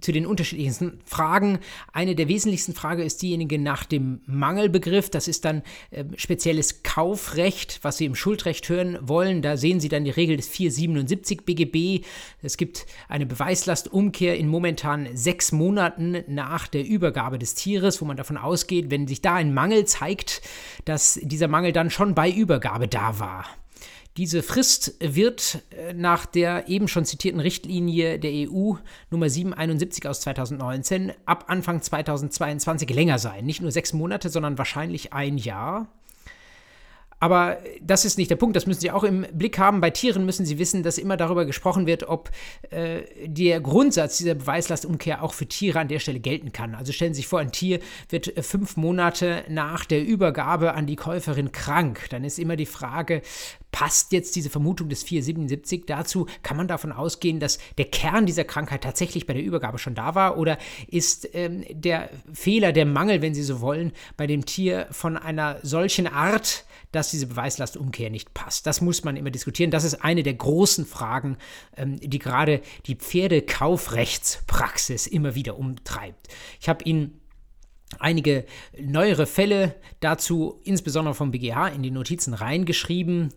S1: zu den unterschiedlichsten Fragen. Eine der wesentlichsten Fragen ist diejenige nach dem Mangelbegriff. Das ist dann äh, spezielles Kaufrecht, was Sie im Schuldrecht hören wollen. Da sehen Sie dann die Regel des 477 BGB. Es gibt eine Beweislastumkehr in momentan sechs Monaten nach der Übergabe des Tieres, wo man davon ausgeht, wenn sich da ein Mangel zeigt, dass dieser Mangel dann schon bei Übergabe da war. Diese Frist wird äh, nach der eben schon zitierten Richtlinie der EU Nummer 771 aus 2019 ab Anfang 2022 länger sein. Nicht nur sechs Monate, sondern wahrscheinlich ein Jahr. Aber das ist nicht der Punkt, das müssen Sie auch im Blick haben. Bei Tieren müssen Sie wissen, dass immer darüber gesprochen wird, ob äh, der Grundsatz dieser Beweislastumkehr auch für Tiere an der Stelle gelten kann. Also stellen Sie sich vor, ein Tier wird äh, fünf Monate nach der Übergabe an die Käuferin krank. Dann ist immer die Frage, passt jetzt diese Vermutung des 477 dazu? Kann man davon ausgehen, dass der Kern dieser Krankheit tatsächlich bei der Übergabe schon da war? Oder ist ähm, der Fehler, der Mangel, wenn Sie so wollen, bei dem Tier von einer solchen Art, dass diese Beweislastumkehr nicht passt. Das muss man immer diskutieren. Das ist eine der großen Fragen, ähm, die gerade die Pferdekaufrechtspraxis immer wieder umtreibt. Ich habe Ihnen einige neuere Fälle dazu, insbesondere vom BGH, in die Notizen reingeschrieben.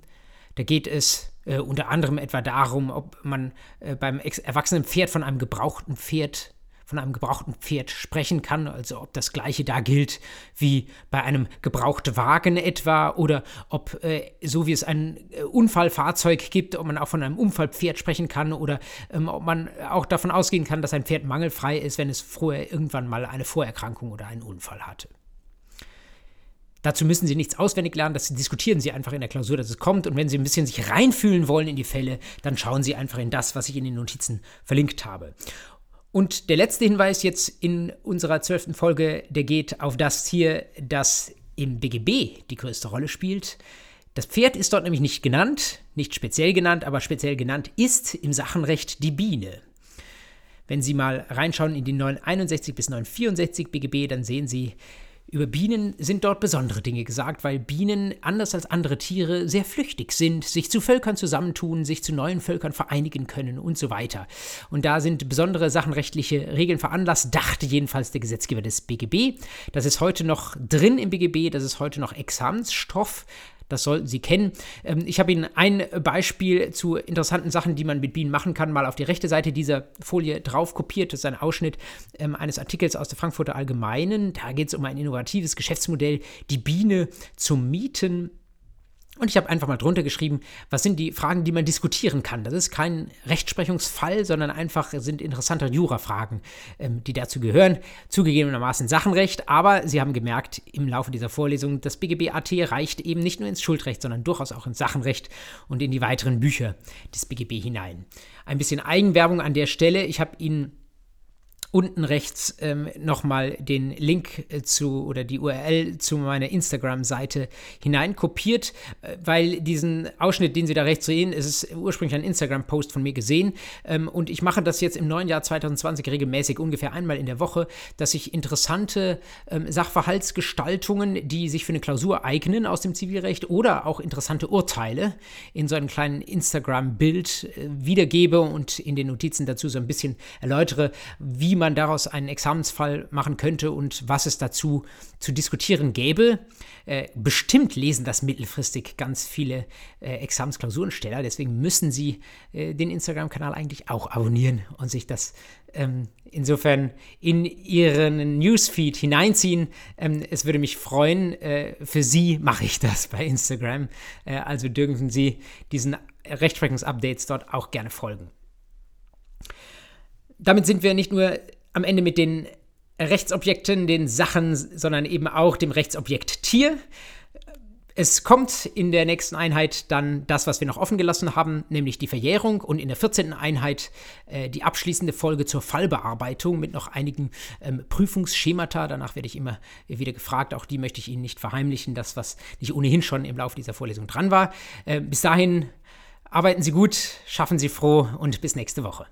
S1: Da geht es äh, unter anderem etwa darum, ob man äh, beim erwachsenen Pferd von einem gebrauchten Pferd von einem gebrauchten Pferd sprechen kann, also ob das gleiche da gilt wie bei einem gebrauchten Wagen etwa oder ob, äh, so wie es ein äh, Unfallfahrzeug gibt, ob man auch von einem Unfallpferd sprechen kann oder ähm, ob man auch davon ausgehen kann, dass ein Pferd mangelfrei ist, wenn es vorher irgendwann mal eine Vorerkrankung oder einen Unfall hatte. Dazu müssen Sie nichts auswendig lernen, das diskutieren Sie einfach in der Klausur, dass es kommt. Und wenn Sie ein bisschen sich reinfühlen wollen in die Fälle, dann schauen Sie einfach in das, was ich in den Notizen verlinkt habe. Und der letzte Hinweis jetzt in unserer zwölften Folge, der geht auf das Tier, das im BGB die größte Rolle spielt. Das Pferd ist dort nämlich nicht genannt, nicht speziell genannt, aber speziell genannt ist im Sachenrecht die Biene. Wenn Sie mal reinschauen in die 961 bis 964 BGB, dann sehen Sie, über Bienen sind dort besondere Dinge gesagt, weil Bienen, anders als andere Tiere, sehr flüchtig sind, sich zu Völkern zusammentun, sich zu neuen Völkern vereinigen können und so weiter. Und da sind besondere sachenrechtliche Regeln veranlasst, dachte jedenfalls der Gesetzgeber des BGB. Das ist heute noch drin im BGB, das ist heute noch Examensstoff. Das sollten Sie kennen. Ähm, ich habe Ihnen ein Beispiel zu interessanten Sachen, die man mit Bienen machen kann, mal auf die rechte Seite dieser Folie drauf kopiert. Das ist ein Ausschnitt ähm, eines Artikels aus der Frankfurter Allgemeinen. Da geht es um ein innovatives Geschäftsmodell, die Biene zum Mieten. Und ich habe einfach mal drunter geschrieben, was sind die Fragen, die man diskutieren kann. Das ist kein Rechtsprechungsfall, sondern einfach sind interessante Jurafragen, ähm, die dazu gehören. Zugegebenermaßen Sachenrecht, aber Sie haben gemerkt im Laufe dieser Vorlesung, das BGB AT reicht eben nicht nur ins Schuldrecht, sondern durchaus auch ins Sachenrecht und in die weiteren Bücher des BGB hinein. Ein bisschen Eigenwerbung an der Stelle. Ich habe Ihnen unten rechts ähm, nochmal den Link äh, zu oder die URL zu meiner Instagram-Seite hineinkopiert, äh, weil diesen Ausschnitt, den Sie da rechts sehen, ist es ursprünglich ein Instagram-Post von mir gesehen. Ähm, und ich mache das jetzt im neuen Jahr 2020 regelmäßig, ungefähr einmal in der Woche, dass ich interessante ähm, Sachverhaltsgestaltungen, die sich für eine Klausur eignen aus dem Zivilrecht oder auch interessante Urteile in so einem kleinen Instagram-Bild äh, wiedergebe und in den Notizen dazu so ein bisschen erläutere, wie man daraus einen Examensfall machen könnte und was es dazu zu diskutieren gäbe. Äh, bestimmt lesen das mittelfristig ganz viele äh, Examensklausurensteller, deswegen müssen Sie äh, den Instagram-Kanal eigentlich auch abonnieren und sich das ähm, insofern in Ihren Newsfeed hineinziehen. Ähm, es würde mich freuen, äh, für Sie mache ich das bei Instagram, äh, also dürfen Sie diesen Rechtsprechungsupdates dort auch gerne folgen. Damit sind wir nicht nur am Ende mit den Rechtsobjekten, den Sachen, sondern eben auch dem Rechtsobjekt Tier. Es kommt in der nächsten Einheit dann das, was wir noch offen gelassen haben, nämlich die Verjährung und in der 14. Einheit äh, die abschließende Folge zur Fallbearbeitung mit noch einigen ähm, Prüfungsschemata. Danach werde ich immer wieder gefragt, auch die möchte ich Ihnen nicht verheimlichen, das, was nicht ohnehin schon im Laufe dieser Vorlesung dran war. Äh, bis dahin arbeiten Sie gut, schaffen Sie froh und bis nächste Woche.